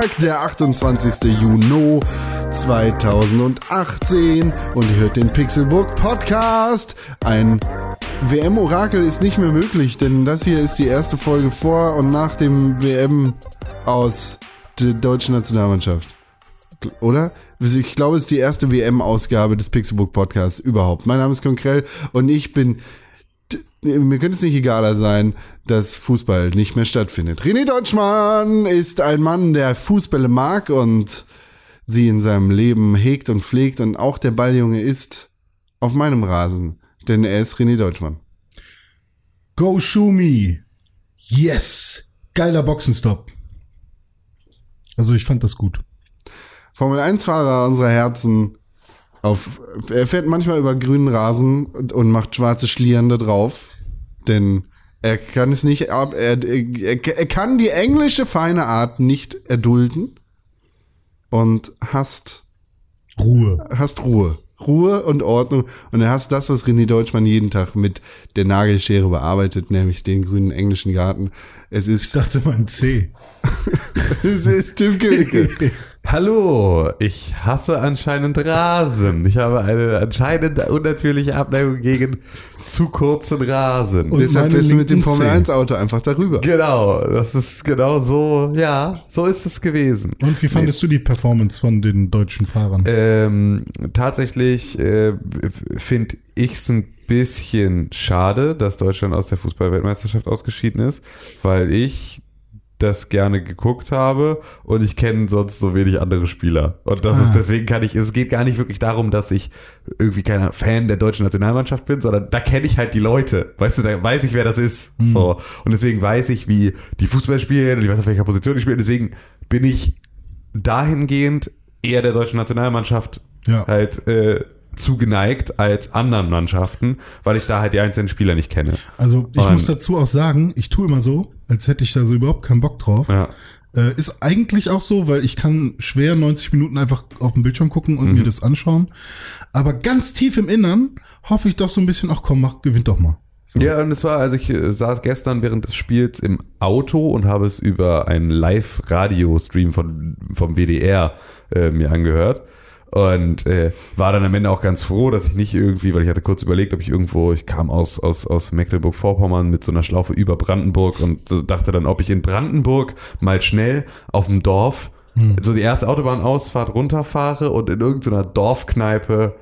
Donnerstag, der 28. Juni 2018 und ihr hört den Pixelbook Podcast. Ein WM-Orakel ist nicht mehr möglich, denn das hier ist die erste Folge vor und nach dem WM aus der deutschen Nationalmannschaft. Oder? Ich glaube, es ist die erste WM-Ausgabe des Pixelbook Podcasts überhaupt. Mein Name ist Konkrell und ich bin mir könnte es nicht egaler sein, dass Fußball nicht mehr stattfindet. René Deutschmann ist ein Mann, der Fußbälle mag und sie in seinem Leben hegt und pflegt und auch der Balljunge ist auf meinem Rasen, denn er ist René Deutschmann. Go Shumi! Yes! Geiler Boxenstopp. Also ich fand das gut. Formel 1 Fahrer unserer Herzen auf, er fährt manchmal über grünen Rasen und, und macht schwarze Schlieren da drauf. Denn er kann es nicht ab, er, er, er kann die englische feine Art nicht erdulden und hasst Ruhe. Hast Ruhe. Ruhe und Ordnung. Und er hasst das, was René Deutschmann jeden Tag mit der Nagelschere bearbeitet, nämlich den grünen englischen Garten. Es ist. Ich dachte mal ein C. es ist Tim Königke. Hallo, ich hasse anscheinend Rasen. Ich habe eine anscheinend unnatürliche Abneigung gegen zu kurzen Rasen. Und deshalb fährst du mit dem Formel 1 Auto einfach darüber. Genau, das ist genau so, ja, so ist es gewesen. Und wie fandest nee. du die Performance von den deutschen Fahrern? Ähm, tatsächlich äh, finde ich es ein bisschen schade, dass Deutschland aus der Fußballweltmeisterschaft ausgeschieden ist, weil ich das gerne geguckt habe und ich kenne sonst so wenig andere Spieler. Und das ah. ist, deswegen kann ich, es geht gar nicht wirklich darum, dass ich irgendwie keiner Fan der deutschen Nationalmannschaft bin, sondern da kenne ich halt die Leute. Weißt du, da weiß ich, wer das ist. Mhm. So. Und deswegen weiß ich, wie die Fußball spielen und ich weiß, auf welcher Position die spielen. Deswegen bin ich dahingehend eher der deutschen Nationalmannschaft ja. halt, äh, zugeneigt als anderen Mannschaften, weil ich da halt die einzelnen Spieler nicht kenne. Also ich Und muss dazu auch sagen, ich tue immer so, als hätte ich da so überhaupt keinen Bock drauf. Ja. Äh, ist eigentlich auch so, weil ich kann schwer 90 Minuten einfach auf dem Bildschirm gucken und mhm. mir das anschauen. Aber ganz tief im Innern hoffe ich doch so ein bisschen, ach komm, mach, gewinnt doch mal. So. Ja, und es war, also ich äh, saß gestern während des Spiels im Auto und habe es über einen Live-Radio-Stream von, vom WDR äh, mir angehört. Und äh, war dann am Ende auch ganz froh, dass ich nicht irgendwie, weil ich hatte kurz überlegt, ob ich irgendwo, ich kam aus, aus, aus Mecklenburg-Vorpommern mit so einer Schlaufe über Brandenburg und dachte dann, ob ich in Brandenburg mal schnell auf dem Dorf hm. so die erste Autobahnausfahrt runterfahre und in irgendeiner Dorfkneipe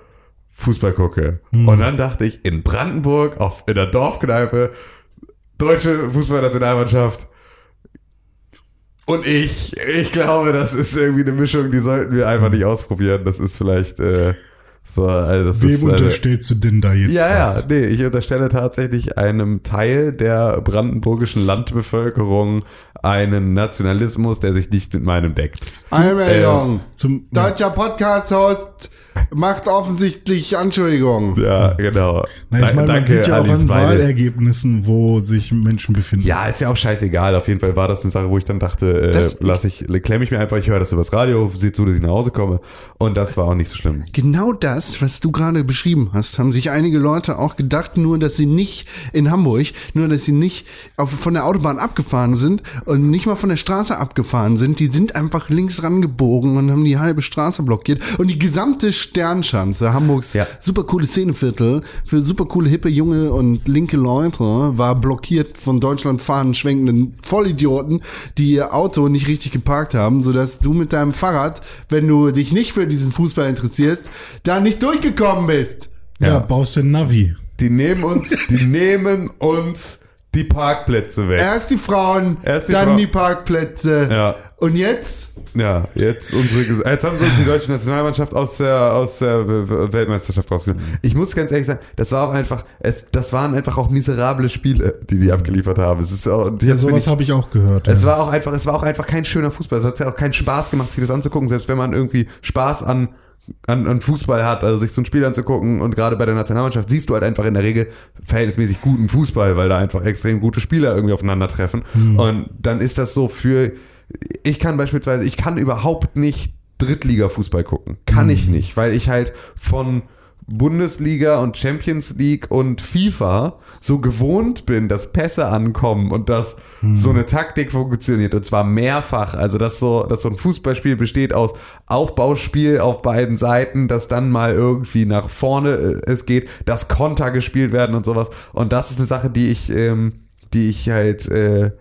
Fußball gucke. Hm. Und dann dachte ich, in Brandenburg, auf, in der Dorfkneipe, deutsche Fußballnationalmannschaft, und ich, ich glaube, das ist irgendwie eine Mischung, die sollten wir einfach nicht ausprobieren. Das ist vielleicht äh, so. Also das Wem ist, unterstellst du denn da jetzt? Ja, was? ja, nee, ich unterstelle tatsächlich einem Teil der brandenburgischen Landbevölkerung einen Nationalismus, der sich nicht mit meinem deckt. Einmeldung. Äh, zum deutscher Podcast-Host macht offensichtlich Anschuldigungen. Ja, genau. Na, ich meine, man sieht ja auch an Wahlergebnissen, wo sich Menschen befinden. Ja, ist ja auch scheißegal. Auf jeden Fall war das eine Sache, wo ich dann dachte, äh, lass ich, klemme ich mir einfach, ich höre das übers Radio, sehe zu, dass ich nach Hause komme. Und das war auch nicht so schlimm. Genau das, was du gerade beschrieben hast, haben sich einige Leute auch gedacht, nur dass sie nicht in Hamburg, nur dass sie nicht auf, von der Autobahn abgefahren sind und nicht mal von der Straße abgefahren sind. Die sind einfach links rangebogen und haben die halbe Straße blockiert. Und die gesamte Sternschanze, Hamburgs ja. super coole Szeneviertel für super coole, hippe, junge und linke Leute, war blockiert von Deutschland fahren schwenkenden Vollidioten, die ihr Auto nicht richtig geparkt haben, sodass du mit deinem Fahrrad, wenn du dich nicht für diesen Fußball interessierst, da nicht durchgekommen bist. Ja, ja baust du Navi. Die nehmen uns, die nehmen uns die Parkplätze weg. Erst die Frauen, Erst die dann Fra die Parkplätze. Ja. Und jetzt? Ja, jetzt unsere jetzt haben sie uns die deutsche Nationalmannschaft aus der aus der Weltmeisterschaft rausgenommen. Ich muss ganz ehrlich sagen, das war auch einfach es das waren einfach auch miserable Spiele, die die abgeliefert haben. Es ist auch, ja, sowas habe ich auch gehört. Es ja. war auch einfach es war auch einfach kein schöner Fußball. Es hat ja auch keinen Spaß gemacht, sich das anzugucken, selbst wenn man irgendwie Spaß an an, an Fußball hat, also sich so ein Spiel anzugucken und gerade bei der Nationalmannschaft siehst du halt einfach in der Regel verhältnismäßig guten Fußball, weil da einfach extrem gute Spieler irgendwie aufeinandertreffen. Hm. Und dann ist das so für ich kann beispielsweise, ich kann überhaupt nicht Drittliga-Fußball gucken. Kann mhm. ich nicht, weil ich halt von Bundesliga und Champions League und FIFA so gewohnt bin, dass Pässe ankommen und dass hm. so eine Taktik funktioniert und zwar mehrfach. Also dass so, dass so ein Fußballspiel besteht aus Aufbauspiel auf beiden Seiten, dass dann mal irgendwie nach vorne äh, es geht, dass Konter gespielt werden und sowas. Und das ist eine Sache, die ich, ähm, die ich halt äh,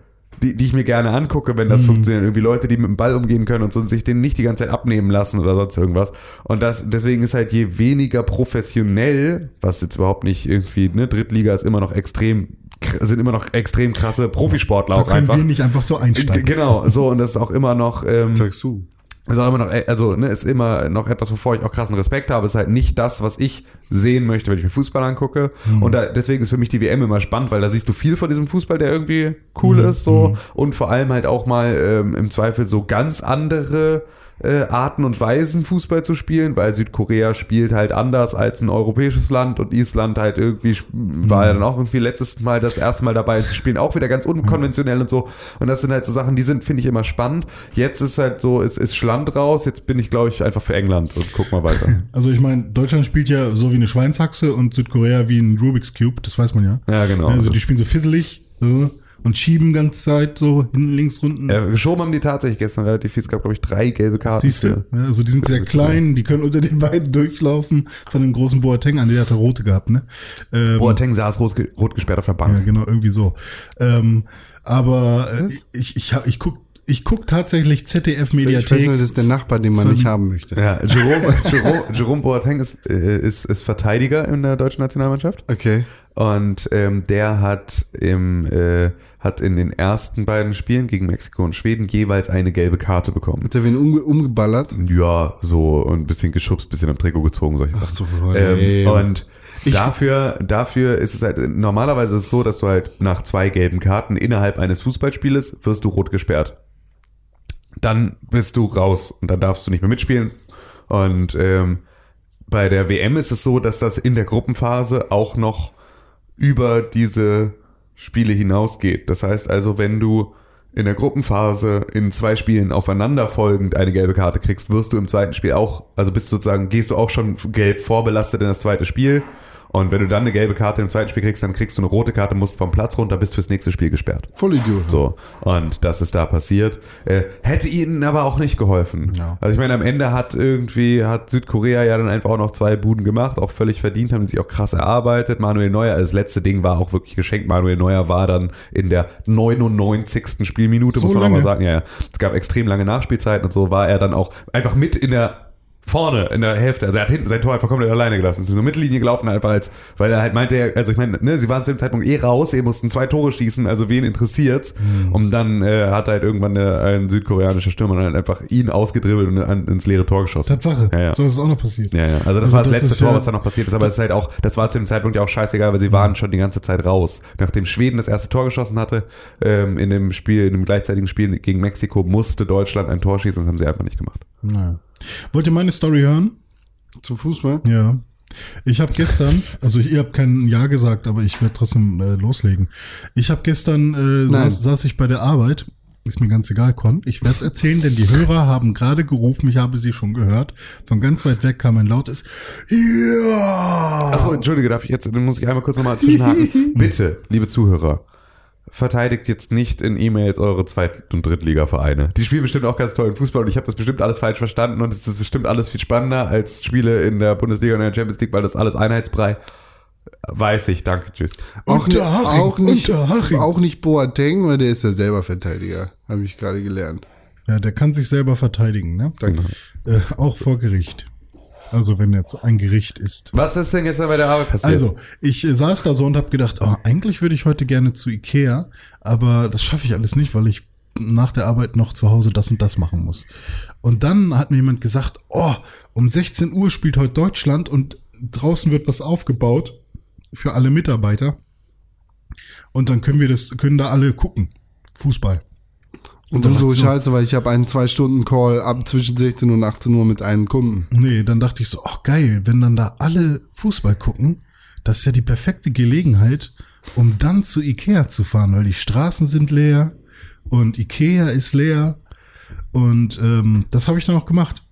die, die ich mir gerne angucke, wenn das mhm. funktioniert. Irgendwie Leute, die mit dem Ball umgehen können und so und sich den nicht die ganze Zeit abnehmen lassen oder sonst irgendwas. Und das, deswegen ist halt je weniger professionell, was jetzt überhaupt nicht irgendwie, ne, Drittliga ist immer noch extrem sind immer noch extrem krasse Profisportler da auch können einfach. wir nicht einfach so einsteigen. Genau, so und das ist auch immer noch ähm, Sagst du ist auch immer noch, also ne, ist immer noch etwas, wovor ich auch krassen Respekt habe. Ist halt nicht das, was ich sehen möchte, wenn ich mir Fußball angucke. Mhm. Und da, deswegen ist für mich die WM immer spannend, weil da siehst du viel von diesem Fußball, der irgendwie cool mhm. ist, so. Mhm. Und vor allem halt auch mal ähm, im Zweifel so ganz andere äh, Arten und Weisen Fußball zu spielen, weil Südkorea spielt halt anders als ein europäisches Land und Island halt irgendwie war ja dann auch irgendwie letztes Mal das erste Mal dabei. Die spielen auch wieder ganz unkonventionell und so. Und das sind halt so Sachen, die sind, finde ich, immer spannend. Jetzt ist halt so, es ist Schland raus. Jetzt bin ich, glaube ich, einfach für England und guck mal weiter. Also ich meine, Deutschland spielt ja so wie eine Schweinshaxe und Südkorea wie ein Rubik's Cube, das weiß man ja. Ja, genau. Also die spielen so fisselig. So und schieben ganze Zeit so hin, links, unten. Ja, geschoben haben die tatsächlich gestern relativ viel. Es gab, glaube ich, drei gelbe Karten. Siehst du? Ja, also die sind sehr klein, die können unter den beiden durchlaufen. Von dem großen Boateng an, der hatte rote gehabt, ne? Ähm, Boateng saß rot, rot gesperrt auf der Bank. Ja, genau, irgendwie so. Ähm, aber äh, ich, ich, ich, ich guck ich guck tatsächlich ZDF Mediathek. Ich weiß das ist der Nachbar, den man nicht haben möchte. Ja, Jerome, Jerome, Jerome Boateng ist, äh, ist, ist Verteidiger in der deutschen Nationalmannschaft. Okay. Und ähm, der hat im äh, hat in den ersten beiden Spielen gegen Mexiko und Schweden jeweils eine gelbe Karte bekommen. Hat er wen umge umgeballert? Ja, so und ein bisschen geschubst, bisschen am Trikot gezogen, solche Ach so, ähm, und ich dafür, dafür ist es halt, normalerweise ist es so, dass du halt nach zwei gelben Karten innerhalb eines Fußballspieles wirst du rot gesperrt dann bist du raus und dann darfst du nicht mehr mitspielen. Und ähm, bei der WM ist es so, dass das in der Gruppenphase auch noch über diese Spiele hinausgeht. Das heißt also, wenn du in der Gruppenphase in zwei Spielen aufeinanderfolgend eine gelbe Karte kriegst, wirst du im zweiten Spiel auch, also bist sozusagen, gehst du auch schon gelb vorbelastet in das zweite Spiel und wenn du dann eine gelbe Karte im zweiten Spiel kriegst, dann kriegst du eine rote Karte, musst vom Platz runter, bist fürs nächste Spiel gesperrt. Voll Idiot. So. Und das ist da passiert. Äh, hätte ihnen aber auch nicht geholfen. Ja. Also ich meine, am Ende hat irgendwie, hat Südkorea ja dann einfach auch noch zwei Buden gemacht, auch völlig verdient, haben sich auch krass erarbeitet. Manuel Neuer, das letzte Ding war auch wirklich geschenkt. Manuel Neuer war dann in der 99. Spielminute, so muss man lange. auch mal sagen. Ja, ja. Es gab extrem lange Nachspielzeiten und so war er dann auch einfach mit in der vorne in der Hälfte. Also er hat hinten sein Tor einfach komplett alleine gelassen. Ist nur Mittellinie gelaufen, einfach als, weil er halt meinte, also ich meine, ne, sie waren zu dem Zeitpunkt eh raus, sie mussten zwei Tore schießen, also wen interessiert's? Mhm. Und dann äh, hat halt irgendwann eine, ein südkoreanischer Stürmer halt einfach ihn ausgedribbelt und an, ins leere Tor geschossen. Tatsache. Ja, ja. So ist es auch noch passiert. Ja, ja. Also das also war das, das letzte Tor, was da noch passiert ist, aber es ist halt auch, das war zu dem Zeitpunkt ja auch scheißegal, weil sie waren schon die ganze Zeit raus. Nachdem Schweden das erste Tor geschossen hatte, ähm, in dem Spiel, in dem gleichzeitigen Spiel gegen Mexiko, musste Deutschland ein Tor schießen, das haben sie einfach nicht gemacht. Naja. Wollt ihr meine Story hören? Zum Fußball? Ja. Ich habe gestern, also ich, ihr habt kein Ja gesagt, aber ich werde trotzdem äh, loslegen. Ich habe gestern, äh, saß, saß ich bei der Arbeit, ist mir ganz egal, Con. Ich werde es erzählen, denn die Hörer haben gerade gerufen, ich habe sie schon gehört. Von ganz weit weg kam ein lautes Ja. Achso, entschuldige, darf ich jetzt, dann muss ich einmal kurz nochmal zwischenhaken. Bitte, liebe Zuhörer, verteidigt jetzt nicht in E-Mails eure Zweit- und Drittliga-Vereine. Die spielen bestimmt auch ganz toll im Fußball und ich habe das bestimmt alles falsch verstanden und es ist bestimmt alles viel spannender als Spiele in der Bundesliga und in der Champions League, weil das alles Einheitsbrei. Weiß ich, danke, tschüss. Auch, Unterhaching, auch nicht, auch nicht Boateng, weil der ist ja selber Verteidiger, habe ich gerade gelernt. Ja, der kann sich selber verteidigen, ne? Danke. Äh, auch vor Gericht. Also wenn jetzt ein Gericht ist. Was ist denn jetzt bei der Arbeit passiert? Also, ich äh, saß da so und habe gedacht, oh, eigentlich würde ich heute gerne zu Ikea, aber das schaffe ich alles nicht, weil ich nach der Arbeit noch zu Hause das und das machen muss. Und dann hat mir jemand gesagt, oh, um 16 Uhr spielt heute Deutschland und draußen wird was aufgebaut für alle Mitarbeiter. Und dann können wir das, können da alle gucken. Fußball. Und, du so, scheiße, weil ich habe einen zwei Stunden Call ab zwischen 16 und 18 Uhr mit einem Kunden. Nee, dann dachte ich so, ach geil, wenn dann da alle Fußball gucken, das ist ja die perfekte Gelegenheit, um dann zu Ikea zu fahren, weil die Straßen sind leer und Ikea ist leer und ähm, das habe ich dann auch gemacht.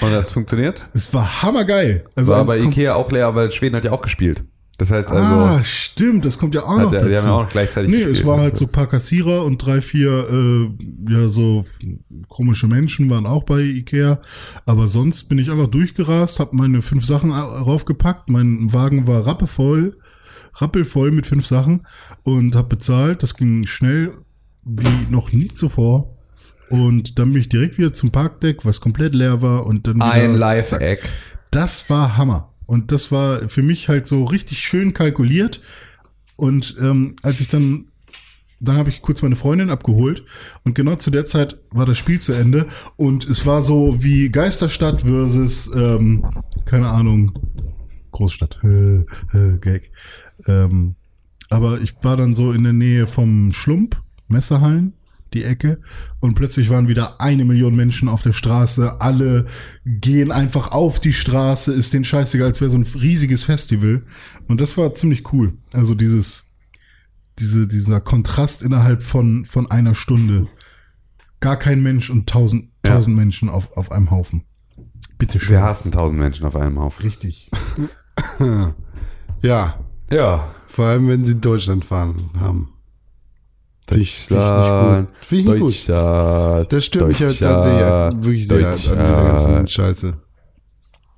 Und hat's funktioniert? Es war hammergeil. Also War bei Ikea auch leer, weil Schweden hat ja auch gespielt. Das heißt also, ah, stimmt, das kommt ja auch noch der- dazu. die haben ja auch gleichzeitig Nee, gespielt. es war halt so ein paar Kassierer und drei, vier, äh, ja, so komische Menschen waren auch bei Ikea. Aber sonst bin ich einfach durchgerast, habe meine fünf Sachen au- raufgepackt. Mein Wagen war rappevoll, rappelvoll mit fünf Sachen und habe bezahlt. Das ging schnell wie noch nie zuvor. Und dann bin ich direkt wieder zum Parkdeck, was komplett leer war und dann wieder, ein Live-Eck. das war Hammer. Und das war für mich halt so richtig schön kalkuliert. Und ähm, als ich dann, dann habe ich kurz meine Freundin abgeholt und genau zu der Zeit war das Spiel zu Ende und es war so wie Geisterstadt versus, ähm, keine Ahnung, Großstadt. Gag. Ähm, aber ich war dann so in der Nähe vom Schlump, Messerhallen, die Ecke. Und plötzlich waren wieder eine Million Menschen auf der Straße. Alle gehen einfach auf die Straße, ist den scheißegal, als wäre so ein riesiges Festival. Und das war ziemlich cool. Also dieses, diese, dieser Kontrast innerhalb von, von einer Stunde. Gar kein Mensch und tausend, Ja. tausend Menschen auf, auf einem Haufen. Bitte schön. Wir hassen tausend Menschen auf einem Haufen. Richtig. Ja, Ja. vor allem wenn sie in Deutschland fahren haben. Finde ich, find ich nicht Deutschland, gut. Finde ich nicht gut. Deutschland, Das stört mich halt Deutschland, tatsächlich wirklich sehr an dieser ganzen Deutschland. Scheiße.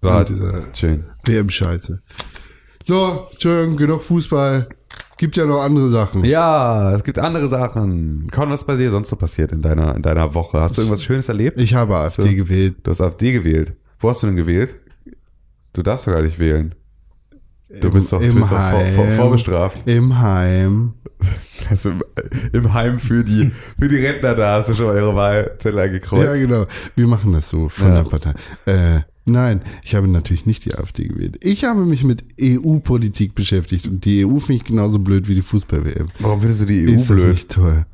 An dieser schön. WM-Scheiße. So, Entschuldigung, genug Fußball. Gibt ja noch andere Sachen. Ja, es gibt andere Sachen. Kaum was ist bei dir sonst so passiert in deiner, in deiner Woche? Hast du irgendwas Schönes erlebt? Ich habe AfD So. gewählt. Du hast AfD gewählt. Wo hast du denn gewählt? Du darfst doch gar nicht wählen. Du bist doch, du bist doch vor, vor, vorbestraft. Im Heim. Also im, im Heim für die, für die Rentner da hast du schon mal ihre Wahlzettel angekreuzt. Ja, genau. Wir machen das so von Ja. der Partei. Äh, nein, ich habe natürlich nicht die AfD gewählt. Ich habe mich mit EU-Politik beschäftigt und die EU finde ich genauso blöd wie die Fußball-WM. Warum findest du die EU Ist blöd? nicht toll?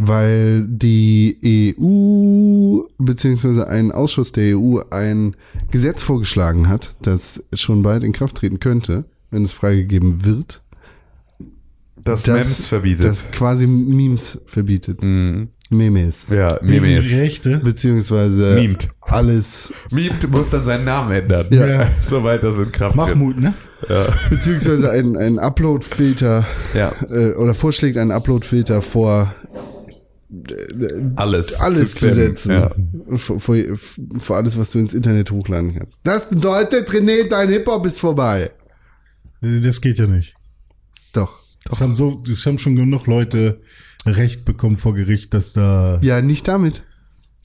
Weil die EU beziehungsweise ein Ausschuss der EU ein Gesetz vorgeschlagen hat, das schon bald in Kraft treten könnte, wenn es freigegeben wird, Das, Mems verbietet. das quasi Memes verbietet. Mhm. Memes. Ja, Memes. Rechte. Beziehungsweise Memed. alles, Memed muss dann seinen Namen ändern. Ja. Soweit das in Kraft tritt. Mahmoud, ne? beziehungsweise ein, ein Upload-Filter Ja, äh, oder vorschlägt einen Upload-Filter vor alles. alles zu, klemmen. setzen. Ja. Vor, vor, vor alles, was du ins Internet hochladen kannst. Das bedeutet, René, dein Hip-Hop ist vorbei. Das geht ja nicht. Doch. Das haben so, das haben schon genug Leute Recht bekommen vor Gericht, dass da Ja, nicht damit.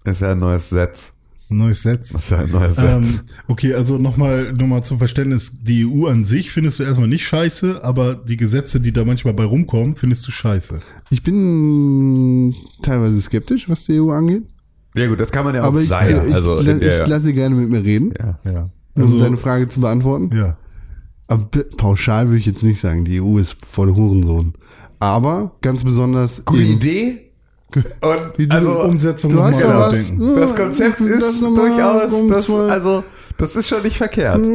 Ist ja ein neues Gesetz. Neues Setz. Ist ja ein neues Gesetz. Ähm, okay, also nochmal noch mal zum Verständnis, die EU an sich findest du erstmal nicht scheiße, aber die Gesetze, die da manchmal bei rumkommen, findest du scheiße. Ich bin teilweise skeptisch, was die EU angeht. ja gut, das kann man ja auch Aber ich, sein. ich, also ich, der, ich lasse gerne mit mir reden, ja. Ja. um Also, deine Frage zu beantworten. ja. Aber pauschal würde ich jetzt nicht sagen, die EU ist voll Hurensohn. Aber ganz besonders. Gute Idee. Und Wie du- also Umsetzung Du hast ja was. nachdenken. das Konzept Lass ist durchaus, um das, also das ist schon nicht verkehrt.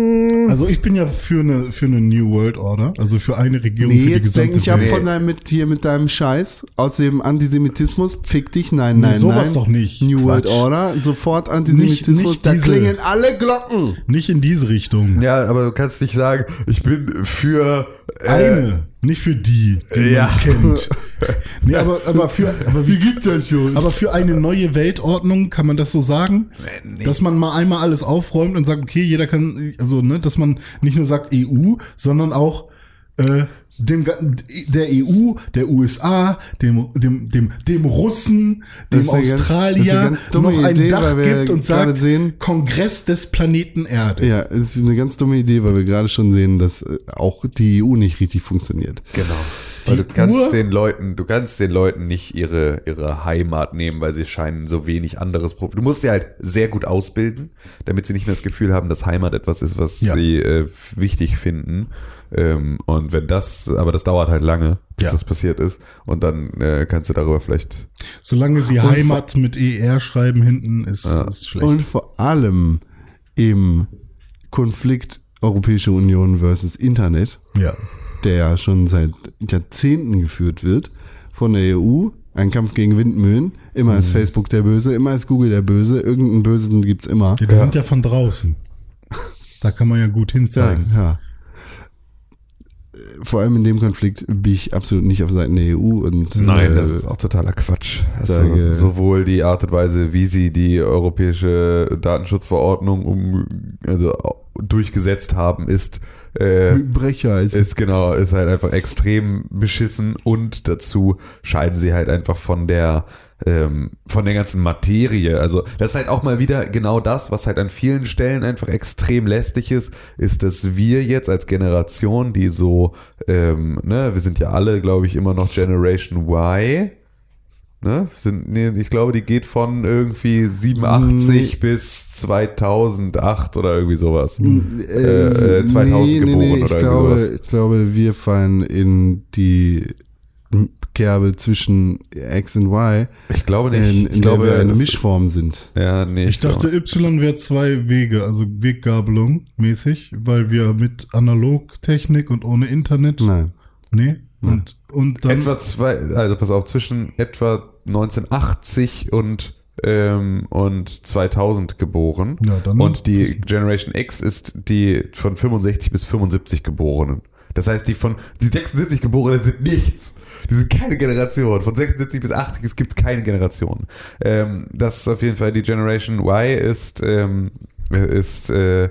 Also ich bin ja für eine, für eine New World Order, also für eine Regierung Nee, für die jetzt denk gesamte nicht ab Welt. von deinem, mit, hier mit deinem Scheiß. Außerdem Antisemitismus, fick dich, nein, nein, sowas nein. doch nicht. New Quatsch. World Order, sofort Antisemitismus, Nicht- nicht da diese- klingen alle Glocken. Nicht in diese Richtung. Ja, aber du kannst nicht sagen, ich bin für äh, Eine, nicht für die, die ja. man kennt. Nee, aber, aber für, aber wie gibt das schon? Aber für eine neue Weltordnung kann man das so sagen, dass man mal einmal alles aufräumt und sagt, okay, jeder kann, also ne, dass man nicht nur sagt EU, sondern auch äh, dem der EU, der USA, dem dem dem dem Russen, dem das Australier ganz noch ein Idee, Dach gibt und sagt sehen- Kongress des Planeten Erde. Ja, es ist eine ganz dumme Idee, weil wir gerade schon sehen, dass äh, auch die EU nicht richtig funktioniert. Genau. Weil Die du kannst Uhr- den Leuten, du kannst den Leuten nicht ihre, ihre Heimat nehmen, weil sie scheinen so wenig anderes Pro Du musst sie halt sehr gut ausbilden, damit sie nicht mehr das Gefühl haben, dass Heimat etwas ist, was Ja. sie äh, wichtig finden. Ähm, und wenn das, aber das dauert halt lange, bis Ja. das passiert ist. Und dann äh, kannst du darüber vielleicht. Solange sie Heimat mit ER schreiben hinten, ist, ist schlecht. Und vor allem im Konflikt Europäische Union versus Internet, ja. Der ja schon seit Jahrzehnten geführt wird von der EU, Ein Kampf gegen Windmühlen. Immer ist Facebook der Böse, immer ist Google der Böse. Irgendeinen Bösen gibt's immer. Ja, die sind ja von draußen. Da kann man ja gut hinzeigen. Ja, ja. Vor allem in dem Konflikt bin ich absolut nicht auf Seiten der EU und Nein, äh, das ist auch totaler Quatsch. Also sage- sowohl die Art und Weise, wie sie die europäische Datenschutzverordnung um, also durchgesetzt haben, ist äh, Brecher ist. ist genau, ist halt einfach extrem beschissen und dazu scheiden sie halt einfach von der ähm, von der ganzen Materie. Also das ist halt auch mal wieder genau das, was halt an vielen Stellen einfach extrem lästig ist, ist, dass wir jetzt als Generation, die so, ähm, ne, wir sind ja alle, glaube ich, immer noch Generation Y. Ne? Sind, nee, ich glaube, die geht von irgendwie 87 bis 2008 oder irgendwie sowas. äh, 2000 geboren ich oder irgendwie glaube, sowas. ich glaube, wir fallen in die Kerbe zwischen X und Y, Ich glaube nicht. in, in ich glaube, wir eine Mischform sind. Ja, nee. Ich dachte, Y wäre zwei Wege, also Weggabelung mäßig, weil wir mit Analogtechnik und ohne Internet. Nein. Nee. Und, und dann. etwa zwei, also pass auf, zwischen etwa 1980 und ähm, und 2000 geboren. Ja, dann- und die Generation X ist die von 65 bis 75 Geborenen. Das heißt, die von die 76 Geborenen sind nichts. Die sind keine Generation. Von 76 bis 80 es gibt keine Generation. Ähm, das ist auf jeden Fall die Generation Y ist ähm, ist äh,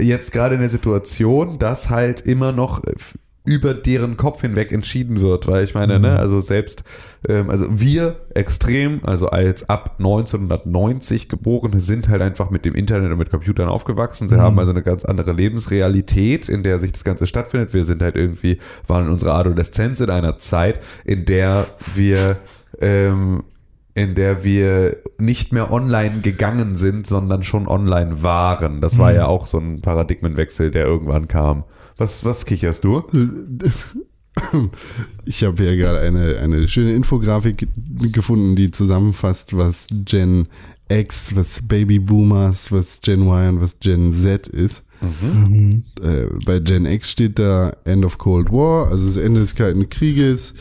jetzt gerade in der Situation, dass halt immer noch f- über deren Kopf hinweg entschieden wird, weil ich meine, ne, also selbst, ähm, also wir extrem, also als ab 1990 Geborene sind halt einfach mit dem Internet und mit Computern aufgewachsen. Sie haben also eine ganz andere Lebensrealität, in der sich das Ganze stattfindet. Wir sind halt irgendwie, waren in unserer Adoleszenz in einer Zeit, in der wir ähm, in der wir nicht mehr online gegangen sind, sondern schon online waren. Das war ja auch so ein Paradigmenwechsel, der irgendwann kam. Was, was kicherst du? Ich habe hier gerade eine, eine schöne Infografik gefunden, die zusammenfasst, was Gen X, was Baby Boomers, was Gen Y und was Gen Z ist. Äh, bei Gen X steht da End of Cold War, also das Ende des Kalten Krieges,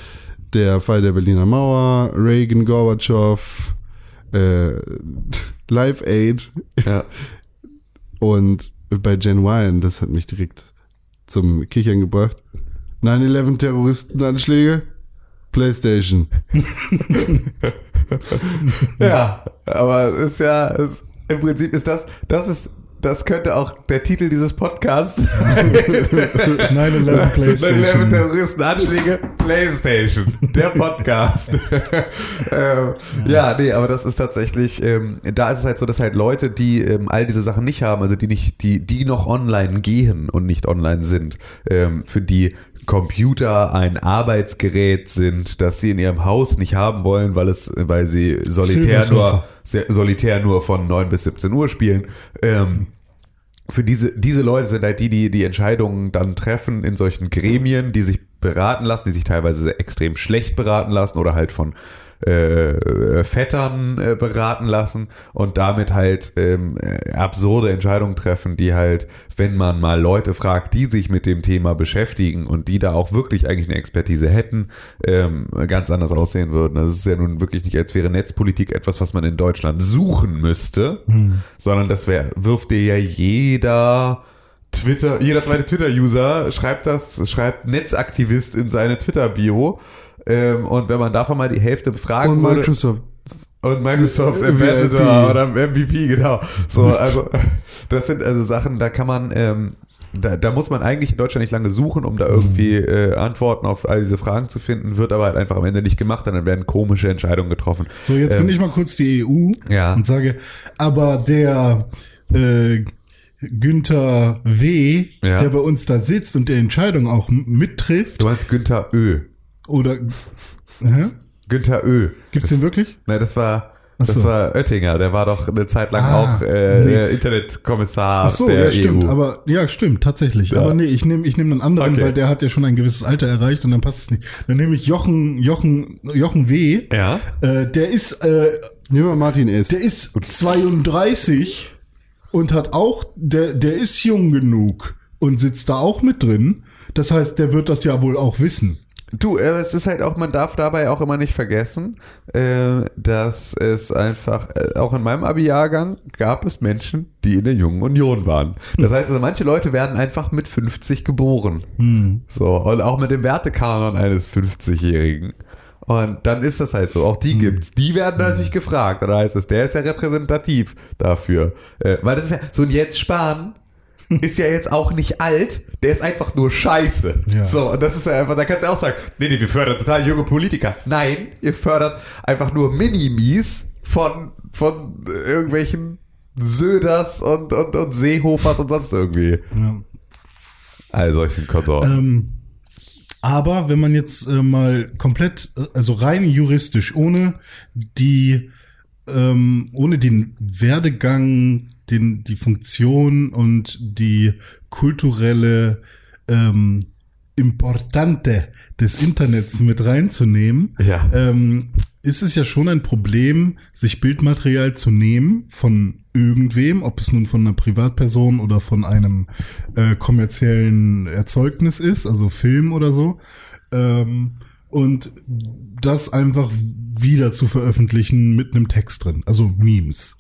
der Fall der Berliner Mauer, Reagan, Gorbatschow, äh, Live Aid Ja. und bei Gen Y, das hat mich direkt zum Kichern gebracht. 9-11 Terroristenanschläge, PlayStation. ja, aber es ist ja, es, im Prinzip ist das, das ist, das könnte auch der Titel dieses Podcasts 9-11 PlayStation. Terroristenanschläge, Playstation, der Podcast. ähm, ja, nee, aber das ist tatsächlich, ähm, da ist es halt so, dass halt Leute, die ähm, all diese Sachen nicht haben, also die nicht, die, die noch online gehen und nicht online sind, ähm, für die Computer ein Arbeitsgerät sind, das sie in ihrem Haus nicht haben wollen, weil es, weil sie solitär nur, solitär nur von 9 bis 17 Uhr spielen. Ähm, für diese, diese Leute sind halt die, die die Entscheidungen dann treffen in solchen Gremien, die sich beraten lassen, die sich teilweise sehr extrem schlecht beraten lassen oder halt von äh, Vettern äh, beraten lassen und damit halt ähm, äh, absurde Entscheidungen treffen, die halt, wenn man mal Leute fragt, die sich mit dem Thema beschäftigen und die da auch wirklich eigentlich eine Expertise hätten, ähm, ganz anders aussehen würden. Das ist ja nun wirklich nicht, als wäre Netzpolitik etwas, was man in Deutschland suchen müsste, sondern das wär, wirft dir ja jeder Twitter, jeder zweite Twitter-User schreibt das, schreibt Netzaktivist in seine Twitter-Bio. Ähm, und wenn man davon mal die Hälfte befragen Und würde. Microsoft. Und Microsoft. Ambassador oder MVP, genau. So, also das sind also Sachen, da kann man, ähm, da, da muss man eigentlich in Deutschland nicht lange suchen, um da irgendwie äh, Antworten auf all diese Fragen zu finden, wird aber halt einfach am Ende nicht gemacht und dann werden komische Entscheidungen getroffen. So, jetzt Ähm, bin ich mal kurz die EU Ja. und sage, aber der äh, Günther W., Ja. der bei uns da sitzt und die Entscheidung auch mittrifft, Du meinst Günther Ö. oder hä? Günther Ö. gibt's den wirklich? Nein, das war, das so. war Oettinger, der war doch eine Zeit lang Ah, auch äh, nee. der Internetkommissar Ach so, der ja, stimmt, EU. aber ja, stimmt, tatsächlich. Ja. Aber nee, ich nehme ich nehm einen anderen, Okay. weil der hat ja schon ein gewisses Alter erreicht und dann passt es nicht. Dann nehme ich Jochen, Jochen, Jochen W. ja. Äh, der ist, äh, Nehmen wir Martin S. der ist 32 und hat auch, der, der ist jung genug und sitzt da auch mit drin. Das heißt, der wird das ja wohl auch wissen. Du, äh, es ist halt auch, man darf dabei auch immer nicht vergessen, äh, dass es einfach, äh, auch in meinem Abi-Jahrgang gab es Menschen, die in der Jungen Union waren. Das heißt also, manche Leute werden einfach mit 50 geboren. Hm. So, und auch mit dem Wertekanon eines 50-Jährigen. Und dann ist das halt so. Auch die gibt's. Die werden natürlich gefragt. Oder heißt es, der ist ja repräsentativ dafür. Äh, weil das ist ja, so ein Jens Spahn ist ja jetzt auch nicht alt, der ist einfach nur scheiße. Ja. So, und das ist ja einfach, da kannst du auch sagen, nee, nee, wir fördern total junge Politiker. Nein, ihr fördert einfach nur Minimis von, von irgendwelchen Söders und, und, und Seehofers und sonst irgendwie. Ja. All solchen Konsorten. Ähm, aber wenn man jetzt äh, mal komplett, äh, also rein juristisch, ohne die, ähm, ohne den Werdegang, den, die Funktion und die kulturelle ähm, Importante des Internets mit reinzunehmen, Ja. ähm, ist es ja schon ein Problem, sich Bildmaterial zu nehmen von irgendwem, ob es nun von einer Privatperson oder von einem äh, kommerziellen Erzeugnis ist, also Film oder so, ähm, und das einfach wieder zu veröffentlichen mit einem Text drin, also Memes.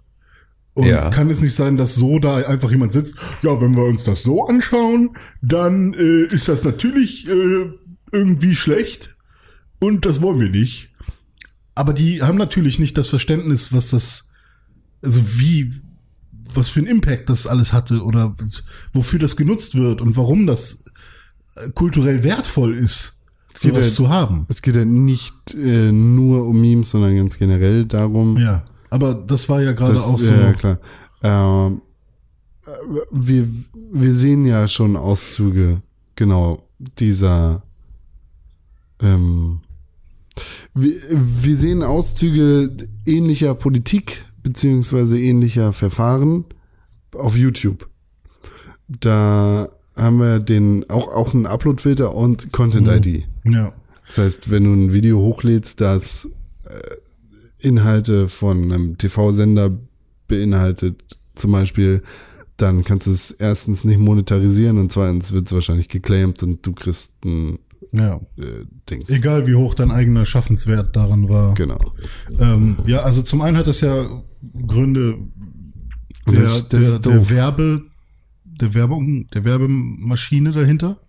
Und Ja. kann es nicht sein, dass so da einfach jemand sitzt, ja, wenn wir uns das so anschauen, dann äh, ist das natürlich äh, irgendwie schlecht und das wollen wir nicht. Aber die haben natürlich nicht das Verständnis, was das, also wie, was für einen Impact das alles hatte oder wofür das genutzt wird und warum das äh, kulturell wertvoll ist, sowas halt- zu haben. Es geht ja nicht äh, nur um Memes, sondern ganz generell darum. Ja, aber das war ja gerade auch so. Ja, klar. Ähm, äh, wir, wir sehen ja schon Auszüge genau dieser. Ähm, wir, wir sehen Auszüge ähnlicher Politik beziehungsweise ähnlicher Verfahren auf YouTube. Da haben wir den auch auch einen Upload-Filter und Content-ID. Ja. Das heißt, wenn du ein Video hochlädst, das äh, Inhalte von einem TV-Sender beinhaltet, zum Beispiel, dann kannst du es erstens nicht monetarisieren und zweitens wird es wahrscheinlich geclaimed und du kriegst ein Ja. äh, Dings. Egal wie hoch dein eigener Schaffenswert daran war. Genau. Ähm, ja, also zum einen hat das ja Gründe der, das- das der, der. Werbe, der Werbung, der Werbemaschine dahinter.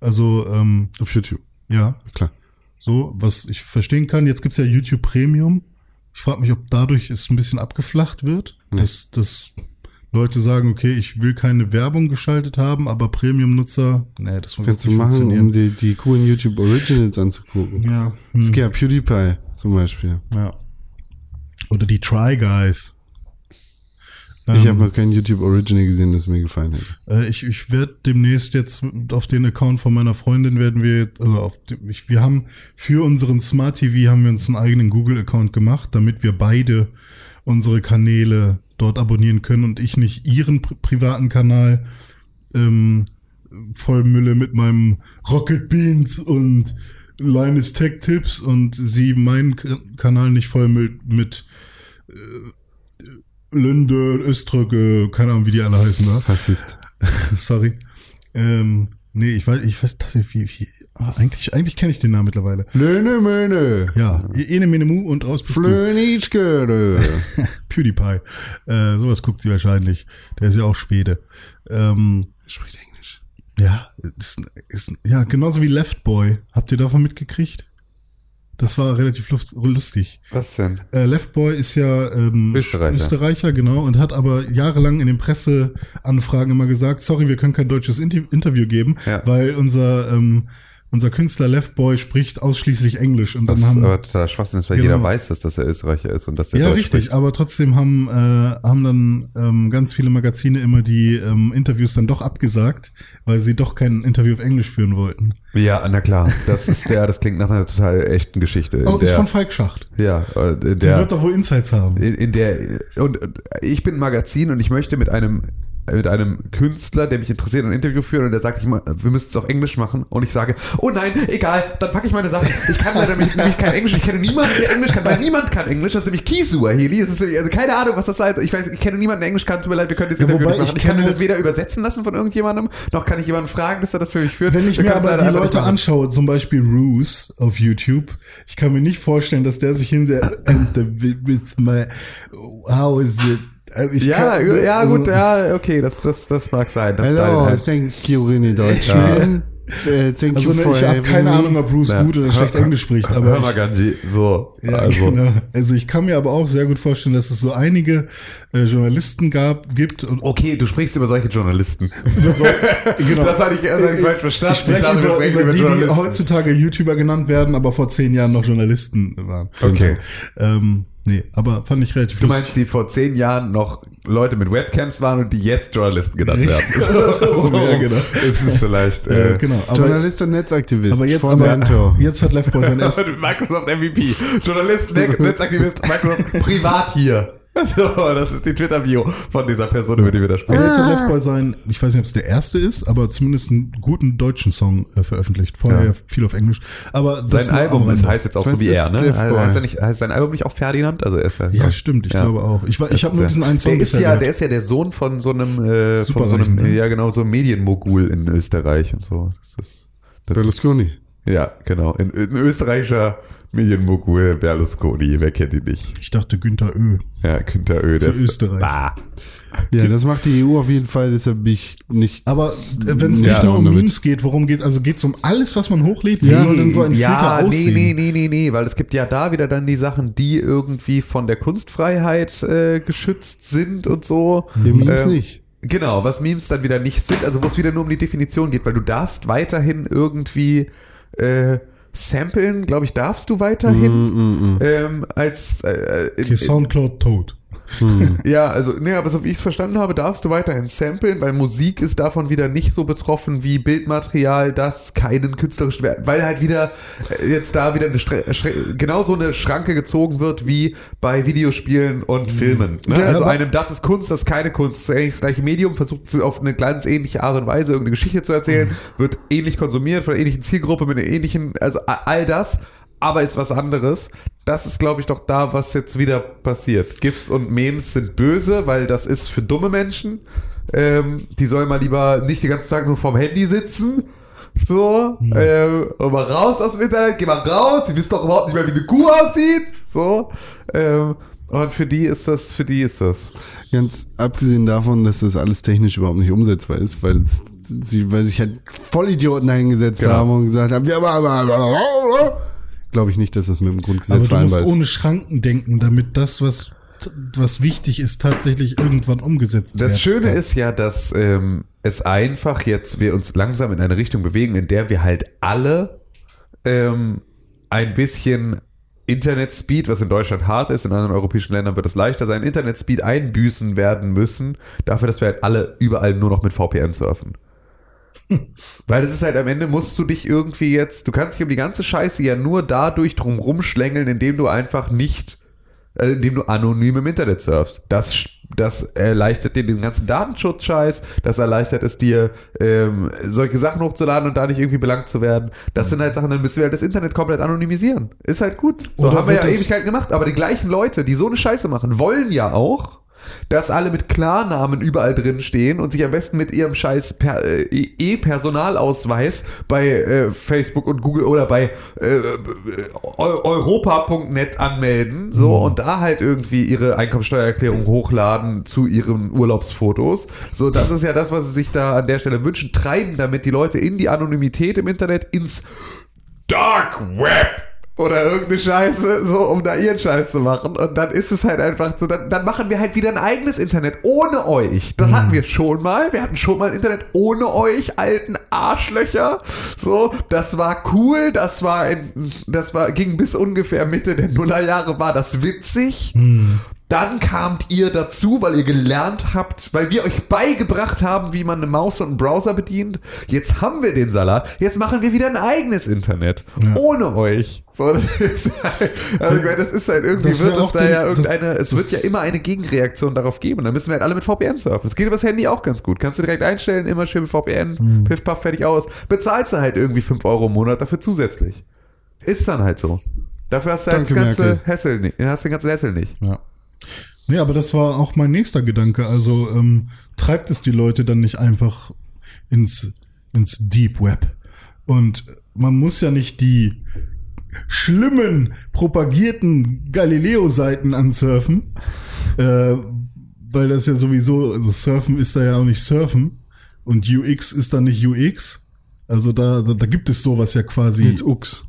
Also, ähm, Auf YouTube, ja, klar. so, was ich verstehen kann. Jetzt gibt's ja YouTube Premium. Ich frage mich, ob dadurch es ein bisschen abgeflacht wird, dass, dass Leute sagen, okay, ich will keine Werbung geschaltet haben, aber Premium-Nutzer, nee, das Kannst du machen, um die, die coolen YouTube Originals anzugucken. ja, Es hm, gibt ja PewDiePie zum Beispiel. ja. Oder die Try Guys. Ich Ähm, habe noch kein YouTube Original gesehen, das mir gefallen hätte. Äh, ich ich werde demnächst jetzt auf den Account von meiner Freundin werden wir, jetzt- also auf dem, ich, wir haben für unseren Smart TV haben wir uns einen eigenen Google Account gemacht, damit wir beide unsere Kanäle dort abonnieren können und ich nicht ihren pri privaten Kanal ähm, vollmülle mit meinem Rocket Beans und Linus Tech Tips und sie meinen Kanal nicht vollmüllt mit äh, Linde, Öströge, keine Ahnung, wie die alle heißen da. Fassist. Sorry. Ähm, nee, ich weiß, ich weiß tatsächlich, wie, wie ah, eigentlich, eigentlich kenne ich den Namen mittlerweile. Löne Möne. Ja, Ene Mene Mu und raus bist du. Flönitschgöre. PewDiePie. Äh, sowas guckt sie wahrscheinlich. Der ist ja auch Schwede. Ähm, Spricht Englisch. ja, ist, ist, ja, genauso wie Left Boy. Habt ihr davon mitgekriegt? Das war relativ lust- lustig. Was denn? Äh, Left Boy ist ja ähm, Österreicher. Österreicher, genau, und hat aber jahrelang in den Presseanfragen immer gesagt, sorry, wir können kein deutsches Inter Interview geben, Ja. weil unser ähm, unser Künstler Left Boy spricht ausschließlich Englisch und Das dann ist haben aber total Schwachsinn, weil Genau. jeder weiß, dass das der Österreicher ist und dass der ja Deutsch richtig, spricht. aber trotzdem haben äh, haben dann ähm, ganz viele Magazine immer die ähm, Interviews dann doch abgesagt, weil sie doch kein Interview auf Englisch führen wollten. Ja, na klar. Das ist der, das klingt nach einer total echten Geschichte. Oh, ist der, von Falk Schacht. ja, äh, der, wird doch wohl Insights haben. in, in der und und ich bin ein Magazin und ich möchte mit einem mit einem Künstler, der mich interessiert, ein Interview führen und der sagt, ich, wir müssen es auf Englisch machen und ich sage, oh nein, egal, dann packe ich meine Sachen. Ich kann leider nämlich, kein Englisch, ich kenne niemanden, der Englisch kann, weil niemand kann Englisch, das ist nämlich Kisuaheli, es ist nämlich, also keine Ahnung, was das heißt, ich weiß, ich kenne niemanden, der Englisch kann, tut mir leid, wir können das Ja, Interview nicht machen. ich Ich kann mir das halt- weder übersetzen lassen von irgendjemandem, noch kann ich jemanden fragen, dass er das für mich führt. Wenn ich Wir mir aber die Leute anschaue, zum Beispiel Roos auf YouTube, ich kann mir nicht vorstellen, dass der sich hinsetzt, and the with my, how is it? Also ich Ja, kann, ja, also- gut, ja, okay, das, das, das mag sein. Das Hello, halt, thank you, René Deutschman. Äh, thank Also you ne, for ich habe keine. Ahnung, ob Bruce Ja. gut oder schlecht Hör- Englisch spricht, Hör aber mal, ich, Ganji, so. ja, also, genau. also ich kann mir aber auch sehr gut vorstellen, dass es so einige äh, Journalisten gab, gibt und Okay, du sprichst über solche Journalisten. über so, genau. Das hatte ich, hatte ich falsch verstanden. Ich spreche wir über, sprechen über die, die heutzutage YouTuber genannt werden, aber vor zehn Jahren noch Journalisten waren. Okay. Ähm, nee, aber fand ich relativ Du meinst, die vor zehn Jahren noch Leute mit Webcams waren und die jetzt Journalisten genannt werden. So, ja, genau. Ist es vielleicht. äh, Äh, genau. Aber, Journalist und Netzaktivist. aber jetzt, aber, Mentor. jetzt hat Left Boy sein erstes. Microsoft MVP. Journalist, Net- Netzaktivist, Microsoft privat hier. So, das ist die Twitter-Bio von dieser Person, über die wir da sprechen. jetzt hat Left Boy sein, ich weiß nicht, ob es der erste ist, aber zumindest einen guten deutschen Song äh, veröffentlicht. Vorher Ja. viel auf Englisch. Aber Sein Album ist, heißt jetzt auch so wie er, ne? Heißt, er nicht, heißt sein Album nicht auch Ferdinand? Also er ist ja, Ja, stimmt, ich Ja. glaube auch. Ich, war- ich habe nur diesen einen Song der ist ja, der ist ja der Sohn von so einem, äh, von so einem, ne? ja genau, so einem Medienmogul in Österreich und so. Das ist, das Berlusconi. Ja, genau. In, in österreichischer Medienmogul Berlusconi, wer kennt ihn nicht? Ich dachte Günther Ö. Ja, Günther Ö, ist, Österreich. Bah. Ja, das macht die EU auf jeden Fall, deshalb bin ich nicht. Aber wenn es Ja, nicht nur um. Memes geht, worum geht Also geht es um alles, was man hochlädt? Wie Ja. soll denn so ein ja, Filter nee, aussehen? nee, nee, nee, nee, weil es gibt ja da wieder dann die Sachen, die irgendwie von der Kunstfreiheit äh, geschützt sind und so. Die Memes Ähm, nicht. Genau, was Memes dann wieder nicht sind, also wo es wieder nur um die Definition geht, weil du darfst weiterhin irgendwie äh, samplen, glaube ich, darfst du weiterhin ähm, als äh, in, Okay, Soundcloud tot. ja, also, nee, aber so wie ich es verstanden habe, darfst du weiterhin samplen, weil Musik ist davon wieder nicht so betroffen wie Bildmaterial, das keinen künstlerischen Wert, weil halt wieder äh, jetzt da wieder eine Stre genau so eine Schranke gezogen wird wie bei Videospielen und Filmen. Ne? Ja, also einem, das ist Kunst, das ist keine Kunst, das ist eigentlich das gleiche Medium, versucht auf eine ganz ähnliche Art und Weise irgendeine Geschichte zu erzählen, wird ähnlich konsumiert von einer ähnlichen Zielgruppe, mit einer ähnlichen, also all das, aber ist was anderes. Das ist, glaube ich, doch da, was jetzt wieder passiert. GIFs und Memes sind böse, weil das ist für dumme Menschen. Ähm, die sollen mal lieber nicht den ganzen Tag nur vorm Handy sitzen. So, ähm, und mal raus aus dem Internet, geh mal raus, die wissen doch überhaupt nicht mehr, wie eine Kuh aussieht. So, ähm, und für die ist das, für die ist das. Ganz abgesehen davon, dass das alles technisch überhaupt nicht umsetzbar ist, weil es, sie, weil sich halt Vollidioten eingesetzt Genau. haben und gesagt haben, ja, aber, aber, aber, glaube ich nicht, dass das mit dem Aber Grundgesetz du musst ist. ohne Schranken denken, damit das, was, was wichtig ist, tatsächlich irgendwann umgesetzt wird. Das Schöne ist ja, dass ähm, es einfach jetzt wir uns langsam in eine Richtung bewegen, in der wir halt alle ähm, ein bisschen Internetspeed, was in Deutschland hart ist, in anderen europäischen Ländern wird es leichter sein, Internetspeed einbüßen werden müssen, dafür, dass wir halt alle überall nur noch mit VPN surfen. Weil das ist halt am Ende musst du dich irgendwie jetzt, du kannst dich um die ganze Scheiße ja nur dadurch drum rumschlängeln, indem du einfach nicht, äh, indem du anonym im Internet surfst. Das, das erleichtert dir den ganzen Datenschutz-Scheiß, das erleichtert es dir, ähm, solche Sachen hochzuladen und da nicht irgendwie belangt zu werden. Das sind halt Sachen, dann müssen wir halt das Internet komplett anonymisieren. Ist halt gut. So Oder haben wir ja Ewigkeiten gemacht, aber die gleichen Leute, die so eine Scheiße machen, wollen ja auch, dass alle mit Klarnamen überall drin stehen und sich am besten mit ihrem scheiß per, äh, E-Personalausweis bei äh, Facebook und Google oder bei äh, eu- europa.net anmelden so und da halt irgendwie ihre Einkommensteuererklärung hochladen zu ihren Urlaubsfotos. So, das ist ja das, was sie sich da an der Stelle wünschen, treiben damit die Leute in die Anonymität im Internet ins Dark Web oder irgendeine Scheiße, so um da ihren Scheiß zu machen. Und dann ist es halt einfach so, dann, dann machen wir halt wieder ein eigenes Internet ohne euch. Das hatten wir schon mal. Wir hatten schon mal ein Internet ohne euch, alten Arschlöcher. So, das war cool, das war, ein, das war, ging bis ungefähr Mitte der Nullerjahre, war das witzig. Dann kamt ihr dazu, weil ihr gelernt habt, weil wir euch beigebracht haben, wie man eine Maus und einen Browser bedient. Jetzt haben wir den Salat. Jetzt machen wir wieder ein eigenes Internet. Ja. Ohne euch. So, das ist halt, also ich meine, das ist halt irgendwie, das wird es da den, ja irgendeine, das, es wird ja immer eine Gegenreaktion darauf geben. Und dann müssen wir halt alle mit VPN surfen. Das geht übers Handy auch ganz gut. Kannst du direkt einstellen, immer schön mit VPN, hm. piff, paff, fertig aus. Bezahlst du halt irgendwie 5 Euro im Monat dafür zusätzlich. Ist dann halt so. Dafür hast du halt das ganze Hassel nicht, hast den ganzen Hassel nicht. Ja. Nee, aber das war auch mein nächster Gedanke. Also ähm, treibt es die Leute dann nicht einfach ins, ins Deep Web. Und man muss ja nicht die schlimmen, propagierten Galileo-Seiten ansurfen, äh, weil das ja sowieso, also Surfen ist da ja auch nicht Surfen und UX ist da nicht UX. Also da, da, da gibt es sowas ja quasi. Ist UX.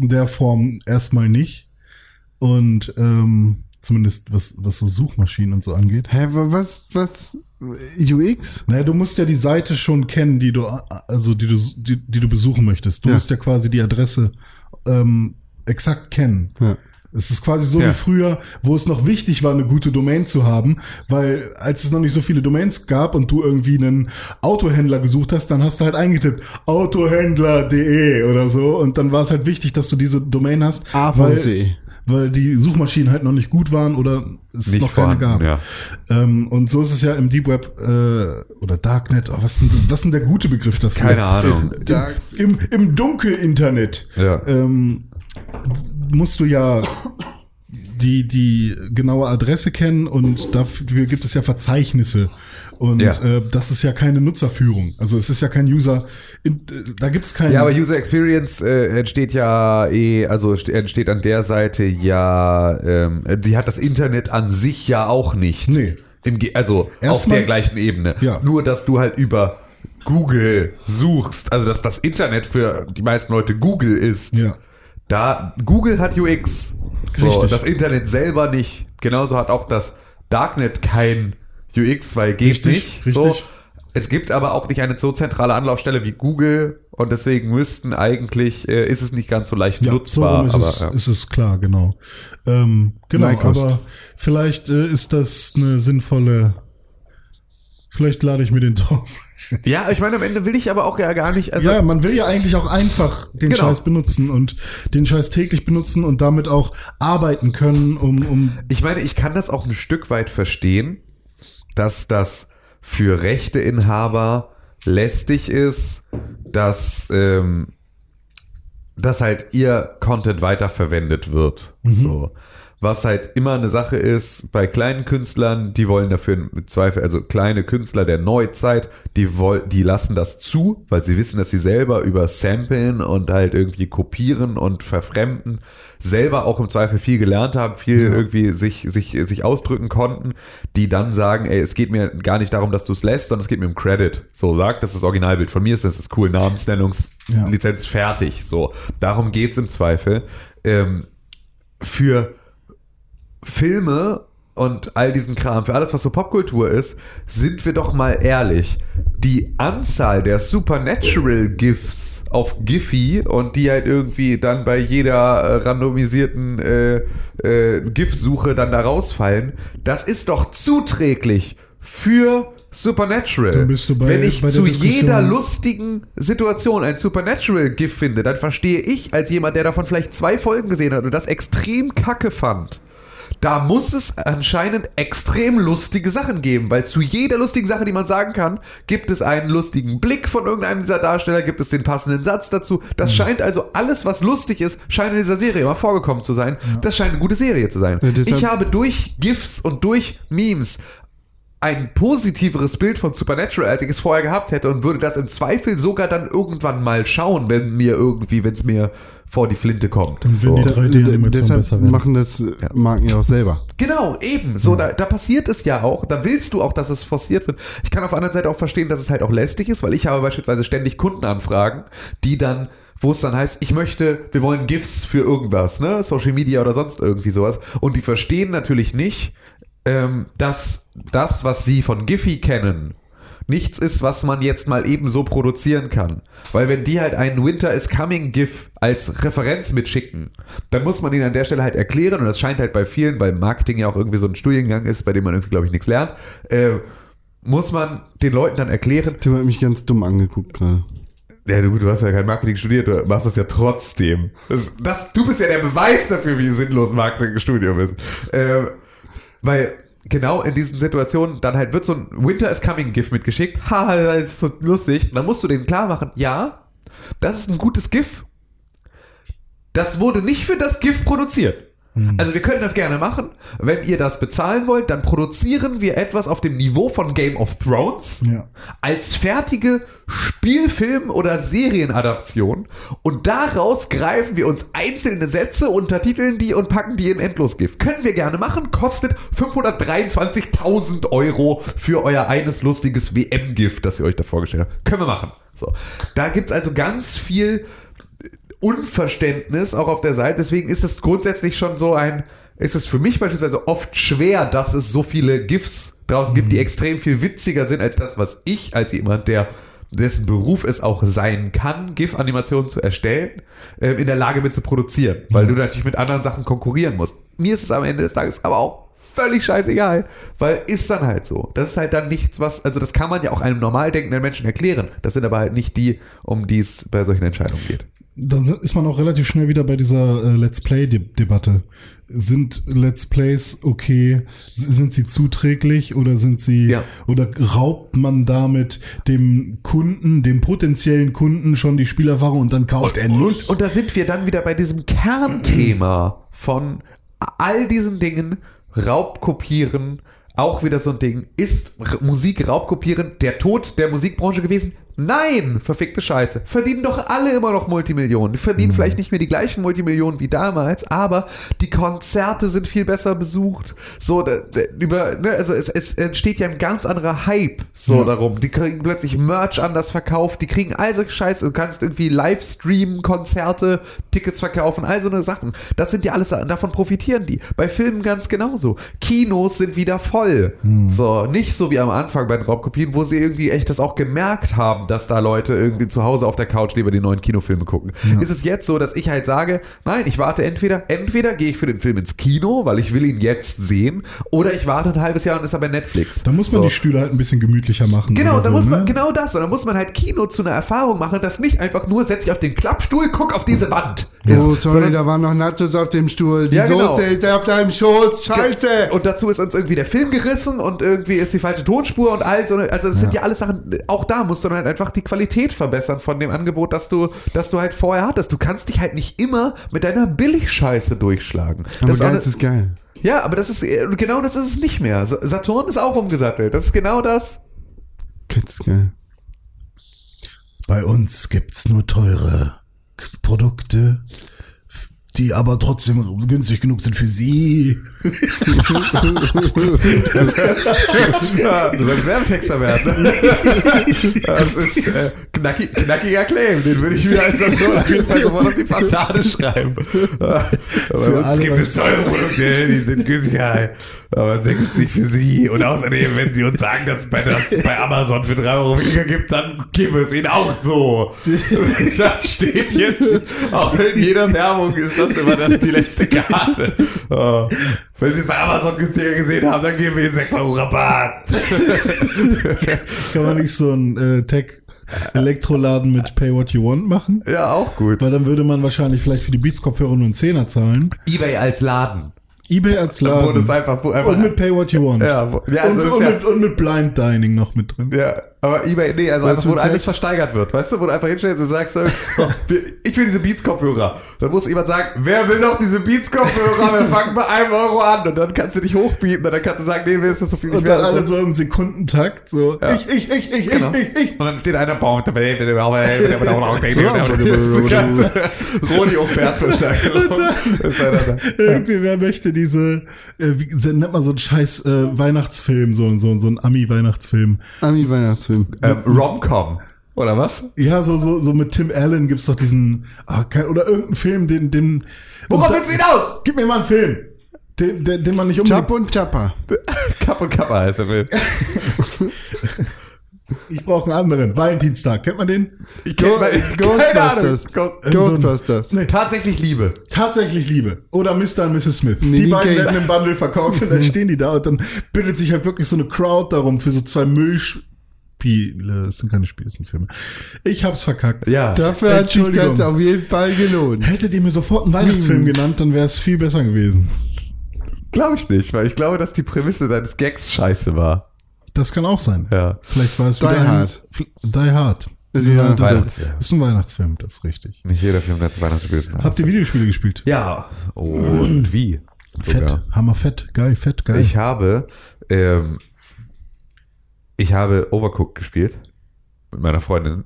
In der Form erstmal nicht. Und ähm, Zumindest was, was so Suchmaschinen und so angeht. Hä, was, was, UX? Naja, du musst ja die Seite schon kennen, die du, also die du, die, die du besuchen möchtest. Du ja. musst ja quasi die Adresse ähm, exakt kennen. Ja. Es ist quasi so ja. wie früher, wo es noch wichtig war, eine gute Domain zu haben, weil als es noch nicht so viele Domains gab und du irgendwie einen Autohändler gesucht hast, dann hast du halt eingetippt autohändler.de oder so und dann war es halt wichtig, dass du diese Domain hast. A.de weil die Suchmaschinen halt noch nicht gut waren oder es nicht noch keine gab. Ja. Ähm, und so ist es ja im Deep Web äh, oder Darknet. Oh, was, ist denn, was ist denn der gute Begriff dafür? Keine Ahnung. Im, im, im Dunkel-Internet ja. ähm, musst du ja die, die genaue Adresse kennen und dafür gibt es ja Verzeichnisse. Und ja. äh, das ist ja keine Nutzerführung. Also es ist ja kein User, in, da gibt es keinen. Ja, aber User Experience äh, entsteht ja eh, also entsteht an der Seite ja, ähm, die hat das Internet an sich ja auch nicht. Nee. Im, also Erst auf der gleichen Ebene. Ja. Nur, dass du halt über Google suchst, also dass das Internet für die meisten Leute Google ist. Ja. Da Google hat UX, so, Richtig. das Internet selber nicht. Genauso hat auch das Darknet kein UX, weil geht richtig, nicht. Richtig. So. Es gibt aber auch nicht eine so zentrale Anlaufstelle wie Google und deswegen müssten eigentlich, äh, ist es nicht ganz so leicht ja, nutzbar. So ist, aber, es, ja. ist es klar, genau. Ähm, genau, aber vielleicht äh, ist das eine sinnvolle, vielleicht lade ich mir den Tom. Ja, ich meine, am Ende will ich aber auch ja gar nicht. Also ja, man will ja eigentlich auch einfach den genau. Scheiß benutzen und den Scheiß täglich benutzen und damit auch arbeiten können, um, um. Ich meine, ich kann das auch ein Stück weit verstehen dass das für Rechteinhaber lästig ist, dass, ähm, dass halt ihr Content weiterverwendet wird. Mhm. So. Was halt immer eine Sache ist bei kleinen Künstlern, die wollen dafür im Zweifel, also kleine Künstler der Neuzeit, die wollen, die lassen das zu, weil sie wissen, dass sie selber über Samplen und halt irgendwie kopieren und verfremden selber auch im Zweifel viel gelernt haben, viel ja. irgendwie sich, sich, sich ausdrücken konnten, die dann sagen, ey, es geht mir gar nicht darum, dass du es lässt, sondern es geht mir um Credit. So, sag, das ist das Originalbild. Von mir ist das, das cool, Namensnennungslizenz ja. fertig. So, darum geht's im Zweifel. Ähm, für Filme und all diesen Kram, für alles, was so Popkultur ist, sind wir doch mal ehrlich. Die Anzahl der Supernatural GIFs auf Giphy und die halt irgendwie dann bei jeder äh, randomisierten äh, äh, GIF-Suche dann da rausfallen, das ist doch zuträglich für Supernatural. Bei, Wenn ich zu jeder lustigen Situation ein Supernatural-GIF finde, dann verstehe ich als jemand, der davon vielleicht zwei Folgen gesehen hat und das extrem kacke fand da muss es anscheinend extrem lustige Sachen geben, weil zu jeder lustigen Sache, die man sagen kann, gibt es einen lustigen Blick von irgendeinem dieser Darsteller, gibt es den passenden Satz dazu. Das mhm. scheint also alles, was lustig ist, scheint in dieser Serie immer vorgekommen zu sein. Ja. Das scheint eine gute Serie zu sein. Ja, ich habe durch GIFs und durch Memes ein positiveres Bild von Supernatural, als ich es vorher gehabt hätte und würde das im Zweifel sogar dann irgendwann mal schauen, wenn mir irgendwie, wenn es mir vor die Flinte kommt. Dann so. die 3D Deshalb machen das ja. Marken ja auch selber. Genau, eben. So, ja. da, da passiert es ja auch. Da willst du auch, dass es forciert wird. Ich kann auf der anderen Seite auch verstehen, dass es halt auch lästig ist, weil ich habe beispielsweise ständig Kundenanfragen, die dann wo es dann heißt, ich möchte, wir wollen GIFs für irgendwas, ne, Social Media oder sonst irgendwie sowas. Und die verstehen natürlich nicht, ähm, dass das, was sie von Giphy kennen, nichts ist, was man jetzt mal eben so produzieren kann. Weil wenn die halt einen Winter is Coming GIF als Referenz mitschicken, dann muss man ihnen an der Stelle halt erklären, und das scheint halt bei vielen, weil Marketing ja auch irgendwie so ein Studiengang ist, bei dem man irgendwie, glaube ich, nichts lernt, äh, muss man den Leuten dann erklären. Tim hat mich ganz dumm angeguckt gerade. Ja, du, du hast ja kein Marketing studiert, du machst das ja trotzdem. Das, das, du bist ja der Beweis dafür, wie sinnlos Marketing Studium ist. Ähm, weil genau in diesen Situationen dann halt wird so ein Winter is Coming GIF mitgeschickt. Ha, das ist so lustig. Und dann musst du denen klar machen, ja, das ist ein gutes GIF. Das wurde nicht für das GIF produziert. Also wir können das gerne machen. Wenn ihr das bezahlen wollt, dann produzieren wir etwas auf dem Niveau von Game of Thrones Ja. als fertige Spielfilm- oder Serienadaption und daraus greifen wir uns einzelne Sätze, untertiteln die und packen die in Endlosgift. Können wir gerne machen, kostet 523.000 Euro für euer eines lustiges WM-Gift, das ihr euch da vorgestellt habt. Können wir machen. So. Da gibt's also ganz viel Unverständnis auch auf der Seite. Deswegen ist es grundsätzlich schon so ein, ist es für mich beispielsweise oft schwer, dass es so viele GIFs draußen gibt, die extrem viel witziger sind als das, was ich als jemand, der dessen Beruf es auch sein kann, GIF-Animationen zu erstellen, äh, in der Lage bin zu produzieren, weil du natürlich mit anderen Sachen konkurrieren musst. Mir ist es am Ende des Tages aber auch völlig scheißegal, weil ist dann halt so. Das ist halt dann nichts, was, also das kann man ja auch einem normal denkenden Menschen erklären. Das sind aber halt nicht die, um die es bei solchen Entscheidungen geht. Da sind- ist man auch relativ schnell wieder bei dieser äh, Let's Play-Debatte. Sind Let's Plays okay? Sind sie zuträglich oder sind sie Ja. oder raubt man damit dem Kunden, dem potenziellen Kunden schon die Spielerfahrung und dann kauft er nicht? Und da sind wir dann wieder bei diesem Kernthema von all diesen Dingen, Raubkopieren, auch wieder so ein Ding. Ist Musik Raubkopieren der Tod der Musikbranche gewesen? Nein, verfickte Scheiße. Verdienen doch alle immer noch Multimillionen. Die verdienen vielleicht nicht mehr die gleichen Multimillionen wie damals, aber die Konzerte sind viel besser besucht. So, über, ne, also es, es entsteht ja ein ganz anderer Hype so darum. Die kriegen plötzlich Merch anders verkauft, die kriegen all solche Scheiße. Du kannst irgendwie Livestreamen, Konzerte, Tickets verkaufen, all so eine Sachen. Das sind ja alles, davon profitieren die. Bei Filmen ganz genauso. Kinos sind wieder voll. So, nicht so wie am Anfang bei den Raubkopien, wo sie irgendwie echt das auch gemerkt haben, dass da Leute irgendwie zu Hause auf der Couch lieber die neuen Kinofilme gucken. Ist es jetzt so, dass ich halt sage, nein, ich warte entweder, entweder gehe ich für den Film ins Kino, weil ich will ihn jetzt sehen, oder ich warte ein halbes Jahr und ist er bei Netflix. Da muss man so. die Stühle halt ein bisschen gemütlicher machen. Genau, da so, muss man, ne? genau das. Und dann muss man halt Kino zu einer Erfahrung machen, das nicht einfach nur setz dich auf den Klappstuhl, guck auf diese Wand. Oh, ist, sorry, sondern- da waren noch Nachos auf dem Stuhl. Die Ja, genau. Soße ist auf deinem Schoß. Scheiße. Und dazu ist uns irgendwie der Film gerissen und irgendwie ist die falsche Tonspur und all so. Also das sind ja alles Sachen, auch da musst du dann halt einfach die Qualität verbessern von dem Angebot, das du, das du halt vorher hattest. Du kannst dich halt nicht immer mit deiner Billigscheiße durchschlagen. Aber Das ist auch geil eine- ist geil. ja, aber das ist, äh, genau das ist es nicht mehr. Sa- Saturn ist auch umgesattelt. Das ist genau das. Ist geil. Bei uns gibt's nur teure Produkte, die aber trotzdem günstig genug sind für Sie. Ja, du sollst Werbetexter werden. Ne? Das ist äh, knackig, knackiger Claim. Den würde ich wieder als Saturn auf jeden Fall sofort auf die Fassade schreiben. Aber bei uns alle gibt es teure Produkte, die sind günstiger. Aber das denkt sich für sie. Und außerdem, wenn sie uns sagen, dass es bei, das bei Amazon für 3 Euro weniger gibt, dann geben wir es ihnen auch so. Das steht jetzt, auch in jeder Werbung ist das immer das, die letzte Karte. Oh. Wenn sie es bei Amazon gesehen haben, dann geben wir ihnen 6 Euro Rabatt. Kann man nicht so ein äh, Tech-Elektroladen mit Pay What You Want machen? Ja, auch gut. Weil dann würde man wahrscheinlich vielleicht für die Beats-Kopfhörer nur einen Zehner zahlen. Ebay als Laden. Ebay als Laden. das einfach, wo einfach und mit Pay What You Want. ja, wo, ja, also und, und, ja, mit, und mit Blind Dining noch mit drin. ja, aber Ebay, nee, also Was einfach, wo alles versteigert wird, weißt du, wo du einfach hinstellst und sagst, oh, ich will diese Beats-Kopfhörer. Dann muss jemand sagen, wer will noch diese Beats-Kopfhörer? Wir fangen bei einem Euro an und dann kannst du dich hochbieten und dann kannst du sagen, nee, mir ist das so viel nicht Und dann alle so. im Sekundentakt, so Ja. ich, ich, ich, ich, Genau. ich, ich, ich. Und dann steht einer, da. Irgendwie, wer möchte diese, äh, wie nennt man so einen scheiß äh, Weihnachtsfilm, so, so, so ein Ami-Weihnachtsfilm. Ami-Weihnachtsfilm. Ähm, Rom-Com, oder was? Ja, so, so, so mit Tim Allen gibt's doch diesen, ah, kein, oder irgendeinen Film, den, den. Worauf willst du hinaus? Gib mir mal einen Film, den, den, den man nicht unbedingt. Chap und Chapper. Kapp und Kappa heißt der Film. Ich brauche einen anderen. Valentinstag. Kennt man den? Ich Go Ghostbusters. Ghost Ghostbusters. Nee. Tatsächlich Liebe. Tatsächlich Liebe. Oder Mr. und Mrs. Smith. Nee, die beiden kenn- werden im Bundle verkauft und dann stehen die da und dann bildet sich halt wirklich so eine Crowd darum für so zwei Müllspiele. Das sind keine Spiele, das sind Filme. Ich hab's verkackt. Ja. Dafür hat sich das auf jeden Fall gelohnt. Hättet ihr mir sofort einen Weihnachtsfilm genannt, dann wäre es viel besser gewesen. Glaube ich nicht, weil ich glaube, dass die Prämisse deines Gags scheiße war. Das kann auch sein. Ja. Vielleicht war es Die wieder ein- Hard. Fl- Die Hard. Ist ein ja, das Weihnachtsfilm. ist ein Weihnachtsfilm, das ist richtig. Nicht jeder Film, der zu Weihnachten gewesen hat. Habt ihr Videospiele gespielt? Ja. Und wie? Fett, Sogar. hammerfett, geil, fett, geil. Ich habe, ähm, ich habe Overcooked gespielt mit meiner Freundin.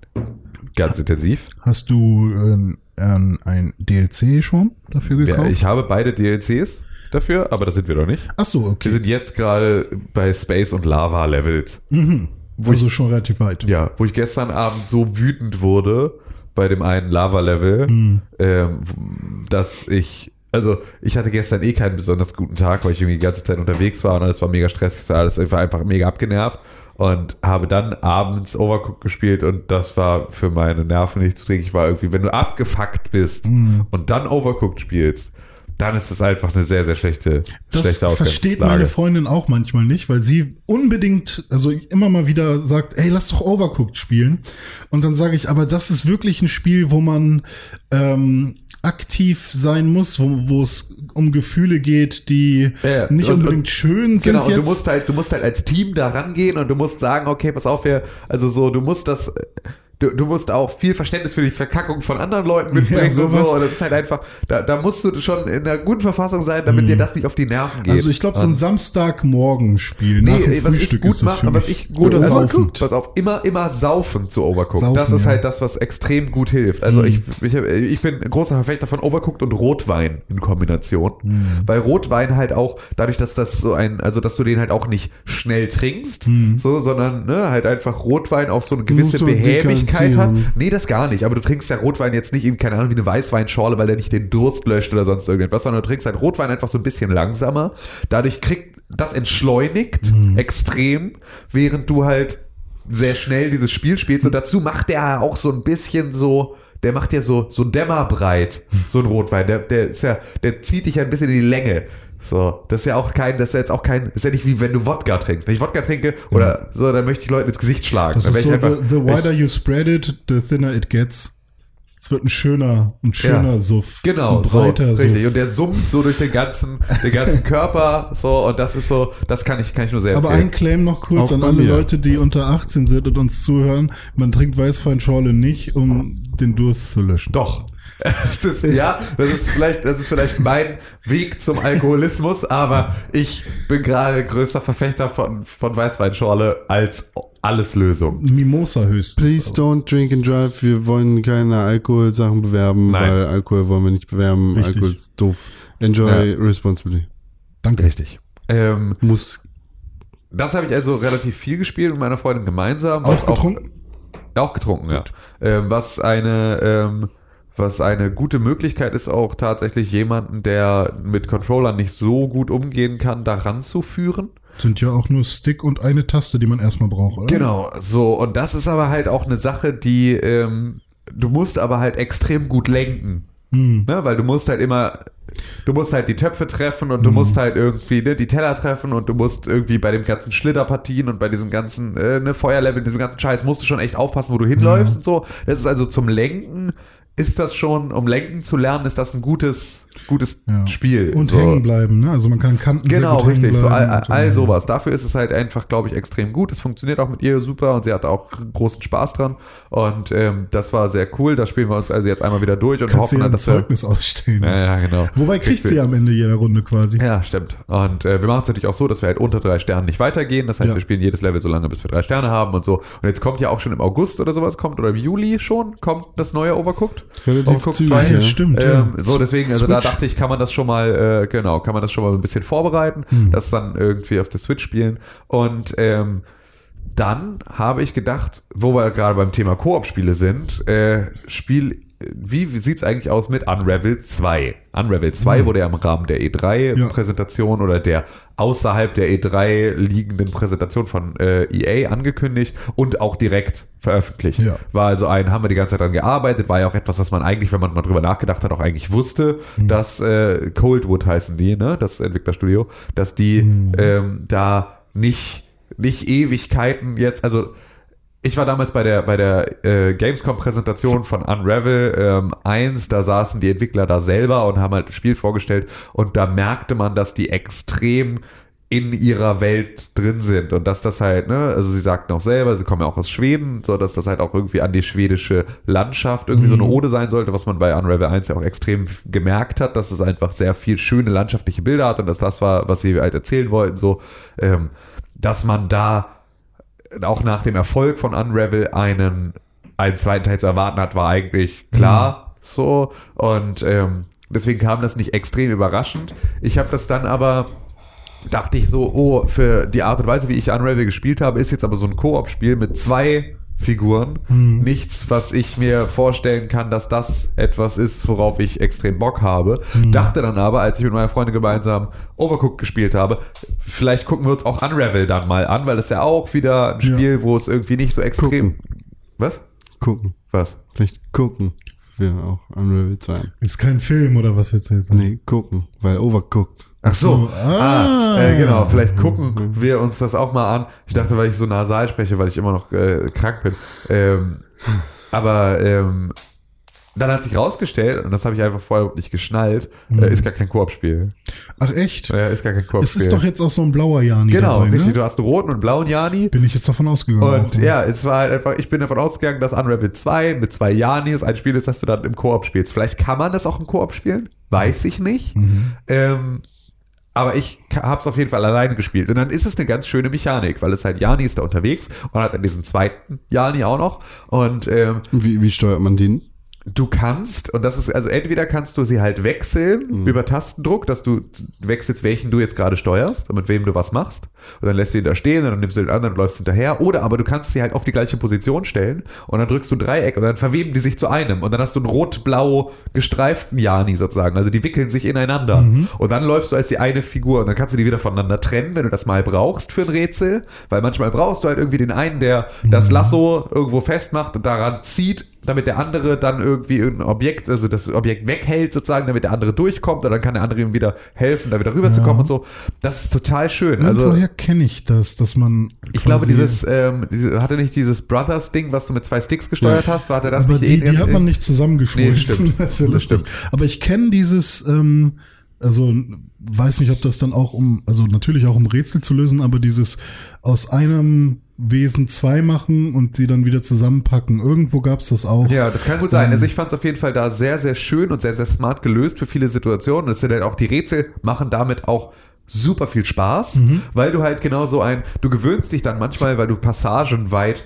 Ganz intensiv. Hast du ähm, ein DLC schon dafür Ja, gekauft? ich habe beide DLCs dafür, aber da sind wir noch nicht. Ach so, Wir okay. sind jetzt gerade bei Space und Lava Levels. Also schon relativ weit. Ja, wo ich gestern Abend so wütend wurde bei dem einen Lava-Level, ähm, w- dass ich, also ich hatte gestern eh keinen besonders guten Tag, weil ich irgendwie die ganze Zeit unterwegs war und alles war mega stressig, alles war einfach mega abgenervt und habe dann abends Overcooked gespielt und das war für meine Nerven nicht zuträglich. Ich war irgendwie, wenn du abgefuckt bist und dann Overcooked spielst, dann ist das einfach eine sehr, sehr schlechte, Das schlechte versteht Ausgangslage. meine Freundin auch manchmal nicht, weil sie unbedingt, also immer mal wieder sagt, ey, lass doch Overcooked spielen. Und dann sage ich, aber das ist wirklich ein Spiel, wo man ähm, aktiv sein muss, wo, es um Gefühle geht, die Ja, nicht und- unbedingt schön sind Genau, und jetzt. du musst halt, du musst halt als Team da rangehen und du musst sagen, okay, pass auf, wir, also so, du musst das, du, du musst auch viel Verständnis für die Verkackung von anderen Leuten mitbringen Ja, und so. Und das ist halt einfach, da, da musst du schon in einer guten Verfassung sein, damit dir das nicht auf die Nerven geht. also ich glaube, so ein Samstagmorgenspiel nach dem Nee, was ich Frühstück gut ist das für mache, was ich gut also, saufen. Pass auf, immer, immer saufen zu Overcooked. Saufen, das ist ja. Mhm. halt das, was extrem gut hilft. Also ich, ich, hab- ich bin ein großer Verfechter von Overcooked und Rotwein in Kombination. Mhm. Weil Rotwein halt auch, dadurch, dass das so ein, also dass du den halt auch nicht schnell trinkst, Mhm. so, sondern ne, halt einfach Rotwein auch so eine gewisse Musst Behäbigkeit hat. Nee, das gar nicht. Aber du trinkst ja Rotwein jetzt nicht irgendwie, keine Ahnung, wie eine Weißweinschorle, weil der nicht den Durst löscht oder sonst irgendetwas, sondern du trinkst halt Rotwein einfach so ein bisschen langsamer. Dadurch kriegt das entschleunigt extrem, während du halt sehr schnell dieses Spiel spielst. Und dazu macht der auch so ein bisschen so, der macht ja so, so dämmerbreit, so ein Rotwein. Der, der ja, der zieht dich ja ein bisschen in die Länge. So, das ist ja auch kein, das ist ja jetzt auch kein, ist ja nicht wie wenn du Wodka trinkst. Wenn ich Wodka trinke oder so, dann möchte ich Leuten ins Gesicht schlagen. Das dann ist so, ich the, the wider you spread it, the thinner it gets. Es wird ein schöner, ein schöner Ja. Suff. Genau, ein breiter so, richtig. Suff. Und der summt so durch den ganzen, den ganzen Körper, so, und das ist so, das kann ich, kann ich nur sehr Aber empfehlen. ein Claim noch kurz Auch an alle mir. Leute, die unter 18 sind und uns zuhören. Man trinkt Weißweinschorle nicht, um den Durst zu löschen. Doch. Das ist, ja, das ist vielleicht, das ist vielleicht mein Weg zum Alkoholismus, aber ich bin gerade größter Verfechter von, von Weißweinschorle als alles Lösung. Mimosa höchstens. Please don't drink and drive. Wir wollen keine Alkoholsachen bewerben, Nein. weil Alkohol wollen wir nicht bewerben. Richtig. Alkohol ist doof. Enjoy responsibly. Danke. Richtig. Ähm, Muss das habe ich also relativ viel gespielt mit meiner Freundin gemeinsam. was Ausgetrunken? Auch, auch getrunken, ja. Ähm, was eine, ähm, was eine gute Möglichkeit ist, auch tatsächlich jemanden, der mit Controllern nicht so gut umgehen kann, daran zu führen. Sind ja auch nur Stick und eine Taste, die man erstmal braucht, oder? Genau, so. Und das ist aber halt auch eine Sache, die, ähm, du musst aber halt extrem gut lenken. Hm. Ne? Weil du musst halt immer, du musst halt die Töpfe treffen und du musst halt irgendwie ne, die Teller treffen und du musst irgendwie bei den ganzen Schlitterpartien und bei diesen ganzen äh, ne, Feuerleveln, diesem ganzen Scheiß, musst du schon echt aufpassen, wo du hinläufst und so. Das ist also zum Lenken, ist das schon, um lenken zu lernen, ist das ein gutes, gutes Ja. Spiel. Und so. hängen bleiben, ne? Also man kann Kanten Genau, richtig. So all, all so. sowas. Dafür ist es halt einfach, glaube ich, extrem gut. Es funktioniert auch mit ihr super und sie hatte auch großen Spaß dran. Und ähm, das war sehr cool. Da spielen wir uns also jetzt einmal wieder durch und Kannst hoffen dann, dass wir. Zeugnis ausstellen. Ja, ja, genau. Wobei kriegt sie am Ende jeder Runde quasi. Ja, stimmt. Und äh, wir machen es natürlich auch so, dass wir halt unter drei Sternen nicht weitergehen. Das heißt, Ja. wir spielen jedes Level so lange, bis wir drei Sterne haben und so. Und jetzt kommt ja auch schon im August oder sowas kommt, oder im Juli schon, kommt das neue Overcooked. Relativ Overcooked zügig, 2. ja. stimmt. Ähm, so, deswegen, also da Switch. dachte ich, kann man das schon mal, äh, genau, kann man das schon mal ein bisschen vorbereiten, Hm. das dann irgendwie auf der Switch spielen. Und ähm, dann habe ich gedacht, wo wir gerade beim Thema Koop-Spiele sind, äh, spiele wie sieht's eigentlich aus mit Unravel 2? Unravel 2 Mhm. wurde ja im Rahmen der E3-Präsentation oder der außerhalb der E3 liegenden Präsentation von äh, EA angekündigt und auch direkt veröffentlicht. Ja. War also ein, haben wir die ganze Zeit dran gearbeitet, war ja auch etwas, was man eigentlich, wenn man mal drüber nachgedacht hat, auch eigentlich wusste, Mhm. dass äh, Coldwood heißen die, ne, das Entwicklerstudio, dass die Mhm. ähm, da nicht, nicht Ewigkeiten jetzt, also ich war damals bei der, bei der äh, Gamescom-Präsentation von Unravel ähm, 1, da saßen die Entwickler da selber und haben halt das Spiel vorgestellt. Und da merkte man, dass die extrem in ihrer Welt drin sind. Und dass das halt, ne, also sie sagten auch selber, sie kommen ja auch aus Schweden, so dass das halt auch irgendwie an die schwedische Landschaft irgendwie so eine Ode sein sollte, was man bei Unravel 1 ja auch extrem gemerkt hat, dass es einfach sehr viel schöne landschaftliche Bilder hat und dass das war, was sie halt erzählen wollten, so, ähm, dass man da auch nach dem Erfolg von Unravel einen, einen zweiten Teil zu erwarten hat, war eigentlich klar so. Und ähm, deswegen kam das nicht extrem überraschend. Ich habe das dann aber, dachte ich so, oh, für die Art und Weise, wie ich Unravel gespielt habe, ist jetzt aber so ein Koop-Spiel mit zwei Figuren. Nichts, was ich mir vorstellen kann, dass das etwas ist, worauf ich extrem Bock habe. Dachte dann aber, als ich mit meiner Freundin gemeinsam Overcooked gespielt habe, vielleicht gucken wir uns auch Unravel dann mal an, weil es ja auch wieder ein Spiel, wo es irgendwie nicht so extrem. Was? Gucken. Was? Vielleicht gucken wir auch Unravel 2 an. Ist kein Film oder was willst du jetzt sagen? Nee, gucken, weil overcooked. Ach so, ah. ah, äh, genau, vielleicht gucken wir uns das auch mal an. Ich dachte, weil ich so nasal spreche, weil ich immer noch äh, krank bin. Ähm, aber ähm, dann hat sich rausgestellt, und das habe ich einfach vorher nicht geschnallt, äh, ist gar kein Koop-Spiel. Ach echt? Äh, ist gar kein Koop-Spiel. Es ist doch jetzt auch so ein blauer Jani Genau, dabei, richtig. ne? Du hast einen roten und blauen Jani. Bin ich jetzt davon ausgegangen. Und auch, ja, es war halt einfach, ich bin davon ausgegangen, dass Unravel 2 mit zwei Janis ein Spiel ist, das du dann im Koop spielst. Vielleicht kann man das auch im Koop spielen, weiß ich nicht. Ähm, aber ich habe es auf jeden Fall alleine gespielt. Und dann ist es eine ganz schöne Mechanik, weil es halt Jani ist da unterwegs und hat dann diesen zweiten Jani auch noch. Und ähm, Wie, wie steuert man den? Du kannst, und das ist, also entweder kannst du sie halt wechseln Mhm. über Tastendruck, dass du wechselst, welchen du jetzt gerade steuerst und mit wem du was machst. Und dann lässt du ihn da stehen und dann nimmst du den anderen und läufst hinterher. Oder aber du kannst sie halt auf die gleiche Position stellen und dann drückst du ein Dreieck und dann verweben die sich zu einem. Und dann hast du einen rot-blau gestreiften Jani sozusagen. Also die wickeln sich ineinander. Mhm. Und dann läufst du als die eine Figur und dann kannst du die wieder voneinander trennen, wenn du das mal brauchst für ein Rätsel. Weil manchmal brauchst du halt irgendwie den einen, der Mhm. das Lasso irgendwo festmacht und daran zieht damit der andere dann irgendwie irgendein Objekt, also das Objekt weghält sozusagen, damit der andere durchkommt und dann kann der andere ihm wieder helfen, da wieder rüberzukommen und so. Das ist total schön. Also Irgendwoher kenne ich das, dass man. ich glaube, dieses, ähm, diese, hatte nicht dieses Brothers-Ding, was du mit zwei Sticks gesteuert hast, war das aber nicht die, die hat man nicht Nee, zusammengeschmolzen. stimmt. das ist ja lustig. Aber ich kenne dieses, ähm, also weiß nicht, ob das dann auch um, also natürlich auch um Rätsel zu lösen, aber dieses aus einem Wesen zwei machen und sie dann wieder zusammenpacken. Irgendwo gab es das auch. Ja, das kann gut sein. Also ich fand es auf jeden Fall da sehr, sehr schön und sehr, sehr smart gelöst für viele Situationen. Es sind halt auch die Rätsel machen damit auch super viel Spaß, weil du halt genau so ein, du gewöhnst dich dann manchmal, weil du Passagen weit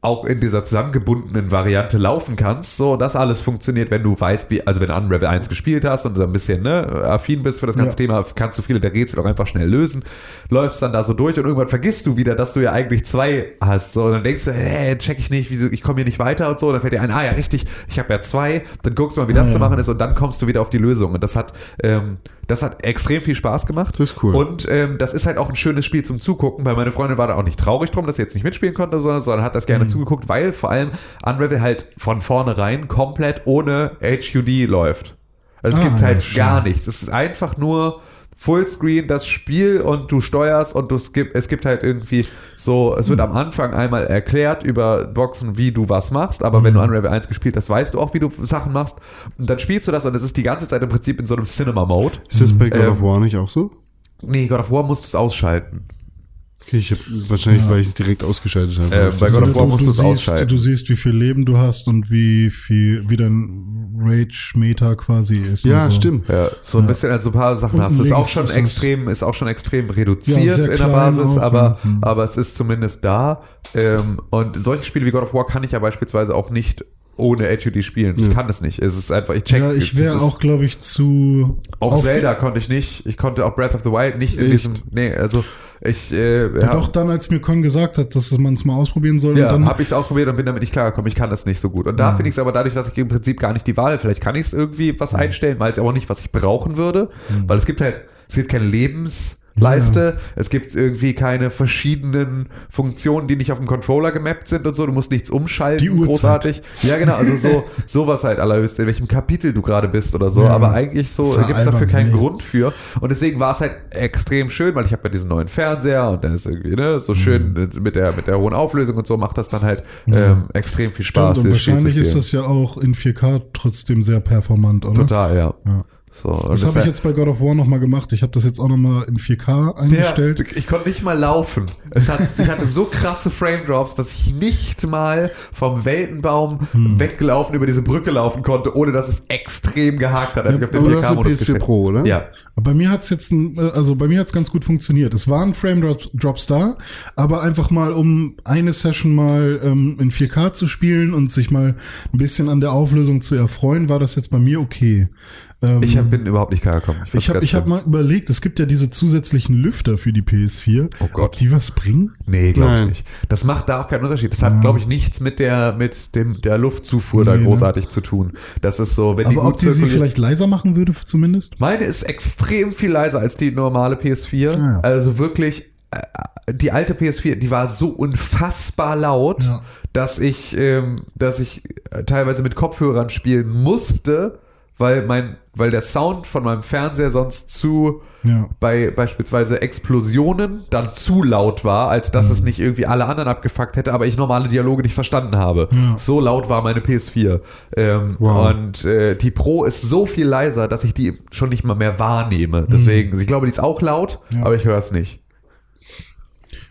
auch in dieser zusammengebundenen Variante laufen kannst. So, das alles funktioniert, wenn du weißt, wie, also wenn du Unravel 1 gespielt hast und du ein bisschen ne, affin bist für das ganze Ja. Thema, kannst du viele der Rätsel auch einfach schnell lösen, läufst dann da so durch und irgendwann vergisst du wieder, dass du ja eigentlich zwei hast. So, und dann denkst du, hä, check ich nicht, wieso, ich komme hier nicht weiter und so. Und dann fällt dir ein, ah ja, richtig, ich habe ja zwei. Dann guckst du mal, wie das Ja, zu machen ist und dann kommst du wieder auf die Lösung. Und das hat, ähm, das hat extrem viel Spaß gemacht. Das ist cool. Und ähm, das ist halt auch ein schönes Spiel zum Zugucken, weil meine Freundin war da auch nicht traurig drum, dass sie jetzt nicht mitspielen konnte, sondern, sondern hat das gerne Mhm. zugeguckt, weil vor allem Unravel halt von vornherein komplett ohne HUD läuft. Also es Ah, gibt ja, halt schön. gar nichts. Es ist einfach nur Fullscreen das Spiel und du steuerst und du, es, gibt, es gibt halt irgendwie so, es wird am Anfang einmal erklärt über Boxen, wie du was machst, aber wenn du Unravel 1 gespielt hast, weißt du auch, wie du Sachen machst und dann spielst du das und es ist die ganze Zeit im Prinzip in so einem Cinema-Mode. Ist das bei God Ähm, of War nicht auch so? Nee, God of War musst du es ausschalten. Okay, ich hab, wahrscheinlich, weil ich es direkt ausgeschaltet habe. Ähm, bei God of War musst du es ausschalten. du siehst, wie viel Leben du hast und wie viel, wie dein Rage-Meter quasi ist. ja, so. stimmt. Ja, so ein bisschen, also ein paar Sachen Unten hast du. Ist auch schon ist das- extrem, ist auch schon extrem Ja, reduziert in der Basis, auch, aber, ja. Mhm. aber es ist zumindest da. Ähm, und solche Spiele wie God of War kann ich ja beispielsweise auch nicht ohne HUD spielen. Ich kann es nicht. Es ist einfach, ich check. Ja, ich wäre auch, glaube ich, zu. Auch Zelda konnte ich nicht. Ich konnte auch Breath of the Wild nicht in Echt? diesem. Nee, also ich. Äh, Ja, doch dann, als mir Con gesagt hat, dass man es mal ausprobieren soll. Ja, und dann, habe ich es ausprobiert und bin damit nicht klargekommen. Ich kann das nicht so gut. Und da finde ich es aber dadurch, dass ich im Prinzip gar nicht die Wahl, vielleicht kann ich es irgendwie was einstellen, weiß aber nicht, was ich brauchen würde, weil es gibt halt, es gibt keine Lebensleiste, es gibt irgendwie keine verschiedenen Funktionen, die nicht auf dem Controller gemappt sind und so. Du musst nichts umschalten, Die Uhrzeit. großartig. Ja, genau, also so sowas halt allerhöchst, in welchem Kapitel du gerade bist oder so. Ja. Aber eigentlich so ja gibt es dafür keinen nee. Grund für. Und deswegen war es halt extrem schön, weil ich habe ja diesen neuen Fernseher und der ist irgendwie ne, so schön Mhm. mit der mit der hohen Auflösung und so macht das dann halt ähm, extrem viel Spaß. und Spiel zu wahrscheinlich ist das ja auch in 4K trotzdem sehr performant, oder? total, ja. Ja. So, und Das habe ich jetzt bei God of War nochmal gemacht. Ich habe das jetzt auch nochmal in 4K ja, eingestellt. ich konnte nicht mal laufen. Es hat, ich hatte so krasse Frame Drops, dass ich nicht mal vom Weltenbaum Hm. weggelaufen über diese Brücke laufen konnte, ohne dass es extrem gehakt hat, als ich auf den aber du hast eine 4K-Modus PS4 gestellt Pro, oder? Ja. Bei mir hat's jetzt, ein, äh, also bei mir hat's ganz gut funktioniert. Es waren Frame Drop- Drops da, aber einfach mal, um eine Session mal ähm, in 4K zu spielen und sich mal ein bisschen an der Auflösung zu erfreuen, war das jetzt bei mir okay. Ähm, Ich hab, bin überhaupt nicht klargekommen. fand's ich habe ich hab mal überlegt, es gibt ja diese zusätzlichen Lüfter für die PS4. Oh Gott. Ob die was bringen? Nee, glaube ich nicht. Das macht da auch keinen Unterschied. Das hat, glaube ich, nichts mit der, mit dem, der Luftzufuhr da Nee, ne? großartig zu tun. Das ist so, wenn die Aber ob gut die sie vielleicht leiser machen würde, zumindest? Meine ist extrem viel leiser als die normale PS4. Ah, ja. Also wirklich, äh, die alte PS4, die war so unfassbar laut, Ja. dass ich, ähm, dass ich äh, teilweise mit Kopfhörern spielen musste, weil mein, weil der Sound von meinem Fernseher sonst zu Ja. bei beispielsweise Explosionen dann zu laut war, als dass es nicht irgendwie alle anderen abgefuckt hätte, aber ich normale Dialoge nicht verstanden habe. Ja. So laut war meine PS4. Ähm, Wow. Und äh, die Pro ist so viel leiser, dass ich die schon nicht mal mehr wahrnehme. Deswegen, ich glaube, die ist auch laut, Ja. aber ich höre es nicht.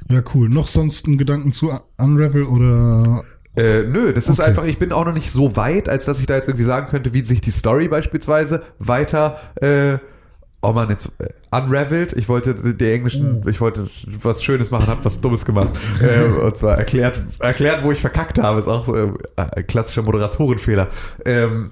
Ja, cool. Noch sonst ein Gedanken zu Unravel oder Äh, nö, das ist Okay. einfach, ich bin auch noch nicht so weit, als dass ich da jetzt irgendwie sagen könnte, wie sich die Story beispielsweise weiter, äh, oh man, jetzt äh, unravelt. Ich wollte die englischen, ich wollte was Schönes machen, hab was Dummes gemacht. äh, und zwar erklärt, erklärt, wo ich verkackt habe, ist auch äh, ein klassischer Moderatorenfehler. Ähm,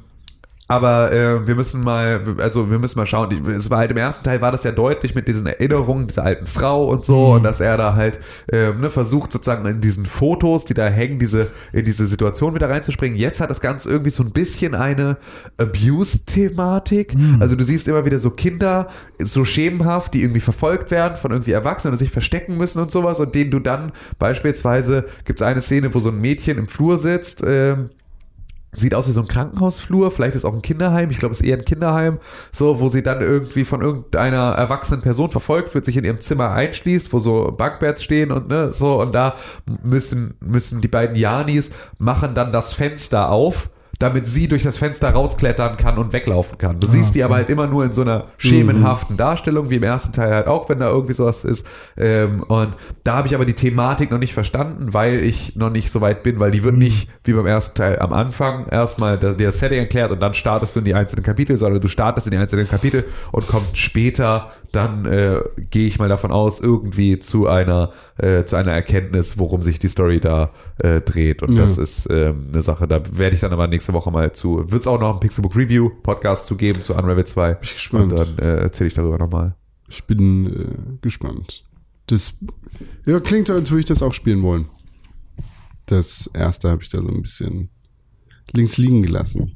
aber äh, wir müssen mal, also wir müssen mal schauen. Die- Es war halt im ersten Teil war das ja deutlich mit diesen Erinnerungen dieser alten Frau und so und dass er da halt ähm, ne, versucht sozusagen in diesen Fotos, die da hängen, diese in diese Situation wieder reinzuspringen. Jetzt hat das Ganze irgendwie so ein bisschen eine Abuse-Thematik. Also du siehst immer wieder so Kinder so schemenhaft, die irgendwie verfolgt werden von irgendwie Erwachsenen und sich verstecken müssen und sowas und denen du dann beispielsweise gibt es eine Szene, wo so ein Mädchen im Flur sitzt. Ähm, Sieht aus wie so ein Krankenhausflur, vielleicht ist auch ein Kinderheim, ich glaube, es ist eher ein Kinderheim, so, wo sie dann irgendwie von irgendeiner erwachsenen Person verfolgt wird, sich in ihrem Zimmer einschließt, wo so Bankbeds stehen und ne, so, und da müssen, müssen die beiden Janis machen dann das Fenster auf, damit sie durch das Fenster rausklettern kann und weglaufen kann. Du siehst die aber halt immer nur in so einer schemenhaften Darstellung, wie im ersten Teil halt auch, wenn da irgendwie sowas ist. Ähm, und da habe ich aber die Thematik noch nicht verstanden, weil ich noch nicht so weit bin, weil die wird nicht wie beim ersten Teil am Anfang erstmal der, der Setting erklärt und dann startest du in die einzelnen Kapitel, sondern du startest in die einzelnen Kapitel und kommst später, dann äh, gehe ich mal davon aus, irgendwie zu einer, äh, zu einer Erkenntnis, worum sich die Story da äh, dreht. Und Ja. das ist ähm, eine Sache, da werde ich dann aber nächste Woche mal zu, wird es auch noch einen Pixelbook Review Podcast zu geben zu Unravel 2. Bin ich gespannt. Und dann äh, erzähle ich darüber nochmal. Ich bin äh, gespannt. Das ja, klingt, als würde ich das auch spielen wollen. Das erste habe ich da so ein bisschen links liegen gelassen.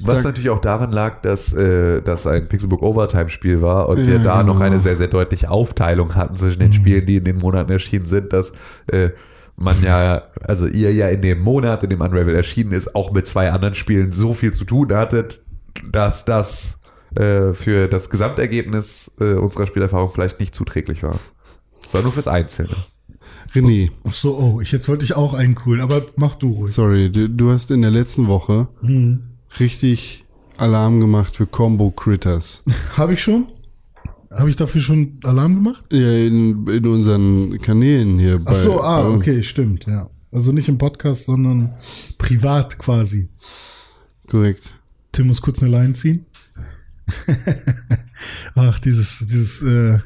Was Sag- natürlich auch daran lag, dass äh, das ein Pixelbook Overtime Spiel war und wir Ja, da noch genau. eine sehr, sehr deutliche Aufteilung hatten zwischen den Spielen, die in den Monaten erschienen sind, dass äh, man ja, also ihr ja in dem Monat, in dem Unravel erschienen ist, auch mit zwei anderen Spielen so viel zu tun hattet, dass das äh, für das Gesamtergebnis äh, unserer Spielerfahrung vielleicht nicht zuträglich war. Sondern nur fürs Einzelne. René, Ach so, oh, ich jetzt wollte ich auch einen cool, aber mach du ruhig. sorry, du, du hast in der letzten Woche richtig Alarm gemacht für Combo Critters. Habe ich schon? Habe ich dafür schon Alarm gemacht? Ja, in, in unseren Kanälen hier. Ach so, ah, okay, stimmt, ja. Also nicht im Podcast, sondern privat quasi. Korrekt. Tim muss kurz eine Line ziehen. Ach, dieses, dieses äh,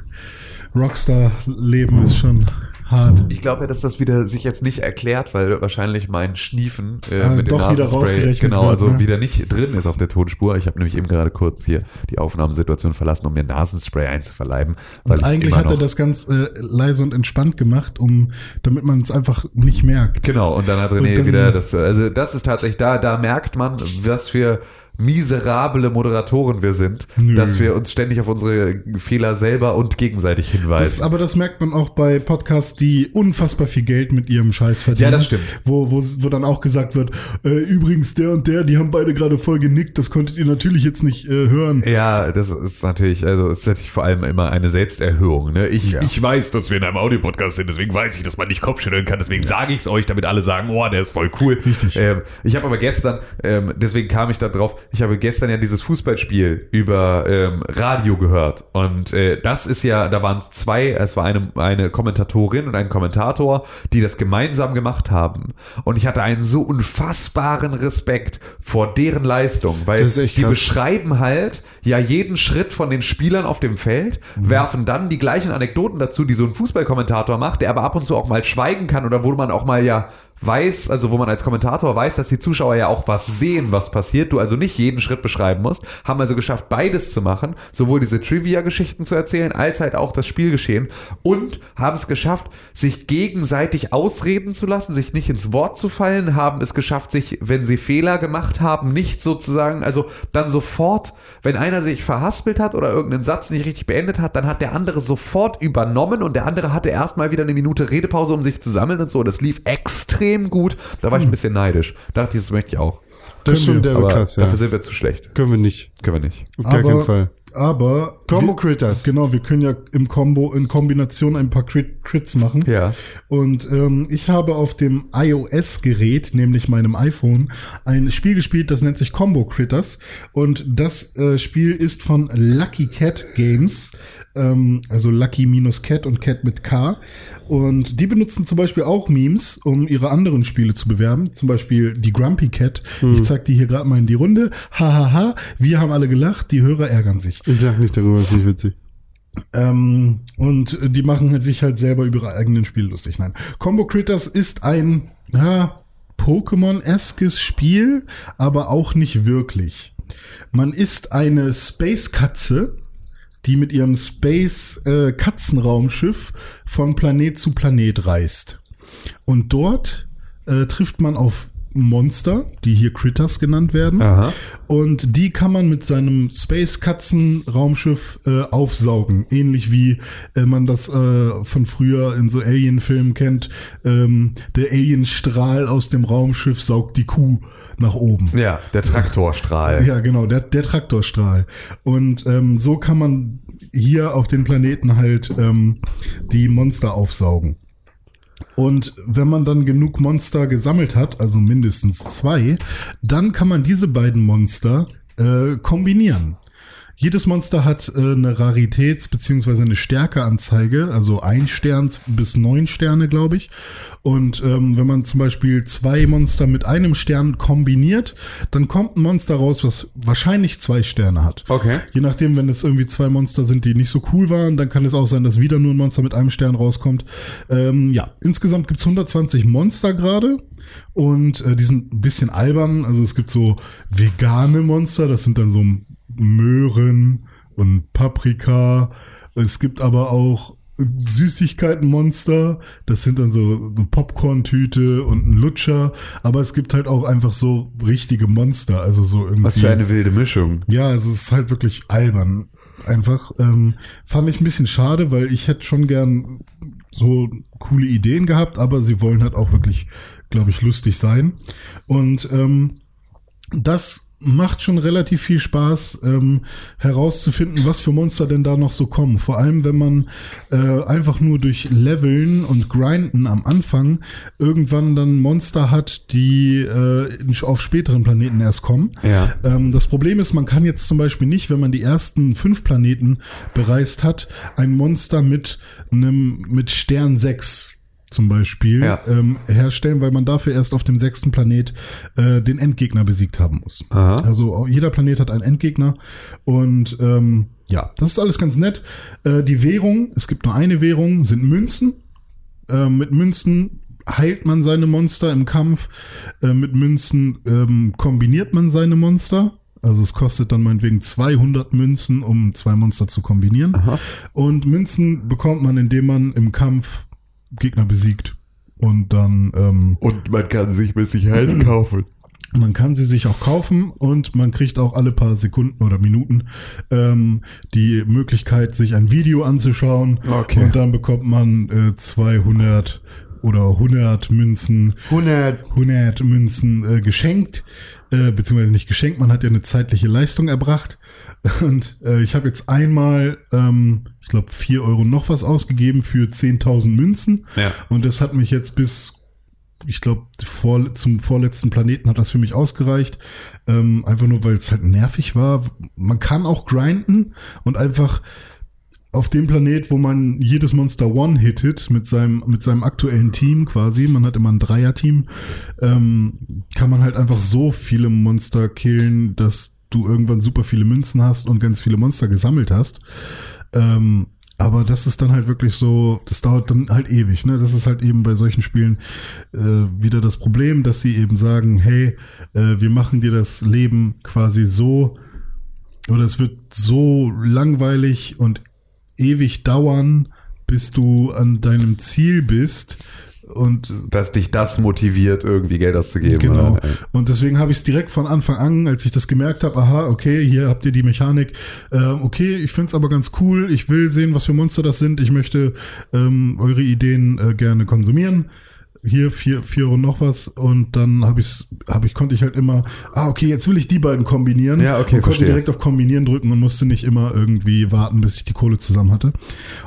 Rockstar-Leben ist schon hart. Ich glaube ja, dass das wieder sich jetzt nicht erklärt, weil wahrscheinlich mein Schniefen äh, Ah, mit dem doch wieder Nasenspray rausgerechnet genau, also ne? wieder nicht drin ist auf der Tonspur. Ich habe nämlich eben gerade kurz hier die Aufnahmesituation verlassen, um mir Nasenspray einzuverleiben. Und ich eigentlich hat er das ganz äh, leise und entspannt gemacht, um damit man es einfach nicht merkt. Genau, und dann hat René dann- wieder das, also das ist tatsächlich, da, da merkt man, was für miserable Moderatoren wir sind, Nö. dass wir uns ständig auf unsere Fehler selber und gegenseitig Das, hinweisen. aber das merkt man auch bei Podcasts, die unfassbar viel Geld mit ihrem Scheiß verdienen. Ja, das stimmt. Wo, wo, wo dann auch gesagt wird, äh, übrigens der und der, die haben beide gerade voll genickt, das konntet ihr natürlich jetzt nicht äh, hören. ja, das ist natürlich, also es ist natürlich vor allem immer eine Selbsterhöhung. Ne? Ich, Ja. ich weiß, dass wir in einem Audiopodcast sind, deswegen weiß ich, dass man nicht Kopfschütteln kann, deswegen sage ich es euch, damit alle sagen, oh, der ist voll cool. Richtig. Ähm, ich habe aber gestern, ähm, deswegen kam ich da drauf, ich habe gestern ja dieses Fußballspiel über ähm, Radio gehört. Und äh, das ist ja, da waren es zwei, es war eine, eine Kommentatorin und ein Kommentator, die das gemeinsam gemacht haben. Und ich hatte einen so unfassbaren Respekt vor deren Leistung, weil die krass. beschreiben halt ja jeden Schritt von den Spielern auf dem Feld, Mhm. werfen dann die gleichen Anekdoten dazu, die so ein Fußballkommentator macht, der aber ab und zu auch mal schweigen kann oder wo man auch mal ja weiß, also wo man als Kommentator weiß, dass die Zuschauer ja auch was sehen, was passiert, du also nicht jeden Schritt beschreiben musst, haben also geschafft, beides zu machen, sowohl diese Trivia-Geschichten zu erzählen, als halt auch das Spielgeschehen und haben es geschafft, sich gegenseitig ausreden zu lassen, sich nicht ins Wort zu fallen, haben es geschafft, sich, wenn sie Fehler gemacht haben, nicht sozusagen, also dann sofort, wenn einer sich verhaspelt hat oder irgendeinen Satz nicht richtig beendet hat, dann hat der andere sofort übernommen und der andere hatte erstmal wieder eine Minute Redepause, um sich zu sammeln und so. Das lief extrem gut. Da war ich ein bisschen neidisch. Dachte ich, das möchte ich auch. Das der Aber krass, ja. dafür sind wir zu schlecht. Können wir nicht. Können wir nicht. Auf gar keinen Fall. Aber Combo wir- Critters. Genau, wir können ja im Combo in Kombination ein paar Crit Crits machen. Ja. Und ähm, ich habe auf dem iOS-Gerät, nämlich meinem iPhone, ein Spiel gespielt, das nennt sich Combo Critters. Und das äh, Spiel ist von Lucky Cat Games. Ähm, also Lucky minus Cat und Cat mit K. Und die benutzen zum Beispiel auch Memes, um ihre anderen Spiele zu bewerben. Zum Beispiel die Grumpy Cat. Ich zeig die hier gerade mal in die Runde. Hahaha, ha, ha. wir haben alle gelacht, die Hörer ärgern sich. Ich sag nicht darüber, ist nicht witzig. Ähm, und die machen sich halt selber über ihre eigenen Spiele lustig. Nein. Combo Critters ist ein ja, Pokémon-eskes Spiel, aber auch nicht wirklich. Man ist eine Space-Katze, die mit ihrem Space-Katzenraumschiff von Planet zu Planet reist. Und dort äh, trifft man auf Monster, die hier Critters genannt werden. Aha. Und die kann man mit seinem Space-Katzen-Raumschiff äh, aufsaugen. Ähnlich wie äh, man das äh, von früher in so Alien-Filmen kennt. Ähm, der Alienstrahl aus dem Raumschiff saugt die Kuh nach oben. Ja, der Traktorstrahl. Ja, genau, der, der Traktorstrahl. Und ähm, so kann man hier auf den Planeten halt ähm, die Monster aufsaugen. Und wenn man dann genug Monster gesammelt hat, also mindestens zwei, dann kann man diese beiden Monster äh, kombinieren. Jedes Monster hat äh, eine Raritäts- beziehungsweise eine Stärkeanzeige, also ein Stern bis neun Sterne, glaube ich. Und ähm, wenn man zum Beispiel zwei Monster mit einem Stern kombiniert, dann kommt ein Monster raus, was wahrscheinlich zwei Sterne hat. Okay. Je nachdem, wenn es irgendwie zwei Monster sind, die nicht so cool waren, dann kann es auch sein, dass wieder nur ein Monster mit einem Stern rauskommt. Ähm, ja, insgesamt gibt's 120 Monster gerade und äh, die sind ein bisschen albern. Also es gibt so vegane Monster, das sind dann so Möhren und Paprika. Es gibt aber auch Süßigkeitenmonster, das sind dann so eine Popcorn-Tüte und ein Lutscher, aber es gibt halt auch einfach so richtige Monster, also so irgendwie. Was für eine wilde Mischung. Ja, also es ist halt wirklich albern. Einfach. Ähm, fand ich ein bisschen schade, weil ich hätte schon gern so coole Ideen gehabt, aber sie wollen halt auch wirklich, glaube ich, lustig sein. Und ähm, das macht schon relativ viel Spaß, ähm, herauszufinden, was für Monster denn da noch so kommen. Vor allem, wenn man äh, einfach nur durch Leveln und Grinden am Anfang irgendwann dann Monster hat, die äh, auf späteren Planeten erst kommen. Ja. Ähm, das Problem ist, man kann jetzt zum Beispiel nicht, wenn man die ersten fünf Planeten bereist hat, ein Monster mit einem mit Stern 6 zum Beispiel Ja. ähm, herstellen, weil man dafür erst auf dem sechsten Planet äh, den Endgegner besiegt haben muss. Aha. Also jeder Planet hat einen Endgegner und ähm, ja, das ist alles ganz nett. Äh, die Währung, es gibt nur eine Währung, sind Münzen. Äh, mit Münzen heilt man seine Monster im Kampf. Äh, mit Münzen ähm, kombiniert man seine Monster. Also es kostet dann meinetwegen 200 Münzen, um zwei Monster zu kombinieren. Aha. Und Münzen bekommt man, indem man im Kampf Gegner besiegt. Und dann. Ähm, und man kann sich mit Sicherheit kaufen. Man kann sie sich auch kaufen und man kriegt auch alle paar Sekunden oder Minuten ähm, die Möglichkeit, sich ein Video anzuschauen. Okay. Und dann bekommt man äh, 200 oder 100 Münzen. 100. 100 Münzen äh, geschenkt. Äh, beziehungsweise nicht geschenkt, man hat ja eine zeitliche Leistung erbracht. Und äh, ich habe jetzt einmal, ähm, ich glaube, 4 Euro noch was ausgegeben für 10.000 Münzen. Ja. Und das hat mich jetzt bis ich glaube, vor, zum vorletzten Planeten hat das für mich ausgereicht. Ähm, einfach nur, weil es halt nervig war. Man kann auch grinden und einfach auf dem Planet, wo man jedes Monster one-hittet mit seinem, mit seinem aktuellen Team quasi, man hat immer ein Dreier-Team, ähm, kann man halt einfach so viele Monster killen, dass du irgendwann super viele Münzen hast und ganz viele Monster gesammelt hast. Ähm, aber das ist dann halt wirklich so, das dauert dann halt ewig. Ne? Das ist halt eben bei solchen Spielen äh, wieder das Problem, dass sie eben sagen, hey, äh, wir machen dir das Leben quasi so, oder es wird so langweilig und ewig dauern, bis du an deinem Ziel bist, und dass dich das motiviert, irgendwie Geld auszugeben. Genau. Oder? Und deswegen habe ich es direkt von Anfang an, als ich das gemerkt habe, aha, okay, hier habt ihr die Mechanik. Äh, okay, ich finde es aber ganz cool. Ich will sehen, was für Monster das sind. Ich möchte ähm, eure Ideen äh, gerne konsumieren hier vier, vier Euro noch was und dann habe ich hab ich konnte ich halt immer ah okay jetzt will ich die beiden kombinieren ja okay und konnte direkt auf kombinieren drücken und musste nicht immer irgendwie warten bis ich die Kohle zusammen hatte.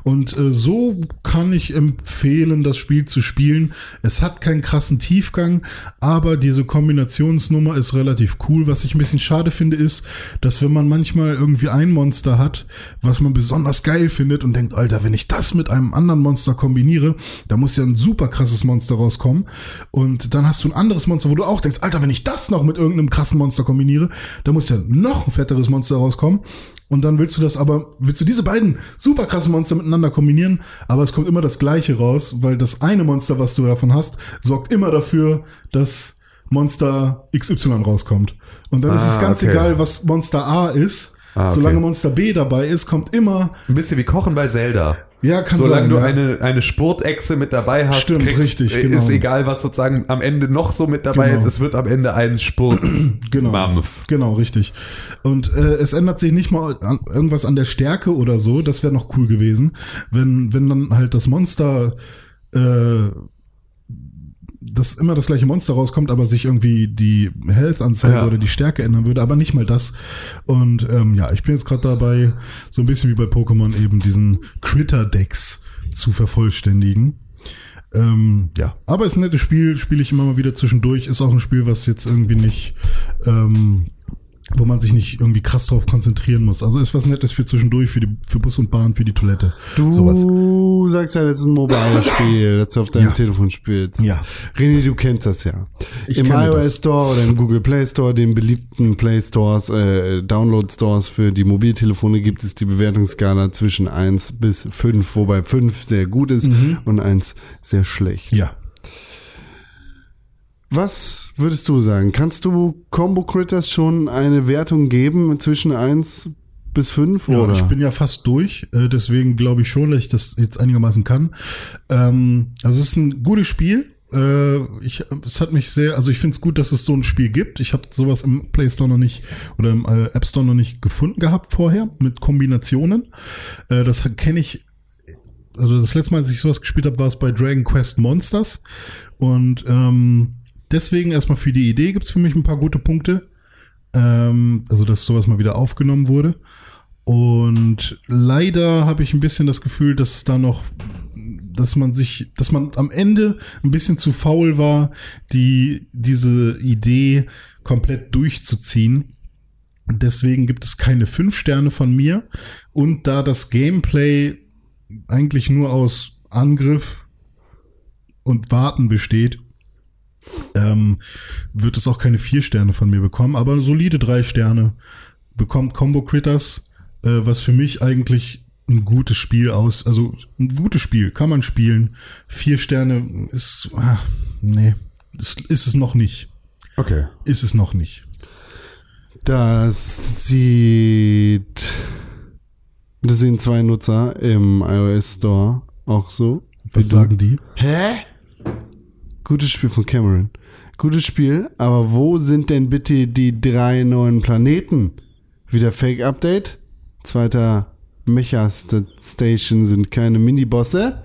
Und äh, so kann ich empfehlen das Spiel zu spielen. Es hat keinen krassen Tiefgang aber diese Kombinationsnummer ist relativ cool. Was ich ein bisschen schade finde ist dass wenn man manchmal irgendwie ein Monster hat was man besonders geil findet und denkt Alter wenn ich das mit einem anderen Monster kombiniere da muss ja ein super krasses Monster rauskommen. Und dann hast du ein anderes Monster, wo du auch denkst, Alter, wenn ich das noch mit irgendeinem krassen Monster kombiniere, dann muss ja noch ein fetteres Monster rauskommen. Und dann willst du das aber, willst du diese beiden super krassen Monster miteinander kombinieren, aber es kommt immer das gleiche raus, weil das eine Monster, was du davon hast, sorgt immer dafür, dass Monster XY rauskommt. Und dann ah, ist es ah, ganz okay. egal, was Monster A ist. Ah, okay. Solange Monster B dabei ist, kommt immer. Ein bisschen wie Kochen bei Zelda. Ja, kann Solange sein, du ja. eine, eine Spurtechse mit dabei hast, Stimmt, kriegst, richtig, genau. ist egal, was sozusagen am Ende noch so mit dabei genau. ist, es wird am Ende ein Spurt. genau, genau, richtig. Und äh, es ändert sich nicht mal an, irgendwas an der Stärke oder so, das wäre noch cool gewesen, wenn, wenn dann halt das Monster äh, dass immer das gleiche Monster rauskommt, aber sich irgendwie die Health-Anzeige ja. oder die Stärke ändern würde, aber nicht mal das. Und ähm, ja, ich bin jetzt gerade dabei, so ein bisschen wie bei Pokémon eben diesen Critter-Decks zu vervollständigen. Ähm, ja, aber es ist ein nettes Spiel, spiele ich immer mal wieder zwischendurch. Ist auch ein Spiel, was jetzt irgendwie nicht ähm, wo man sich nicht irgendwie krass drauf konzentrieren muss. Also ist was Nettes für zwischendurch, für, die, für Bus und Bahn, für die Toilette. Du sowas. sagst ja, das ist ein Mobile-Spiel, das du auf deinem ja. Telefon spielst. Ja. René, du kennst das ja. Ich Im iOS das. Store oder im Google Play Store, den beliebten Play Stores, äh, Download Stores für die Mobiltelefone gibt es die Bewertungsskala zwischen eins bis fünf, wobei fünf sehr gut ist mhm. und eins sehr schlecht. Ja. Was würdest du sagen? Kannst du Combo Critters schon eine Wertung geben zwischen 1 bis 5? Ja, ich bin ja fast durch, äh, deswegen glaube ich schon, dass ich das jetzt einigermaßen kann. Ähm, also es ist ein gutes Spiel. Äh, ich, es hat mich sehr, also ich finde es gut, dass es so ein Spiel gibt. Ich habe sowas im Play Store noch nicht oder im äh, App Store noch nicht gefunden gehabt vorher mit Kombinationen. das kenne ich also das letzte Mal, als ich sowas gespielt habe, war es bei Dragon Quest Monsters. Und ähm, deswegen erstmal für die Idee gibt es für mich ein paar gute Punkte. Ähm, also, dass sowas mal wieder aufgenommen wurde. Und leider habe ich ein bisschen das Gefühl, dass es da noch, dass man sich, dass man am Ende ein bisschen zu faul war, die, diese Idee komplett durchzuziehen. Deswegen gibt es keine fünf Sterne von mir. Und da das Gameplay eigentlich nur aus Angriff und Warten besteht, ähm, wird es auch keine vier Sterne von mir bekommen, aber solide drei Sterne bekommt Combo Critters, äh, was für mich eigentlich ein gutes Spiel aus. Also ein gutes Spiel kann man spielen. Vier Sterne ist, ah, nee, ist, ist es noch nicht. Okay. Ist es noch nicht. Das sieht. Das sehen zwei Nutzer im iOS Store auch so. Was sagen die? Hä? Gutes Spiel von Cameron. Gutes Spiel, aber wo sind denn bitte die drei neuen Planeten? Wieder Fake-Update? Zweiter Mecha-Station sind keine Minibosse.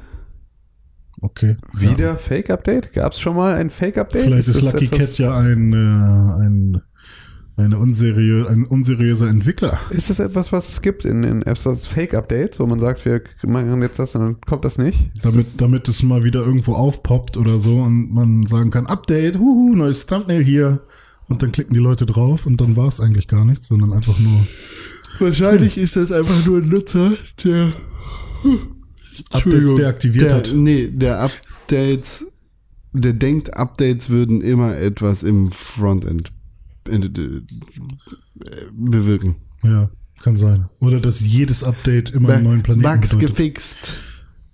Okay. Wieder Fake-Update? Gab es schon mal ein Fake-Update? Vielleicht ist, das Lucky Cat ja ein, äh, ein, eine unseriö ein unseriöser Entwickler. Ist das etwas, was es gibt in, in Apps als Fake-Update, wo man sagt, wir machen jetzt das und dann kommt das nicht? Ist Damit, damit es mal wieder irgendwo aufpoppt oder so und man sagen kann, Update, huhu, neues Thumbnail hier. Und dann klicken die Leute drauf und dann war es eigentlich gar nichts, sondern einfach nur Wahrscheinlich ist das einfach nur ein Nutzer, der Updates deaktiviert der, hat. Nee, der Updates, der denkt, Updates würden immer etwas im Frontend bewirken. Ja, kann sein. Oder dass jedes Update immer einen neuen Planeten Bugs bedeutet. gefixt.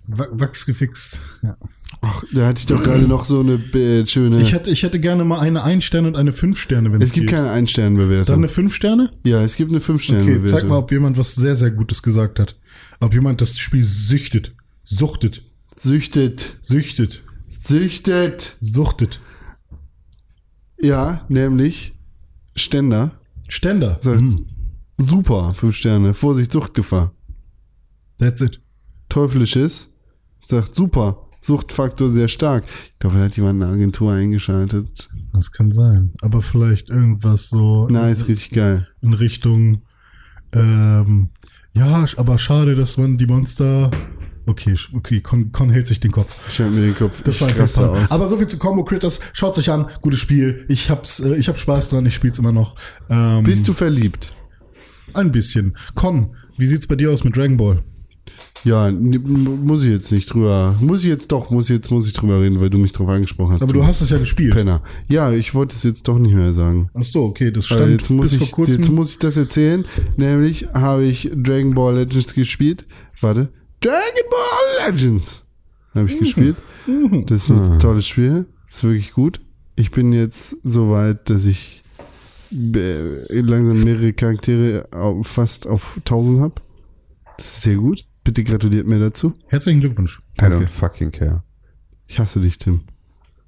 Wa- Wachs gefixt. Ja. Ach, da hatte ich doch gerade noch so eine äh, schöne. Ich hätte, ich hätte gerne mal eine 1 Sterne und eine 5 Sterne, wenn es es gibt keine Ein-Sterne-Bewertung. Dann eine 5 Sterne? Ja, es gibt eine Okay, 5-Sterne-Bewertung. zeig mal, ob jemand was sehr, sehr Gutes gesagt hat. Ob jemand das Spiel süchtet. Suchtet. Süchtet. Süchtet. Süchtet. Suchtet. Ja, nämlich Ständer. Ständer. Sagt, Hm, super, 5 Sterne. Vorsicht, Suchtgefahr. that's it. Teuflisches. Sagt, super. Suchtfaktor sehr stark. Ich glaube, da hat jemand eine Agentur eingeschaltet. Das kann sein. Aber vielleicht irgendwas so Nice, richtig geil. in Richtung, ähm, ja, aber schade, dass man die Monster, okay, okay, Con, Con hält sich den Kopf. Ich halte mir den Kopf. Das ich war toll. aus. Aber so viel zu Combo Critters. Schaut's euch an. Gutes Spiel. Ich hab's, äh, ich hab Spaß dran. Ich spiel's immer noch. Ähm, Bist du verliebt? ein bisschen. Con, wie sieht's bei dir aus mit Dragon Ball? Ja, muss ich jetzt nicht drüber. Muss ich jetzt doch, muss ich jetzt muss ich drüber reden, weil du mich drauf angesprochen hast. Aber du hast es ja gespielt. Penner. Ja, ich wollte es jetzt doch nicht mehr sagen. Ach so, okay, das stand jetzt muss, bis ich, vor kurzem. jetzt muss ich das erzählen. Nämlich habe ich Dragon Ball Legends gespielt. Warte. Dragon Ball Legends habe ich gespielt. Das ist ein tolles Spiel. Ist wirklich gut. Ich bin jetzt so weit, dass ich äh, langsam mehrere Charaktere fast auf 1000 habe. Das ist sehr gut. Bitte gratuliert mir dazu. Herzlichen Glückwunsch. I don't Danke. fucking care. Ich hasse dich, Tim.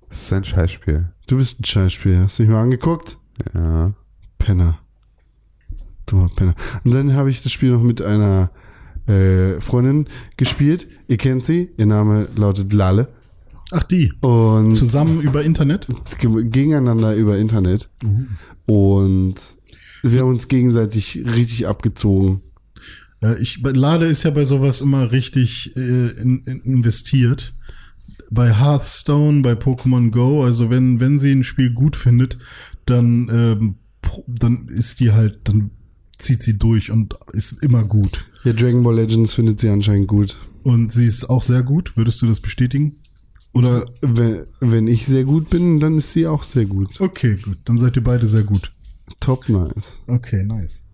Das ist ein Scheißspiel. Du bist ein Scheißspiel. Hast du dich mal angeguckt? Ja. Penner. Dummer Penner. Und dann habe ich das Spiel noch mit einer äh, Freundin gespielt. Ihr kennt sie. Ihr Name lautet Lale. Ach, die. Und Zusammen über Internet? ge- gegeneinander über Internet. Und wir haben uns gegenseitig richtig abgezogen. Ja, ich, Lade ist ja bei sowas immer richtig äh, in, in investiert. Bei Hearthstone, bei Pokémon Go, also wenn, wenn sie ein Spiel gut findet, dann, ähm, dann ist die halt, dann zieht sie durch und ist immer gut. Ja, Dragon Ball Legends findet sie anscheinend gut. Und sie ist auch sehr gut. Würdest du das bestätigen? Oder? Wenn, wenn ich sehr gut bin, dann ist sie auch sehr gut. Okay, gut. Dann seid ihr beide sehr gut. Top nice. Okay, nice.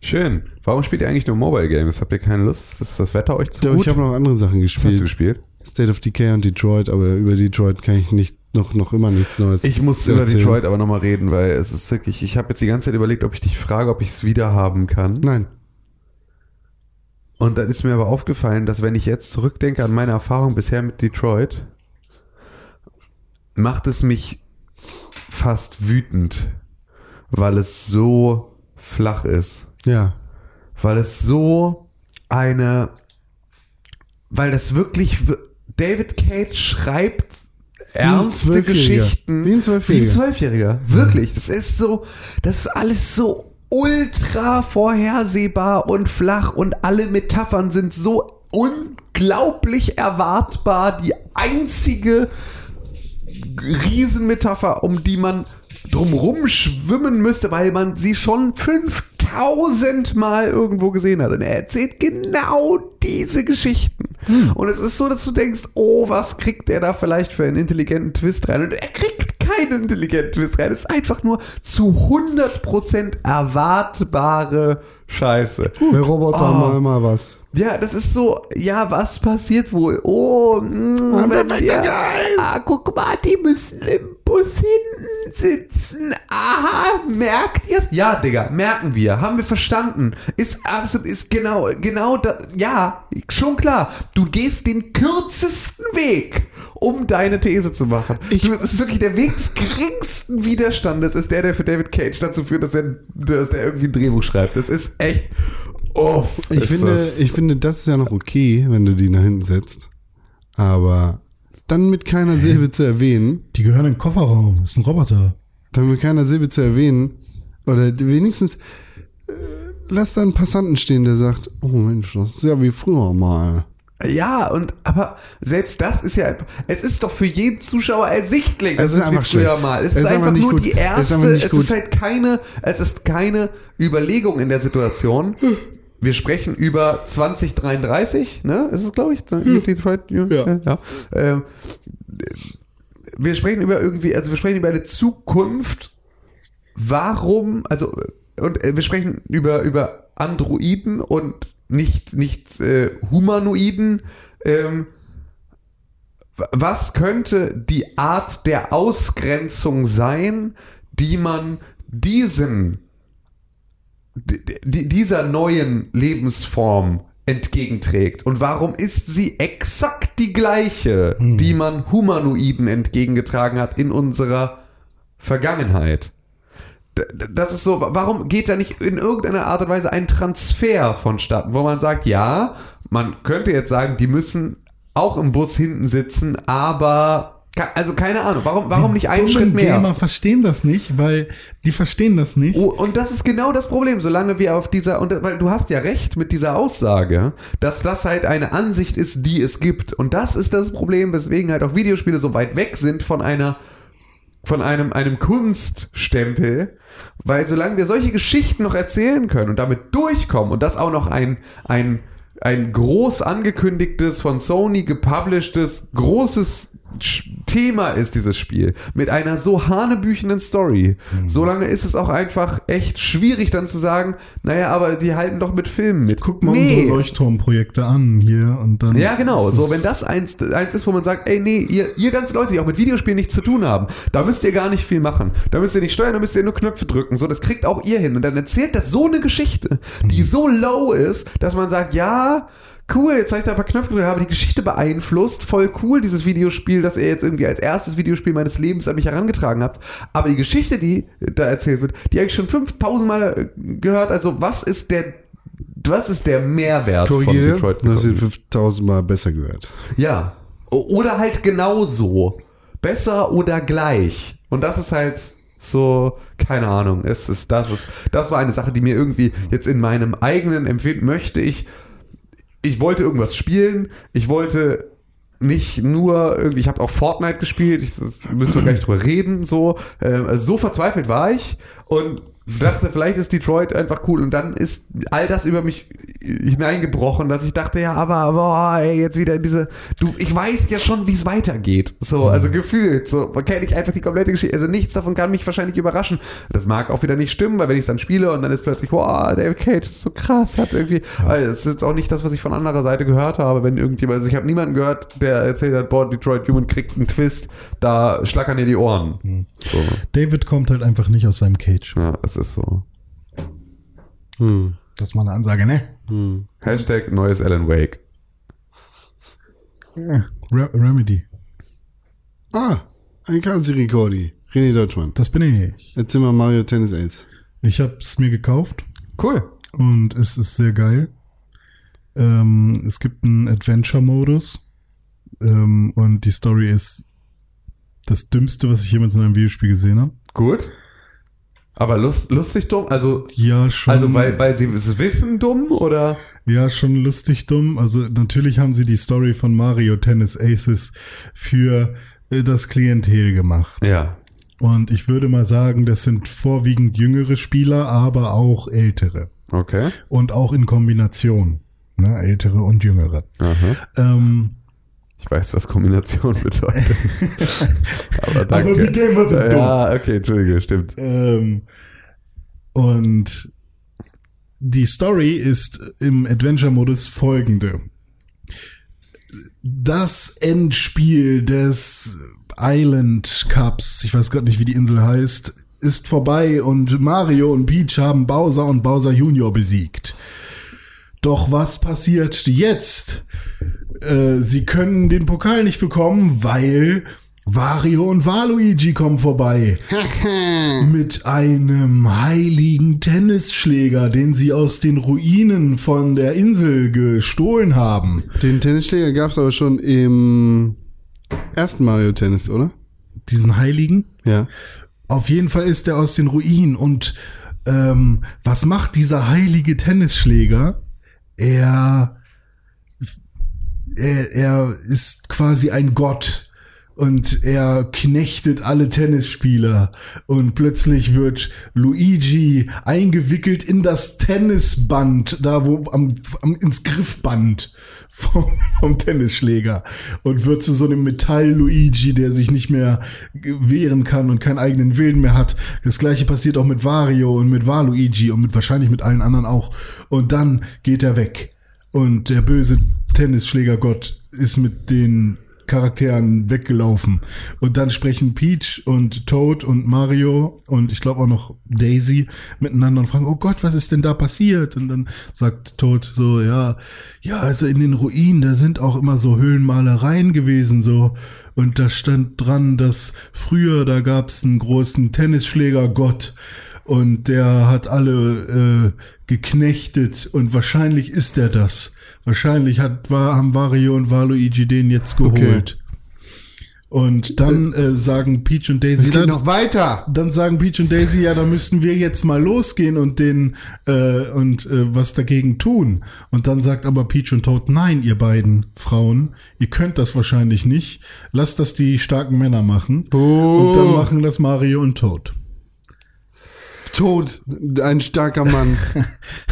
Schön. Warum spielt ihr eigentlich nur Mobile Games? Habt ihr keine Lust? Ist das Wetter euch zu Doch, gut? ich habe noch andere Sachen Was hast gespielt. du gespielt? State of Decay und Detroit, aber über Detroit kann ich nicht noch, noch immer nichts Neues Ich muss über erzählen. Detroit aber nochmal reden, weil es ist wirklich, ich habe jetzt die ganze Zeit überlegt, ob ich dich frage, ob ich es wieder haben kann. Nein. Und dann ist mir aber aufgefallen, dass wenn ich jetzt zurückdenke an meine Erfahrung bisher mit Detroit, macht es mich fast wütend, weil es so flach ist. Ja. Weil es so eine, weil das wirklich, David Cage schreibt ernste. Geschichten. Wie ein Zwölfjähriger. Wie ein Zwölfjähriger. Wirklich. Das ist so, das ist alles so ultra vorhersehbar und flach und alle Metaphern sind so unglaublich erwartbar. Die einzige Riesenmetapher, um die man drumrum schwimmen müsste, weil man sie schon 5000 Mal irgendwo gesehen hat. Und er erzählt genau diese Geschichten. Und es ist so, dass du denkst, oh, was kriegt der da vielleicht für einen intelligenten Twist rein? Und er kriegt keinen intelligenten Twist rein. Es ist einfach nur zu 100% erwartbare Scheiße. Der Roboter Oh. mal mal was. Ja, das ist so, ja, was passiert wohl? Oh, mh, wenn wir, ah, guck mal, die müssen im Bus hinten sitzen. Aha, merkt ihr's? Ja, Digga, merken wir. Haben wir verstanden. Ist absolut, ist genau, genau das, ja, schon klar. Du gehst den kürzesten Weg, um deine These zu machen. du, es ist wirklich der Weg des geringsten Widerstandes, ist der, der für David Cage dazu führt, dass er, dass er irgendwie ein Drehbuch schreibt. Das ist echt, oh, Ich ist finde, das- ich finde, das ist ja noch okay, wenn du die nach hinten setzt. Aber dann mit keiner Silbe zu erwähnen, Die gehören in den Kofferraum. Das ist ein Roboter. dann mit keiner Silbe zu erwähnen, oder wenigstens äh, lass da einen Passanten stehen, der sagt, oh Mensch, das ist ja wie früher mal. Ja, und aber selbst das ist ja, es ist doch für jeden Zuschauer ersichtlich. Es Das ist ist wie einfach früher mal. Es Es ist, ist einfach nur gut. die Es ist erste, einfach nicht es ist halt keine, es ist keine Überlegung in der Situation. Wir sprechen über 2033, ne? Ist es, glaube ich, Detroit? Ja. Ja. ja. Ähm, wir sprechen über irgendwie, also wir sprechen über eine Zukunft. Warum, also, und äh, wir sprechen über, über Androiden und nicht, nicht äh, Humanoiden. Ähm, was könnte die Art der Ausgrenzung sein, die man diesen, di- di- dieser neuen Lebensform entgegenträgt? Und warum ist sie exakt die gleiche, die man Humanoiden entgegengetragen hat in unserer Vergangenheit? Das ist so, warum geht da nicht in irgendeiner Art und Weise ein Transfer vonstatten, wo man sagt, ja, man könnte jetzt sagen, die müssen auch im Bus hinten sitzen, aber also keine Ahnung, warum, warum nicht einen Schritt mehr? Gamer verstehen das nicht, weil die verstehen das nicht. Oh, und das ist genau das Problem, solange wir auf dieser, und weil du hast ja recht mit dieser Aussage, dass das halt eine Ansicht ist, die es gibt. Und das ist das Problem, weswegen halt auch Videospiele so weit weg sind von einer, von einem, einem Kunststempel. Weil solange wir solche Geschichten noch erzählen können und damit durchkommen und das auch noch ein, ein, ein groß angekündigtes, von Sony gepublishtes, großes Thema ist dieses Spiel. Mit einer so hanebüchenden Story. Mhm. Solange ist es auch einfach echt schwierig dann zu sagen, naja, aber die halten doch mit Filmen mit. Guck mal unsere Leuchtturmprojekte an hier und dann. Ja, genau. So, wenn das eins, eins ist, wo man sagt, ey, nee, ihr, ihr ganze Leute, die auch mit Videospielen nichts zu tun haben, da müsst ihr gar nicht viel machen. Da müsst ihr nicht steuern, da müsst ihr nur Knöpfe drücken. So, das kriegt auch ihr hin. Und dann erzählt das so eine Geschichte, die Mhm. so low ist, dass man sagt, ja, cool, jetzt habe ich da ein paar Knöpfe gedrückt, habe die Geschichte beeinflusst. Voll cool, dieses Videospiel, das ihr jetzt irgendwie als erstes Videospiel meines Lebens an mich herangetragen habt. Aber die Geschichte, die da erzählt wird, die habe ich schon 5000 Mal äh, gehört. Also, was ist der, was ist der Mehrwert von Korrigiere, Detroit du hast Become ihn 5000 Mal besser gehört. ja. Oder halt genauso. Besser oder gleich. Und das ist halt so, keine Ahnung. Es ist, das ist, das war eine Sache, die mir irgendwie jetzt in meinem eigenen Empfinden möchte ich, ich wollte irgendwas spielen. Ich wollte nicht nur irgendwie, ich habe auch Fortnite gespielt, ich, das müssen wir gleich drüber reden, so, äh, also so verzweifelt war ich. Und dachte, vielleicht ist Detroit einfach cool. Und dann ist all das über mich hineingebrochen, dass ich dachte, ja, aber boah, ey, jetzt wieder diese, du, ich weiß ja schon, wie es weitergeht, so, also gefühlt, so, kenne ich einfach die komplette Geschichte, also nichts davon kann mich wahrscheinlich überraschen. Das mag auch wieder nicht stimmen, weil wenn ich es dann spiele und dann ist plötzlich, boah, David Cage ist so krass, hat irgendwie, also es ist jetzt auch nicht das, was ich von anderer Seite gehört habe, wenn irgendjemand, also ich habe niemanden gehört, der erzählt hat, boah, Detroit Human kriegt einen Twist, da schlackern dir die Ohren. So, David kommt halt einfach nicht aus seinem Cage. ja, es ist so. Hm. Das ist mal eine Ansage, ne? Hashtag neues Alan Wake. Re Remedy. Ah, ein Kasi-Recordi. René Deutschmann. Das bin ich. Erzähl mal Mario Tennis Ace. Ich habe es mir gekauft Cool. und es ist sehr geil. Ähm, es gibt einen Adventure-Modus ähm, und die Story ist das Dümmste, was ich jemals in einem Videospiel gesehen habe. Gut. Aber lust, lustig dumm? Also, Ja, schon. also weil, weil sie es wissen dumm oder? Ja, schon lustig dumm. Also natürlich haben sie die Story von Mario Tennis Aces für äh, das Klientel gemacht. Ja. Und ich würde mal sagen, das sind vorwiegend jüngere Spieler, aber auch ältere. Okay. Und auch in Kombination. Ne, ältere und jüngere. Aha. Ähm, Ich weiß, was Kombination bedeutet. Aber danke. Aber die Gamer sind dumm. Ja, okay, Entschuldige, stimmt. Ähm, und die Story ist im Adventure-Modus folgende. Das Endspiel des Island Cups, ich weiß gerade nicht, wie die Insel heißt, ist vorbei und Mario und Peach haben Bowser und Bowser Junior besiegt. Doch was passiert jetzt? Äh, sie können den Pokal nicht bekommen, weil Wario und Waluigi kommen vorbei. mit einem heiligen Tennisschläger, den sie aus den Ruinen von der Insel gestohlen haben. Den Tennisschläger gab es aber schon im ersten Mario Tennis, oder? Diesen heiligen? Ja. Auf jeden Fall ist er aus den Ruinen. Und ähm, was macht dieser heilige Tennisschläger? Er, er, er ist quasi ein Gott und er knechtet alle Tennisspieler und plötzlich wird Luigi eingewickelt in das Tennisband, da wo am, am ins Griffband vom, vom Tennisschläger und wird zu so einem Metall-Luigi, der sich nicht mehr wehren kann und keinen eigenen Willen mehr hat. Das gleiche passiert auch mit Wario und mit Waluigi und mit wahrscheinlich mit allen anderen auch. Und dann geht er weg. Und der böse Tennisschlägergott ist mit den Charakteren weggelaufen. Und dann sprechen Peach und Toad und Mario und ich glaube auch noch Daisy miteinander und fragen, oh Gott, was ist denn da passiert? Und dann sagt Toad so, ja, ja, also in den Ruinen, da sind auch immer so Höhlenmalereien gewesen, so. Und da stand dran, dass früher, da gab's einen großen Tennisschlägergott und der hat alle äh, geknechtet und wahrscheinlich ist er das. Wahrscheinlich hat, war, haben Wario und Waluigi den jetzt geholt. Und dann äh, sagen Peach und Daisy Es geht dann, noch weiter. dann sagen Peach und Daisy, ja, da müssten wir jetzt mal losgehen und den äh, und äh, was dagegen tun. Und dann sagt aber Peach und Toad, nein, ihr beiden Frauen, ihr könnt das wahrscheinlich nicht. Lasst das die starken Männer machen. Und dann machen das Mario und Toad. Tot, ein starker Mann.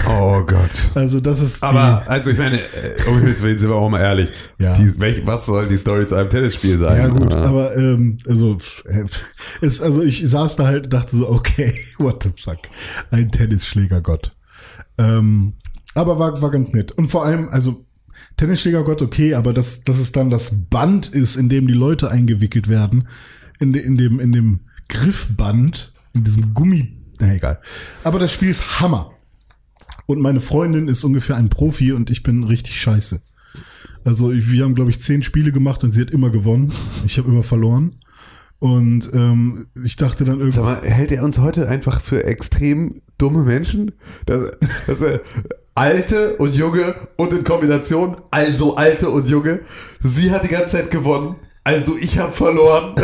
Oh Gott. Also das ist Aber, also ich meine, äh, um Himmels Willen sind wir auch mal ehrlich. Ja. Die, welch, was soll die Story zu einem Tennisspiel sein? Ja gut, Äh, aber ähm, also ist also ich saß da halt und dachte so okay, what the fuck, ein Tennisschlägergott. Ähm, aber war war ganz nett und vor allem also Tennisschlägergott okay, aber dass dass es dann das Band ist, in dem die Leute eingewickelt werden, in, de, in dem in dem Griffband, in diesem Gummi, na egal. Aber das Spiel ist Hammer. Und meine Freundin ist ungefähr ein Profi und ich bin richtig scheiße. Also wir haben, glaube ich, zehn Spiele gemacht und sie hat immer gewonnen. Ich habe immer verloren. Und ähm, ich dachte dann Sag irgendwie, mal, hält er uns heute einfach für extrem dumme Menschen? Das, das, äh, alte und junge und in Kombination, also alte und junge. Sie hat die ganze Zeit gewonnen, also ich habe verloren.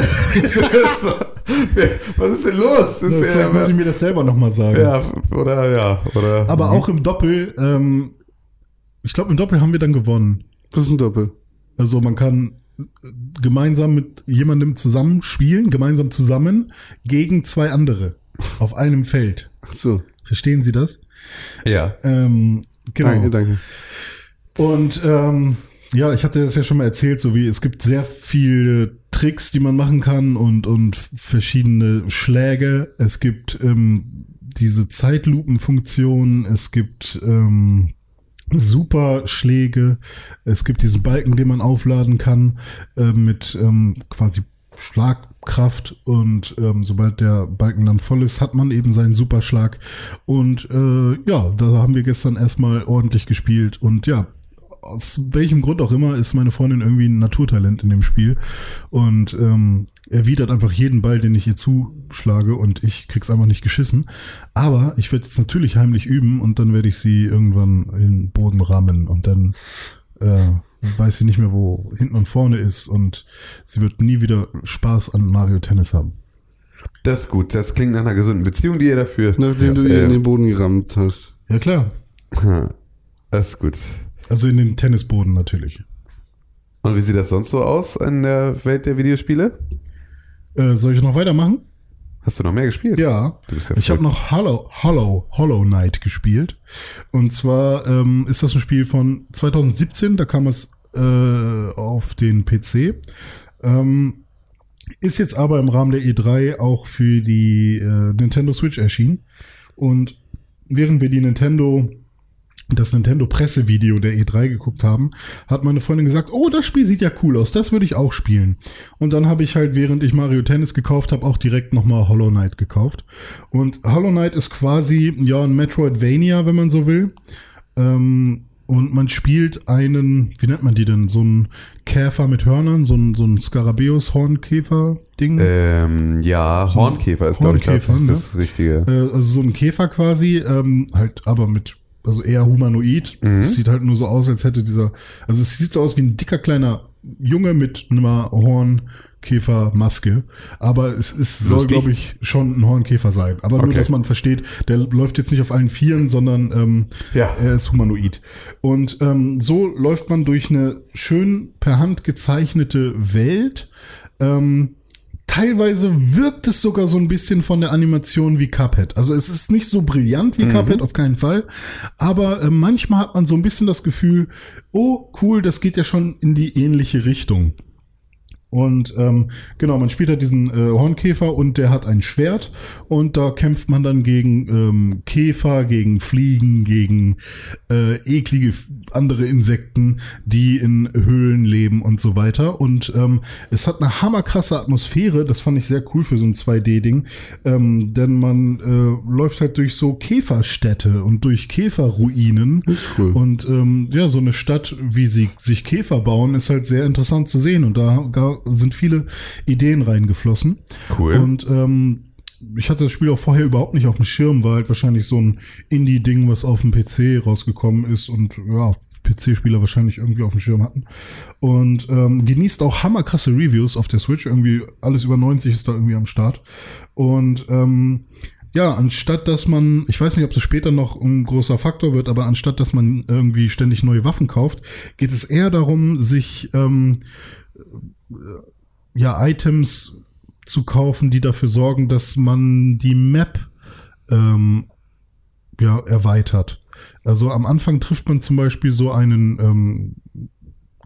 Was ist denn los? Das vielleicht muss ich ja, mir das selber nochmal sagen. ja, oder ja, oder. Aber auch im Doppel, ähm, ich glaube, im Doppel haben wir dann gewonnen. Das ist ein Doppel. Also man kann gemeinsam mit jemandem zusammen spielen, gemeinsam zusammen gegen zwei andere auf einem Feld. Ach so. Verstehen Sie das? ja. Ähm, genau. Danke, danke. Und ähm, ja, ich hatte das ja schon mal erzählt, so wie es gibt sehr viele Tricks, die man machen kann und und verschiedene Schläge. Es gibt ähm, diese Zeitlupenfunktion, es gibt ähm, Superschläge, es gibt diesen Balken, den man aufladen kann äh, mit ähm, quasi Schlagkraft und ähm, sobald der Balken dann voll ist, hat man eben seinen Superschlag und äh, ja, da haben wir gestern erstmal ordentlich gespielt und ja, aus welchem Grund auch immer ist meine Freundin irgendwie ein Naturtalent in dem Spiel und ähm, erwidert einfach jeden Ball, den ich ihr zuschlage und ich krieg's einfach nicht geschissen. Aber ich werde jetzt natürlich heimlich üben und dann werde ich sie irgendwann in den Boden rammen und dann äh, weiß sie nicht mehr, wo hinten und vorne ist und sie wird nie wieder Spaß an Mario Tennis haben. Das ist gut. Das klingt nach einer gesunden Beziehung, die ihr dafür. Nachdem du ihr Ähm. in den Boden gerammt hast. Ja klar. Das ist gut. Also in den Tennisboden natürlich. Und wie sieht das sonst so aus in der Welt der Videospiele? Äh, soll ich noch weitermachen? Hast du noch mehr gespielt? Ja, ja ich habe noch Hollow, Hollow, Hollow Knight gespielt. Und zwar ähm, ist das ein Spiel von 2017, da kam es äh, auf den PC. Ähm, ist jetzt aber im Rahmen der E3 auch für die äh, Nintendo Switch erschienen. Und während wir die Nintendo das Nintendo Pressevideo der E3 geguckt haben, hat meine Freundin gesagt, oh, das Spiel sieht ja cool aus, das würde ich auch spielen. Und dann habe ich halt, während ich Mario Tennis gekauft habe, auch direkt nochmal Hollow Knight gekauft. Und Hollow Knight ist quasi, ja, ein Metroidvania, wenn man so will. Ähm, und man spielt einen, wie nennt man die denn? So ein Käfer mit Hörnern, so ein, so ein Skarabäus-Hornkäfer-Ding? Ähm, ja, Hornkäfer ist, glaube ich, Hornkäfer, das, ne? das Richtige. Äh, also so ein Käfer quasi, ähm, halt aber mit, also eher humanoid. Es sieht halt nur so aus, als hätte dieser, also es sieht so aus wie ein dicker kleiner Junge mit einer Hornkäfermaske. Aber es ist, soll, glaube ich, schon ein Hornkäfer sein. Aber nur, Okay. dass man versteht, der läuft jetzt nicht auf allen Vieren, sondern ähm, Ja. er ist humanoid. Und ähm, so läuft man durch eine schön per Hand gezeichnete Welt. Ähm, teilweise wirkt es sogar so ein bisschen von der Animation wie Cuphead. Also es ist nicht so brillant wie Cuphead, auf keinen Fall. Aber äh, manchmal hat man so ein bisschen das Gefühl, oh cool, das geht ja schon in die ähnliche Richtung. Und ähm, genau, man spielt halt diesen äh, Hornkäfer und der hat ein Schwert und da kämpft man dann gegen ähm, Käfer, gegen Fliegen, gegen äh, eklige andere Insekten, die in Höhlen leben und so weiter. Und ähm, es hat eine hammerkrasse Atmosphäre, das fand ich sehr cool für so ein 2D-Ding, ähm, denn man äh, läuft halt durch so Käferstädte und durch Käferruinen. cool. Und ähm, ja, so eine Stadt, wie sie sich Käfer bauen, ist halt sehr interessant zu sehen. Und da sind viele Ideen reingeflossen. Cool. Und ähm, ich hatte das Spiel auch vorher überhaupt nicht auf dem Schirm, war halt wahrscheinlich so ein Indie-Ding, was auf dem PC rausgekommen ist und ja, PC-Spieler wahrscheinlich irgendwie auf dem Schirm hatten. Und ähm, genießt auch hammerkrasse Reviews auf der Switch. Irgendwie alles über 90 ist da irgendwie am Start. Und ähm, ja, anstatt dass man, ich weiß nicht, ob das später noch ein großer Faktor wird, aber anstatt dass man irgendwie ständig neue Waffen kauft, geht es eher darum, sich ähm, ja Items zu kaufen, die dafür sorgen, dass man die Map ähm, ja erweitert. Also am Anfang trifft man zum Beispiel so einen ähm,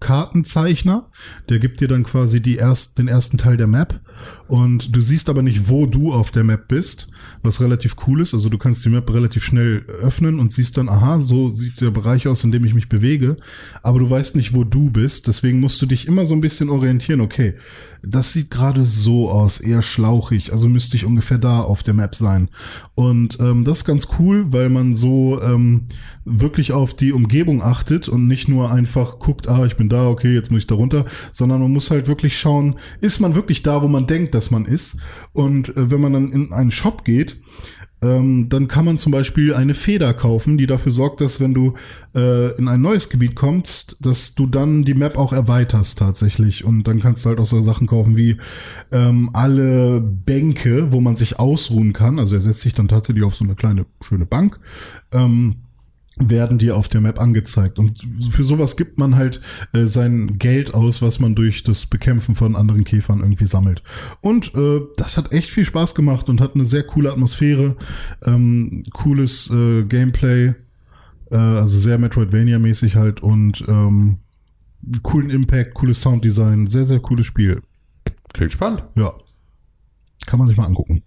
Kartenzeichner, der gibt dir dann quasi die erst, den ersten Teil der Map und du siehst aber nicht, wo du auf der Map bist, was relativ cool ist. Also du kannst die Map relativ schnell öffnen und siehst dann, aha, so sieht der Bereich aus, in dem ich mich bewege, aber du weißt nicht, wo du bist. Deswegen musst du dich immer so ein bisschen orientieren. Okay, das sieht gerade so aus, eher schlauchig, also müsste ich ungefähr da auf der Map sein. Und ähm, das ist ganz cool, weil man so ähm, wirklich auf die Umgebung achtet und nicht nur einfach guckt, ah, ich bin da, okay, jetzt muss ich da runter, sondern man muss halt wirklich schauen, ist man wirklich da, wo man denkt, dass man ist. Und äh, wenn man dann in einen Shop geht, ähm, dann kann man zum Beispiel eine Feder kaufen, die dafür sorgt, dass wenn du äh, in ein neues Gebiet kommst, dass du dann die Map auch erweiterst tatsächlich. Und dann kannst du halt auch so Sachen kaufen wie ähm, alle Bänke, wo man sich ausruhen kann. Also er setzt sich dann tatsächlich auf so eine kleine schöne Bank. Ähm, werden dir auf der Map angezeigt. Und für sowas gibt man halt äh, sein Geld aus, was man durch das Bekämpfen von anderen Käfern irgendwie sammelt. Und äh, das hat echt viel Spaß gemacht und hat eine sehr coole Atmosphäre, ähm, cooles äh, Gameplay, äh, also sehr Metroidvania-mäßig halt und ähm, coolen Impact, cooles Sounddesign, sehr, sehr cooles Spiel. Klingt spannend. Ja. Kann man sich mal angucken.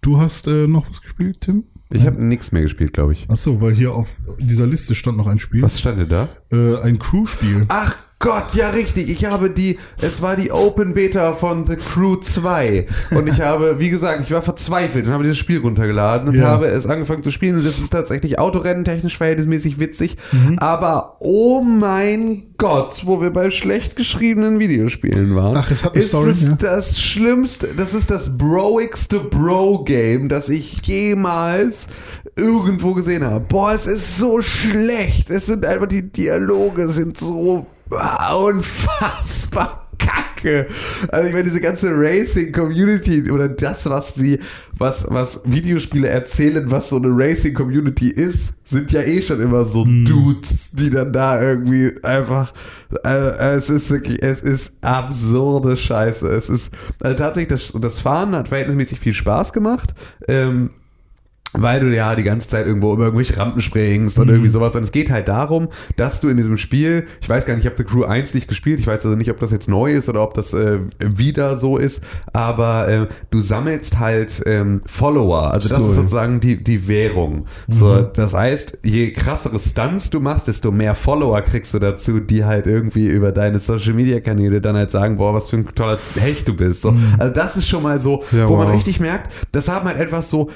Du hast äh, noch was gespielt, Tim? Ich habe nichts mehr gespielt, glaube ich. Ach so, weil hier auf dieser Liste stand noch ein Spiel. Was stand denn da? Äh, ein Crew-Spiel. Ach Gott, ja richtig. Ich habe die, es war die Open Beta von The Crew 2. Und ich habe, wie gesagt, ich war verzweifelt und habe dieses Spiel runtergeladen und Ja. habe es angefangen zu spielen. Und das ist tatsächlich Autorennen technisch verhältnismäßig witzig. Mhm. Aber oh mein Gott, wo wir bei schlecht geschriebenen Videospielen waren. Ach, es hat eine ist Story, es ja. das schlimmste, das ist das broigste Bro-Game, das ich jemals irgendwo gesehen habe. Boah, es ist so schlecht. Es sind einfach, die Dialoge sind so unfassbar kacke. Also ich meine, diese ganze Racing-Community oder das, was sie, was, was Videospiele erzählen, was so eine Racing-Community ist, sind ja eh schon immer so Dudes, die dann da irgendwie einfach, äh, es ist wirklich, es ist absurde Scheiße. Es ist, also tatsächlich, das, das Fahren hat verhältnismäßig viel Spaß gemacht. Ähm, weil du ja die ganze Zeit irgendwo über irgendwelche Rampen springst und irgendwie sowas. Und es geht halt darum, dass du in diesem Spiel, ich weiß gar nicht, ich habe The Crew 1 nicht gespielt, ich weiß also nicht, ob das jetzt neu ist oder ob das äh, wieder so ist, aber äh, du sammelst halt ähm, Follower. Also das Cool. ist sozusagen die, die Währung. So, das heißt, je krassere Stunts du machst, desto mehr Follower kriegst du dazu, die halt irgendwie über deine Social Media Kanäle dann halt sagen, boah, was für ein toller Hecht du bist. So, Also das ist schon mal so, Ja, wo man wow. richtig merkt, das haben halt etwas so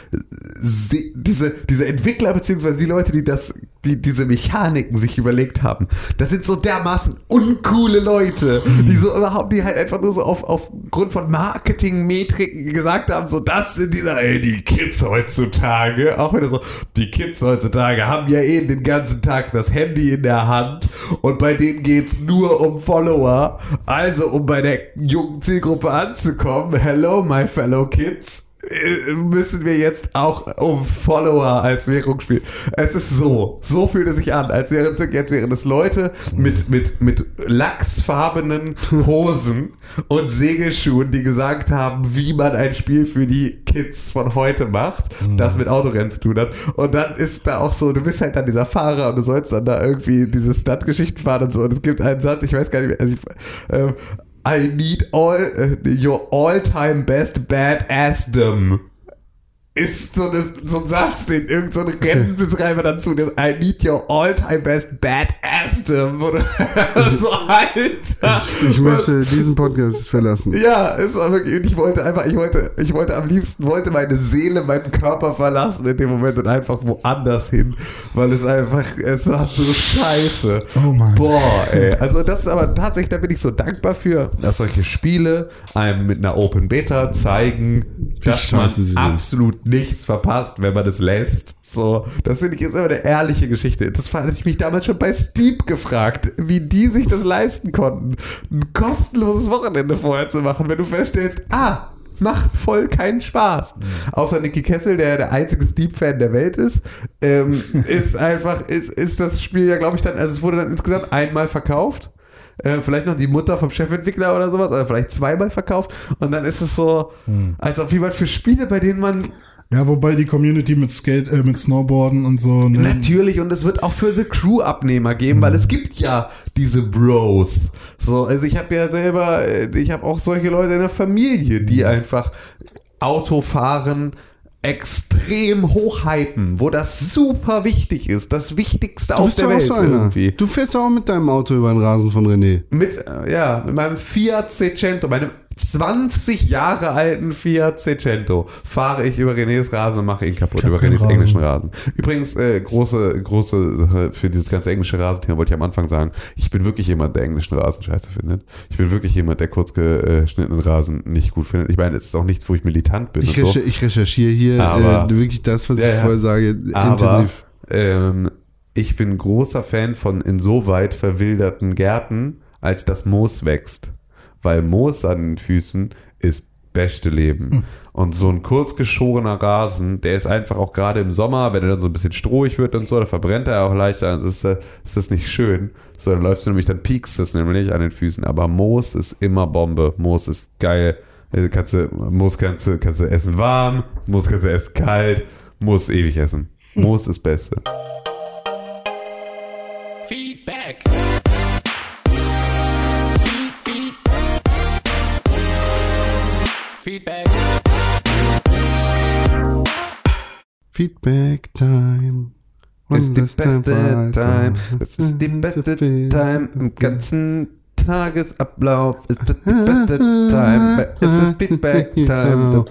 sie- diese, diese Entwickler beziehungsweise die Leute, die das, die diese Mechaniken sich überlegt haben, das sind so dermaßen uncoole Leute, die so überhaupt, die halt einfach nur so auf, aufgrund von Marketingmetriken gesagt haben, so das sind diese, ey, die Kids heutzutage, auch wieder so, die Kids heutzutage haben ja eh den ganzen Tag das Handy in der Hand und bei denen geht's nur um Follower, also um bei der jungen Zielgruppe anzukommen, hello my fellow kids, müssen wir jetzt auch um Follower als Währung spielen. Es ist so, so fühlt es sich an, als wären es jetzt wären es Leute mit, mit, mit lachsfarbenen Hosen und Segelschuhen, die gesagt haben, wie man ein Spiel für die Kids von heute macht, das mit Autorennen zu tun hat. Und dann ist da auch so, du bist halt dann dieser Fahrer und du sollst dann da irgendwie diese Stunt-Geschichten fahren und so. Und es gibt einen Satz, ich weiß gar nicht mehr, also ich, ähm, I need all uh, your all-time best badassdom. Ist so, eine, so ein Satz, den irgendein so ein Rennbetreiber dann zu dem I need your all-time best badassdom. Oder so, Alter. Ich möchte diesen Podcast verlassen. Ja, war wirklich, ich wollte einfach, ich wollte, ich wollte am liebsten, wollte meine Seele, meinen Körper verlassen in dem Moment und einfach woanders hin, weil es einfach, es war so scheiße. Oh Mann. Boah, ey. Also das ist aber tatsächlich, da bin ich so dankbar für, dass solche Spiele einem mit einer Open Beta zeigen, dass man absolut nichts verpasst, wenn man es lässt. So, das finde ich ist immer eine ehrliche Geschichte. Das hatte ich mich damals schon bei Steep gefragt, wie die sich das leisten konnten, ein kostenloses Wochenende vorher zu machen, wenn du feststellst, ah, macht voll keinen Spaß. Außer Niki Kessel, der der einzige Steep-Fan der Welt ist, ähm, ist einfach, ist, ist das Spiel ja, glaube ich, dann, also es wurde dann insgesamt einmal verkauft. Äh, vielleicht noch die Mutter vom Chefentwickler oder sowas, oder vielleicht zweimal verkauft. Und dann ist es so, als ob jemand für Spiele, bei denen man Ja, wobei die Community mit Skate, äh, mit Snowboarden und so. Ne? Natürlich, und es wird auch für The Crew Abnehmer geben, weil es gibt ja diese Bros. So, also ich habe ja selber, äh, ich habe auch solche Leute in der Familie, die einfach Autofahren extrem hochhypen, wo das super wichtig ist, das Wichtigste Du auf bist der Welt so einer. irgendwie. Du fährst auch mit deinem Auto über den Rasen von René. Mit, äh, ja, mit meinem Fiat Seicento, meinem 20 Jahre alten Fiat Seicento, fahre ich über Renés Rasen und mache ihn kaputt, über Renés Rasen. englischen Rasen. Übrigens, äh, große, große Sache für dieses ganze englische Rasenthema wollte ich am Anfang sagen, ich bin wirklich jemand, der englischen Rasen scheiße findet. Ich bin wirklich jemand, der kurz geschnittenen Rasen nicht gut findet. Ich meine, es ist auch nichts, wo ich militant bin Ich, und so. recher ich recherchiere hier Aber- äh, wirklich das, was ich ja. vorher sage, Aber intensiv. ähm, ich bin großer Fan von insoweit verwilderten Gärten, als das Moos wächst. Weil Moos an den Füßen ist beste Leben. Hm. Und so ein kurz geschorener Rasen, der ist einfach auch gerade im Sommer, wenn er dann so ein bisschen strohig wird und so, da verbrennt er auch leichter, dann ist, ist das nicht schön. So, dann läufst du nämlich, dann piekst es nämlich an den Füßen. Aber Moos ist immer Bombe. Moos ist geil. Äh, Kannst du, Moos kannst du, kannst du essen warm, Moos kannst du essen kalt, Moos ewig essen. Moos ist das Beste. Feedback. Feedback. Feedback Time. Das ist die last beste Time. all Das ist die beste. Time im ganzen Tagesablauf. Ist das die beste Time. Es ist Feedback Time.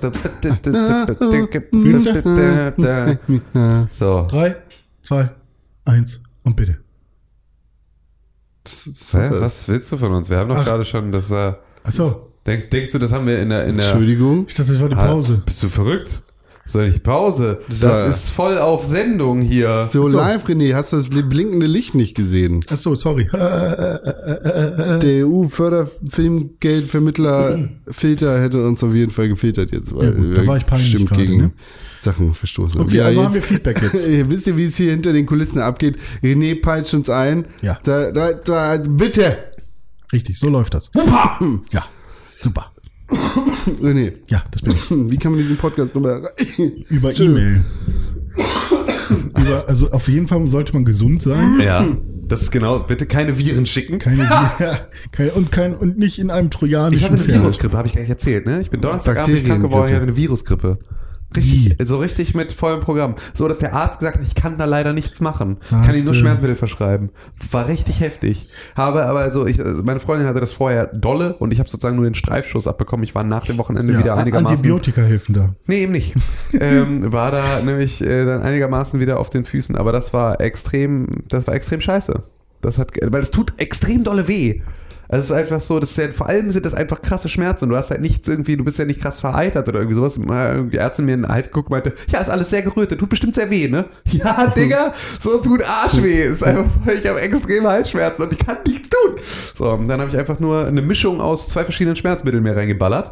So. Drei, zwei, eins und bitte. Hä? Was willst du von uns? Wir haben doch Ach. gerade schon das. Äh, Achso, denkst, denkst du, das haben wir in der. In der Entschuldigung. ich dachte, das war die Ah, Pause. Bist du verrückt? Soll ich Pause? Das war- ist voll auf Sendung hier. So, So. live, René, hast du das blinkende Licht nicht gesehen? Achso, sorry. Der EU-Förderfilmgeldvermittler Filter hätte uns auf jeden Fall gefiltert jetzt, weil Ja gut, da wir war ich peinlich bestimmt gerade, gegen ne? Sachen verstoßen. Okay, also haben wir Feedback jetzt. Wisst ihr, wie es hier hinter den Kulissen abgeht? René peitscht uns ein. Ja. Da, da, da, also bitte! Richtig, so läuft das. Ja, super. René, Ja, das bin ich. wie kann man diesen Podcast nochmal erreichen? Über. E-Mail. also auf jeden Fall sollte man gesund sein. Ja, das ist genau. Bitte keine Viren schicken. Keine, ja, keine, und, kein, und nicht in einem Ich trojanischen hatte eine Pferd. Virusgrippe, habe ich gar nicht erzählt, ne? Ich bin Donnerstagabend krank geworden, ich hatte eine Virusgrippe. Richtig, Wie? so richtig mit vollem Programm. So, dass der Arzt gesagt hat, ich kann da leider nichts machen. Was kann ihm nur? Schmerzmittel verschreiben. War richtig heftig. Habe aber also, ich, also meine Freundin hatte das vorher dolle und ich habe sozusagen nur den Streifschuss abbekommen. Ich war nach dem Wochenende wieder Ja, einigermaßen. Antibiotika helfen da. Nee, eben nicht. ähm, war da nämlich äh, dann einigermaßen wieder auf den Füßen, aber das war extrem, das war extrem scheiße. Das hat, weil es tut extrem dolle weh. Also es ist einfach so, das ist ja, vor allem sind das einfach krasse Schmerzen und du hast halt nichts irgendwie, du bist ja nicht krass vereitert oder irgendwie sowas. Mal irgendwie Ärztin mir in den Hals geguckt und meinte, ja, ist alles sehr gerötet, tut bestimmt sehr weh, ne? Ja, Digga, so tut Arsch weh. Ist einfach, ich habe extreme Halsschmerzen und ich kann nichts tun. So, und dann habe ich einfach nur eine Mischung aus zwei verschiedenen Schmerzmitteln mir reingeballert.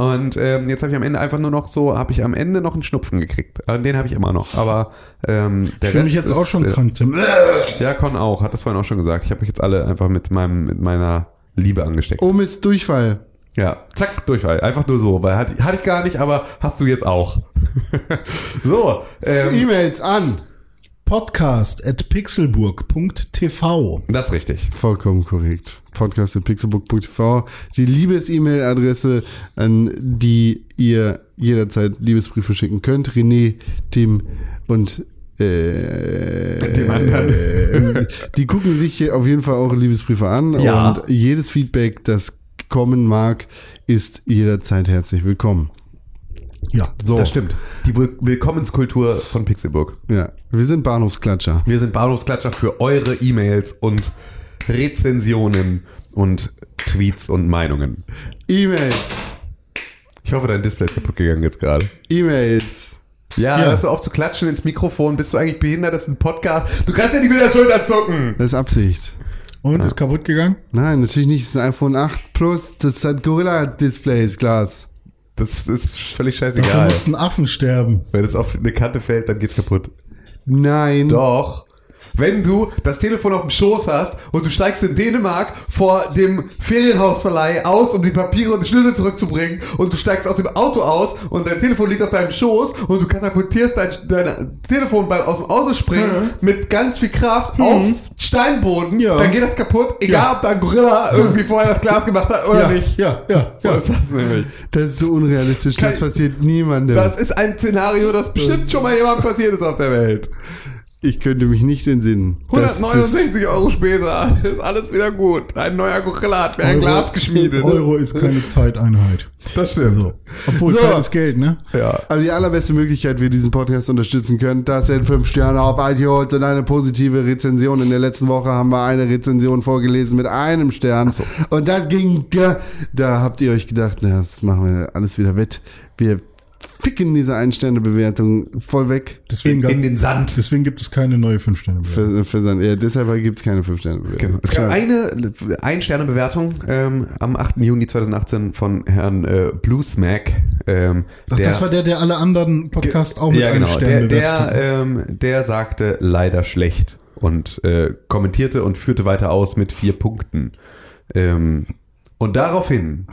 Und ähm, jetzt habe ich am Ende einfach nur noch so, habe ich am Ende noch einen Schnupfen gekriegt. Und den habe ich immer noch. Aber ähm, der Ich fühle mich Rest jetzt auch ist, schon äh, krank, Tim. Ja, Con auch, hat das vorhin auch schon gesagt. Ich habe euch jetzt alle einfach mit meinem, mit meiner Liebe angesteckt. Oh Mist, Durchfall. Ja, zack, Durchfall. Einfach nur so, weil hatte, hatte ich gar nicht, aber hast du jetzt auch. so, ähm, E-Mails an. Podcast at pixelburg.tv. das ist richtig. Vollkommen korrekt. Podcast.pixelbook.tv. Die Liebes-E-Mail-Adresse, an die ihr jederzeit Liebesbriefe schicken könnt. René, Tim und äh, Dem anderen. die gucken sich auf jeden Fall eure Liebesbriefe an Ja. und jedes Feedback, das kommen mag, ist jederzeit herzlich willkommen. Ja. So, Das stimmt. Die Will Willkommenskultur von Pixelburg. Ja, wir sind Bahnhofsklatscher. Wir sind Bahnhofsklatscher für eure E-Mails und Rezensionen und Tweets und Meinungen. E-Mails, Ich hoffe, dein Display ist kaputt gegangen jetzt gerade. E-Mails. Ja, Ja. hörst du auf zu klatschen ins Mikrofon? Bist du eigentlich behindert? Das ist ein Podcast. Du kannst ja nicht mit der Schulter zucken. Das ist Absicht. Und ist kaputt gegangen? Nein, natürlich nicht. Es ist ein iPhone 8 Plus. Das hat Gorilla-Displays, Glas. Das ist völlig Dafür scheißegal. mussten Affen sterben. Wenn es auf eine Kante fällt, dann geht's kaputt. Nein. Doch. Wenn du das Telefon auf dem Schoß hast und du steigst in Dänemark vor dem Ferienhausverleih aus, um die Papiere und die Schlüssel zurückzubringen und du steigst aus dem Auto aus und dein Telefon liegt auf deinem Schoß und du katapultierst dein, dein Telefon beim aus dem Auto springen mit ganz viel Kraft auf Steinboden, Ja. dann geht das kaputt, egal Ja. ob da ein Gorilla irgendwie vorher das Glas gemacht hat oder ja, nicht. ja, ja, So ja. ist das nämlich. Das ist so unrealistisch. Das Kein- passiert niemandem. Das ist ein Szenario, das bestimmt schon mal jemandem passiert ist auf der Welt. Ich könnte mich nicht entsinnen. Das- 169 Euro später ist alles wieder gut. Ein neuer Gorilla hat mir ein Glas geschmiedet. Euro ist keine Zeiteinheit. Das stimmt. So. Obwohl So. Zeit ist Geld, ne? Ja. aber die allerbeste Möglichkeit, wie ihr diesen Podcast unterstützen könnt, das sind fünf Sterne auf iTunes und eine positive Rezension. In der letzten Woche haben wir eine Rezension vorgelesen mit einem Stern. Und das ging, da, da habt ihr euch gedacht, na, das machen wir alles wieder wett. Wir ficken diese Ein-Sterne-Bewertung voll weg. Deswegen, In, gab- in den Sand. deswegen gibt es keine neue 5 sterne Für, für ja, deshalb gibt es keine Fünf-Sterne-Bewertung. Genau. Es gab eine Ein-Sterne-Bewertung ähm, am 8. Juni 2018 von Herrn äh, Bluesmack. Ähm, Ach, das war der, der alle anderen Podcasts auch mit ja, genau. Stern Der, bewertet der, hat. ähm, der sagte leider schlecht und äh, kommentierte und führte weiter aus mit vier Punkten. Ähm, und daraufhin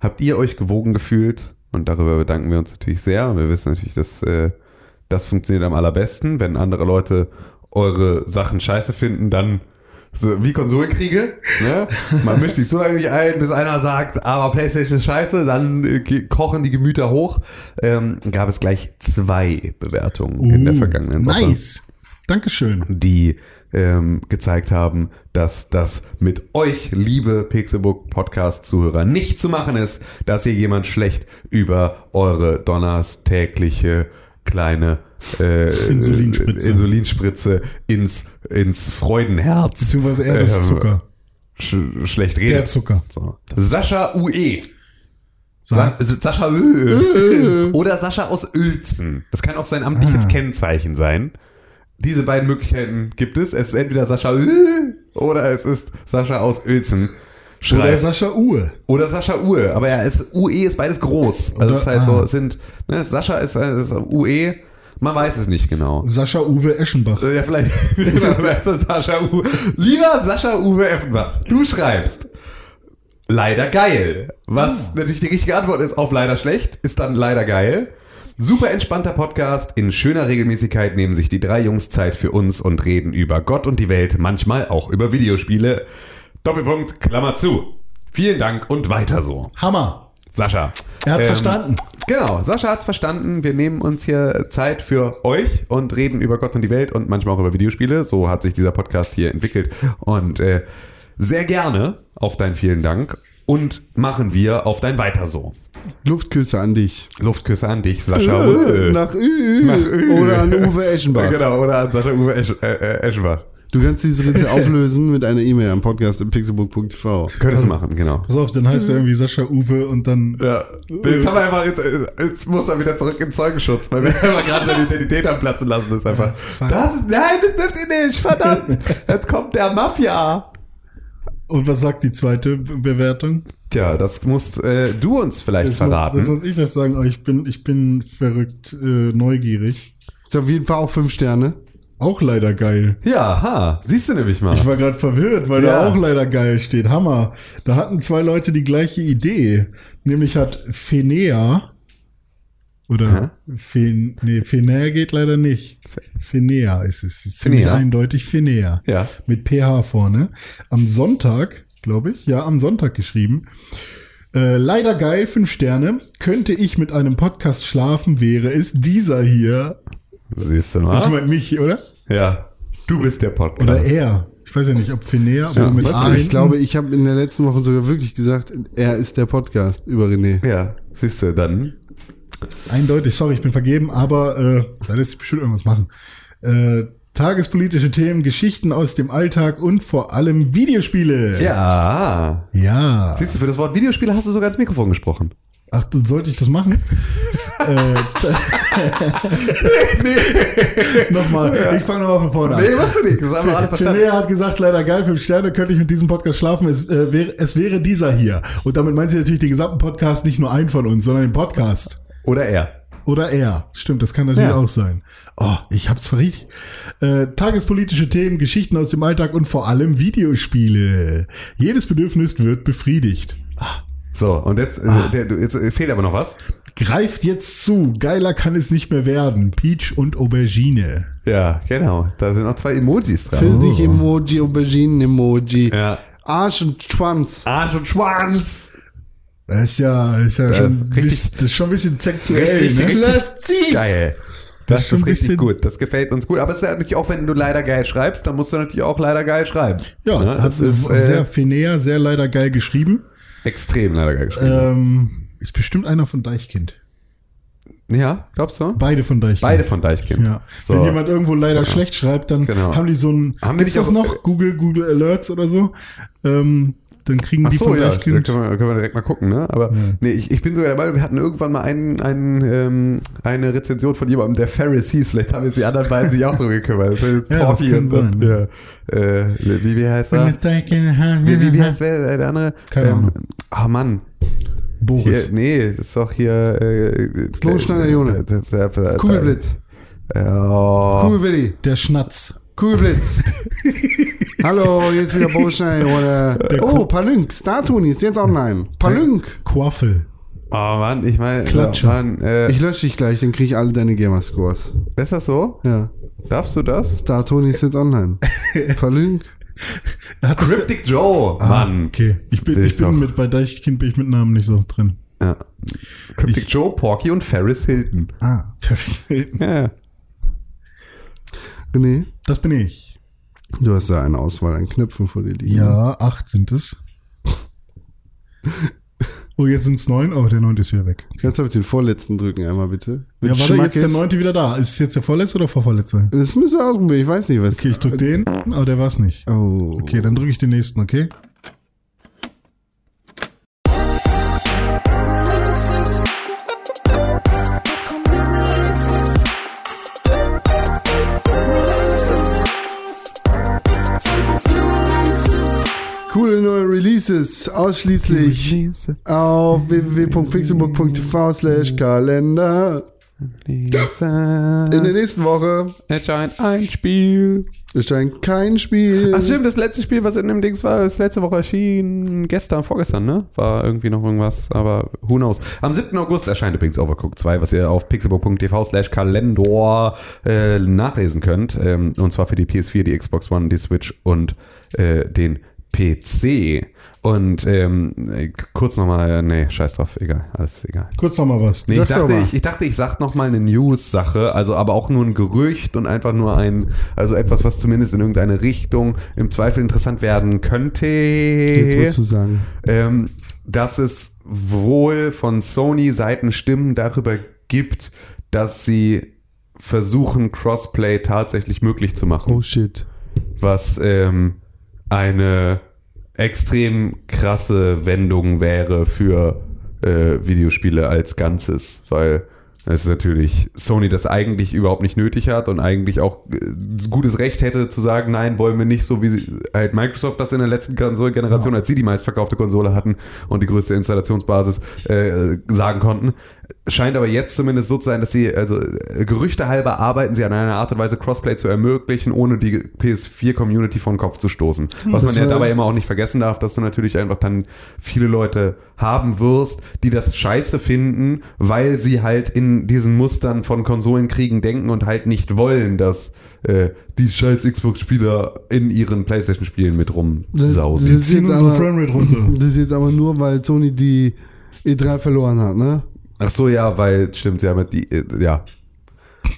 habt ihr euch gewogen gefühlt und darüber bedanken wir uns natürlich sehr. Und wir wissen natürlich, dass äh, das funktioniert am allerbesten. Wenn andere Leute eure Sachen scheiße finden, dann so, wie Konsolenkriege. Ne? Man mischt sich so lange nicht ein, bis einer sagt, aber PlayStation ist scheiße, dann äh, kochen die Gemüter hoch. Ähm, gab es gleich zwei Bewertungen in der Uh, vergangenen Woche Nice. Dankeschön. die ähm, gezeigt haben, dass das mit euch, liebe Pixelbook Podcast Zuhörer, nicht zu machen ist, dass ihr jemand schlecht über eure donnerstägliche kleine äh, Insulinspritze. Insulinspritze ins, ins Freudenherz. Beziehungsweise eher das äh, Zucker. Sch schlecht redet. Der Zucker. So. Sascha UE. Sa Sa also Sascha Ö. Oder Sascha aus Uelzen. Das kann auch sein amtliches Ah. Kennzeichen sein. Diese beiden Möglichkeiten gibt es. Es ist entweder Sascha oder es ist Sascha aus Uelzen. Oder Schreibt. Sascha Uhr. Oder Sascha Ue. Aber ja, es, UE ist beides groß. Also Oder- es ist halt ah. so, sind, ne, Sascha ist, äh, ist UE. Man weiß es nicht genau. Sascha Uwe Eschenbach. Ja, vielleicht. Ist Sascha Uwe? Lieber Sascha Uwe Effenbach, du schreibst. Leider geil. Was natürlich die richtige Antwort ist auf leider schlecht, ist dann leider geil. Super entspannter Podcast. In schöner Regelmäßigkeit nehmen sich die drei Jungs Zeit für uns und reden über Gott und die Welt, manchmal auch über Videospiele. Doppelpunkt, Klammer zu. Vielen Dank und weiter so. Hammer. Sascha. Er hat's Ähm, verstanden. Genau, Sascha hat's verstanden. Wir nehmen uns hier Zeit für euch und reden über Gott und die Welt und manchmal auch über Videospiele. So hat sich dieser Podcast hier entwickelt. Und äh, sehr gerne auf dein vielen Dank und machen wir auf dein Weiter so. Luftküsse an dich. Luftküsse an dich, Sascha. Nach Ü. Nach Ü. Oder an Uwe Eschenbach. Genau, oder an Sascha Uwe Esch, äh, äh, Eschenbach. Du kannst dieses Rätsel auflösen mit einer E-Mail am Podcast im pixelbook.tv. Könntest du machen, genau. Pass auf, dann heißt er irgendwie Sascha Uwe und dann. Ja, jetzt haben wir einfach, jetzt, jetzt muss er wieder zurück in Zeugenschutz, weil wir einfach gerade seine Identität am Platzen lassen. Das ist einfach, das ist, nein, das dürft ihr nicht, verdammt. Jetzt kommt der Mafia. Und was sagt die zweite Be- Bewertung? Tja, das musst äh, du uns vielleicht Das verraten. Muss, das muss ich das sagen, aber ich bin, ich bin verrückt äh, neugierig. Ist auf jeden Fall auch fünf Sterne. Auch leider geil. ja, ha, siehst du nämlich mal. Ich war gerade verwirrt, weil Ja. da auch leider geil steht. Hammer. Da hatten zwei Leute die gleiche Idee. Nämlich hat Fenea oder Fen, nee, Fenea geht leider nicht. Fenea ist es. Ist ziemlich Fenea? eindeutig Fenea. Ja. Mit PH vorne. Am Sonntag, glaube ich, ja, am Sonntag geschrieben. Äh, leider geil, fünf Sterne. Könnte ich mit einem Podcast schlafen, wäre es dieser hier. Siehst du Das mal? meint mich, oder? Ja, du bist der Podcast. Oder er. Ich weiß ja nicht, ob Fenea Ja, oder mit A. Ich hinten. glaube, ich habe in der letzten Woche sogar wirklich gesagt, er ist der Podcast über René. Ja, siehst du, dann. Eindeutig, sorry, ich bin vergeben, aber äh, da lässt sich bestimmt irgendwas machen. Äh, tagespolitische Themen, Geschichten aus dem Alltag und vor allem Videospiele. Ja. Ja. Siehst du, für das Wort Videospiele hast du sogar ins Mikrofon gesprochen. Ach, dann sollte ich das machen? äh, nochmal, ich fange nochmal von vorne an. Nee, was du nicht, das haben wir alle verstanden. Fenea hat gesagt, leider geil, fünf Sterne, könnte ich mit diesem Podcast schlafen. Es, äh, wäre, es wäre dieser hier. Und damit meint sie natürlich den gesamten Podcast, nicht nur einen von uns, sondern den Podcast. Oder er. Oder er. Stimmt, das kann natürlich Ja. auch sein. Oh, ich hab's verriet. Äh, tagespolitische Themen, Geschichten aus dem Alltag und vor allem Videospiele. Jedes Bedürfnis wird befriedigt. So, und jetzt, Ah. äh, der, du- jetzt äh, fehlt aber noch was. Greift jetzt zu. Geiler kann es nicht mehr werden. Peach und Aubergine. Ja, genau. Da sind noch zwei Emojis dran. Pfirsich-Emoji, Auberginen-Emoji. Ja. Arsch und Schwanz. Arsch und Schwanz. Das ist ja, das ist ja Das schon, richtig- das ist schon ein bisschen sexuell, Richtig, ne? richtig Lass ziehen. geil. Das Das, ist ist richtig gut. Das gefällt uns gut. Aber es ist ja natürlich auch, wenn du leider geil schreibst, dann musst du natürlich auch leider geil schreiben. Ja, Ne? hat das ist äh, sehr Finea, sehr leider geil geschrieben. extrem leider geil geschrieben. Ähm, ist bestimmt einer von Deichkind. ja, glaubst du? Beide von Deichkind. Beide von Deichkind. Ja. So. Wenn jemand irgendwo leider schlecht schreibt, dann Genau. haben die so ein, Haben wir das auch- noch? Google, Google Alerts oder so. Ähm, dann kriegen Ach die so, von ja, da Deichkind. können wir, können wir direkt mal gucken, ne? Aber nee, ich, ich bin sogar dabei, wir hatten irgendwann mal einen, einen, ähm, eine Rezension von jemandem, der hieß. Vielleicht haben jetzt die anderen beiden sich auch drum gekümmert. Ja, das Porky kann und so. sein. Ja. Äh, wie, wie heißt er? Wie, Wie, wie, heißt wer, der andere? Keine Ahnung. Ah, Mann. Hier, Boris. nee, das ist doch hier. Äh, Jone. Kugelblitz. Ja. Kugelwilli. Der Schnatz. Kugelblitz. Hallo, jetzt wieder Baustein oder. Oh, Palünk. Statuni ist jetzt online. Palünk. Quaffel. Oh Mann, ich meine, Klatsche. Mann, äh, Ich lösche dich gleich, dann kriege ich alle deine Gamerscores. ist das so? Ja. Darfst du das? Statuni ist jetzt online. Palünk. Cryptic Joe, Ah, Mann. Okay, ich bin, ich ich bin doch. mit, bei Deichkind bin ich mit Namen nicht so drin. Ja. Cryptic Ich- Joe, Porky und Ferris Hilton. Ah, Ferris Hilton. Ja. René, Das bin ich. Du hast da eine Auswahl an Knöpfen vor dir liegen. Ja, acht sind es. Oh, jetzt sind es neun, aber der neunte ist wieder weg. Kannst du auf den vorletzten drücken einmal bitte? Mit Ja, warte, jetzt der Schmackes. neunte wieder da. Ist es jetzt der vorletzte oder vorvorletzte? Das müssen wir ausprobieren, ich weiß nicht, was. Okay, ich drück den, aber der war's nicht. Oh. Okay, dann drücke ich den nächsten, okay? Releases, ausschließlich auf www.pixelbook.tv slash Kalender. Lisa. In der nächsten Woche erscheint ein Spiel. erscheint kein Spiel. Ach stimmt, das letzte Spiel, was in dem Dings war, das letzte Woche erschien, gestern, vorgestern, ne? War irgendwie noch irgendwas, aber who knows. Am 7. August erscheint übrigens Overcooked 2, was ihr auf pixelbook.tv slash Kalendor äh, nachlesen könnt. Ähm, und zwar für die PS4, die Xbox One, die Switch und äh, den PC. Und ähm, kurz nochmal, nee, scheiß drauf, egal, alles egal. Kurz noch mal was. Nee, ich dachte, ich, ich dachte, ich sag noch mal eine News-Sache, also aber auch nur ein Gerücht und einfach nur ein, also etwas, was zumindest in irgendeine Richtung im Zweifel interessant werden könnte. Jetzt musst du sagen. Ähm, dass es wohl von Sony-Seiten Stimmen darüber gibt, dass sie versuchen, Crossplay tatsächlich möglich zu machen Oh shit. was ähm, eine extrem krasse Wendung wäre für äh, Videospiele als Ganzes, weil es natürlich Sony das eigentlich überhaupt nicht nötig hat und eigentlich auch äh, gutes Recht hätte zu sagen, nein, wollen wir nicht so wie sie- halt Microsoft das in der letzten Konsolengeneration, als sie die meistverkaufte Konsole hatten und die größte Installationsbasis äh, sagen konnten. Scheint aber jetzt zumindest so zu sein, dass sie, also äh, Gerüchte halber arbeiten sie an einer Art und Weise Crossplay zu ermöglichen, ohne die PS4-Community vor den Kopf zu stoßen. Was man ja dabei immer auch nicht vergessen darf, dass du natürlich einfach dann viele Leute haben wirst, die das scheiße finden, weil sie halt in diesen Mustern von Konsolenkriegen denken und halt nicht wollen, dass äh, die scheiß Xbox-Spieler in ihren Playstation-Spielen mit rumsausen. Das ist Ziehen jetzt unsere aber- Framerate runter. Das ist jetzt aber nur, weil Sony die E3 verloren hat, ne? Ach so, ja, weil, stimmt, sie haben ja die, äh, ja.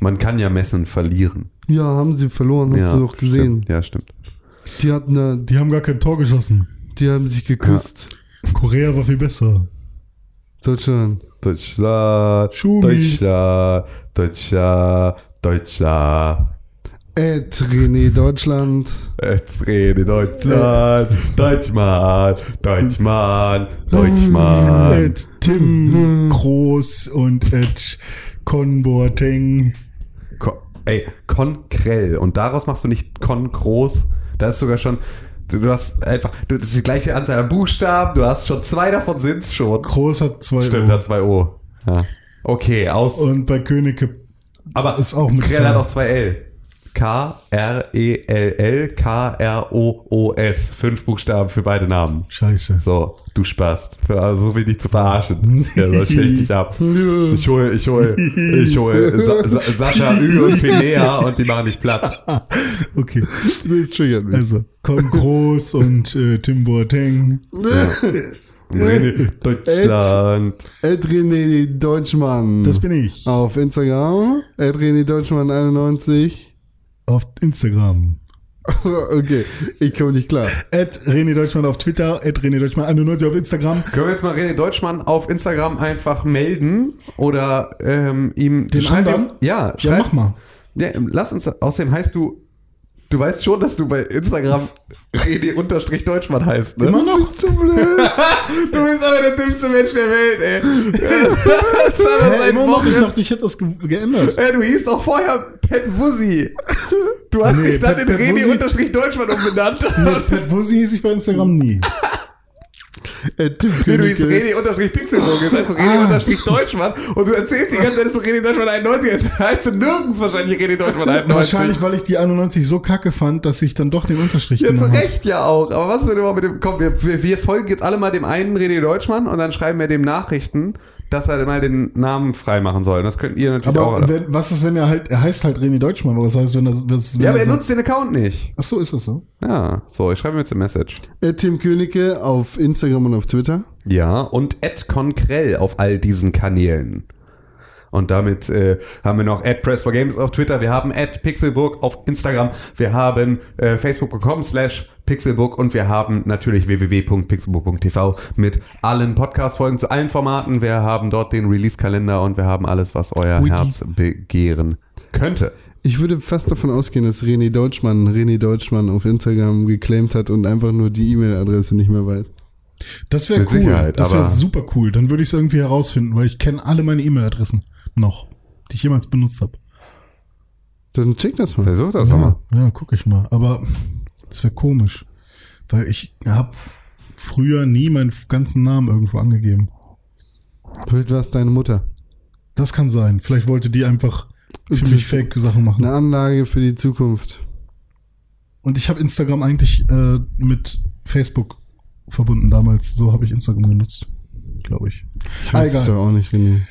Man kann ja Messen verlieren. Ja, haben sie verloren, hast ja, du doch gesehen. Stimmt. Ja, stimmt. Die hatten da, Die haben gar kein Tor geschossen. die haben sich geküsst. Korea war viel besser. Deutschland. Deutschland, Schumi. Deutschland, Deutschland, Deutschland. Ed René Deutschland. Jetzt rede Deutschland, Deutschmann, Deutschmann, Deutschmann. Ed Tim Groß und Ed Con Boateng. Ko- Ey, Konkrell. Und daraus machst du nicht Kon groß. Da ist sogar schon, du hast einfach, du, das ist die gleiche Anzahl an Buchstaben, du hast schon zwei davon sind's schon. Groß hat zwei Stimmt, O. hat zwei O. Ja. Okay, aus. Und bei Königke aber ist auch mit Krell hat auch zwei L. K-R-E-L-L, K-R-O-O-S. Fünf Buchstaben für beide Namen. Scheiße. So, du Spast. Also will dich zu verarschen. Ja, so stell ich dich ab. Ich hole, ich hole, ich hole Sa Sa Sascha Ü und Finea und die machen dich platt. Okay. Also, Con Groß und äh, Tim Boateng. Deutschland. Ed René Deutschmann. Das bin ich. Auf Instagram. Ed René Deutschmann 91. Auf Instagram. okay, ich komme nicht klar. Ed René Deutschmann auf Twitter. Ed René Deutschmann 91 auf Instagram. Können wir jetzt mal René Deutschmann auf Instagram einfach melden oder ähm, ihm Den anderen? Ihm, ja, Ja, schreib, mach mal. Ja, lass uns, außerdem heißt du, du weißt schon, dass du bei Instagram René-Deutschmann heißt, ne? Immer noch? Zu blöd. Du bist aber der dümmste Mensch der Welt, ey. Das hat er Hä, seit immer noch? Ich dachte, ich hätte das ge geändert. Ey, du hieß doch vorher Pet Wussi. Du hast Nee, dich dann Pet- in Pet Wussi- René-Deutschmann umbenannt. Mit Pat Wussi hieß ich bei Instagram nie. Nee, du hieß Königke. René-Pixelburg, jetzt heißt du René-Deutschmann und du erzählst die ganze Zeit, dass du René-Deutschmann 91 ist. Heißt du nirgends wahrscheinlich René-Deutschmann 91. Wahrscheinlich, weil ich die 91 so kacke fand, dass ich dann doch den Unterstrich Ja, zu genommen habe. Recht ja auch. Aber was ist denn immer mit dem, komm, wir, wir, wir folgen jetzt alle mal dem einen René Deutschmann und dann schreiben wir dem Nachrichten, dass er mal den Namen freimachen soll. Das könnt ihr natürlich auch. Aber wenn, was ist, wenn er halt, er heißt halt René Deutschmann, aber was heißt, wenn er, was, wenn ja, aber er so- nutzt den Account nicht. Ach so, ist das so? Ja, so, ich schreibe mir jetzt eine Message. Ed Tim Königke auf Instagram und auf Twitter. Ja, und Ed Konkrell auf all diesen Kanälen. Und damit äh, haben wir noch Press for Games auf Twitter, wir haben Pixelburg auf Instagram, wir haben äh, facebook.com slash Pixelbook und wir haben natürlich www.pixelbook.tv mit allen Podcast-Folgen zu allen Formaten. Wir haben dort den Release-Kalender und wir haben alles, was euer Release. Herz begehren könnte. Ich würde fast davon ausgehen, dass René Deutschmann René Deutschmann auf Instagram geclaimt hat und einfach nur die E-Mail-Adresse nicht mehr weiß. Das wäre cool. Sicherheit, das wäre super cool. Dann würde ich es irgendwie herausfinden, weil ich kenne alle meine E-Mail-Adressen noch, die ich jemals benutzt habe. Dann check das mal. Versuch das Ja, mal. ja, guck ich mal. Aber das wäre komisch, weil ich habe früher nie meinen ganzen Namen irgendwo angegeben. Vielleicht war es deine Mutter. Das kann sein. Vielleicht wollte die einfach für mich Fake-Sachen machen. Eine Anlage für die Zukunft. Und ich habe Instagram eigentlich äh, mit Facebook verbunden damals. So habe ich Instagram genutzt, glaube ich. Ich weiß es Egal. doch auch nicht, René.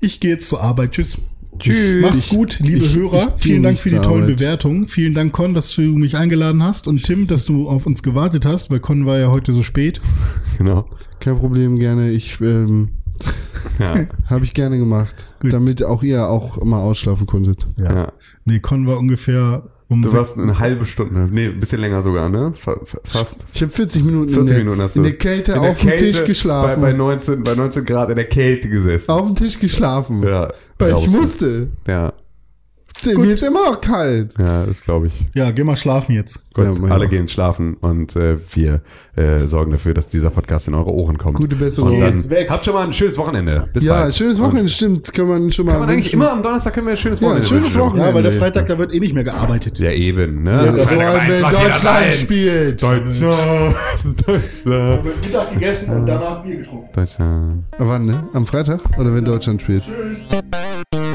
Ich gehe jetzt zur Arbeit. Tschüss. Tschüss. Macht's gut, liebe ich- Hörer. ich Vielen Dank für die tollen Arbeit. Bewertungen. Vielen Dank, Con, dass du mich eingeladen hast. Und Tim, dass du auf uns gewartet hast, weil Con war ja heute so spät. Genau. Kein Problem, gerne. Ich ähm, Ja. habe ich gerne gemacht, Gut. damit auch ihr auch mal ausschlafen konntet. ja. Nee, Con war ungefähr um Du warst eine halbe Stunde, nee, ein bisschen länger sogar, ne? Fa- fa- Fast. Ich habe 40 Minuten 40 in, der, Minuten hast du in der Kälte in der auf dem Tisch geschlafen. Bei, bei, 19, bei 19 Grad in der Kälte gesessen. auf dem Tisch geschlafen. Ja, Weil ich musste. Ja, Mir ist immer noch kalt. ja, das glaube ich. Ja, geh mal schlafen jetzt. Gut, Ja, alle Gott. gehen schlafen und äh, wir äh, sorgen dafür, dass dieser Podcast in eure Ohren kommt. Gute Besserung. Und dann Jetzt weg. habt schon mal ein schönes Wochenende. Bis Ja, bald. schönes Wochenende, stimmt. Kann man schon mal. Kann man eigentlich immer am Donnerstag können wir ein schönes Ja, Wochenende schönes wünschen. Wochenende. Ja, weil der. Freitag, da wird eh nicht mehr gearbeitet. Ja, eben, ne? Ja, vor allem, wenn Deutschland spielt. Deutschland, Deutschland, wird Mittag gegessen und danach Bier getrunken. Deutschland. Wann, ne? Am Freitag? Oder wenn Deutschland spielt? Tschüss.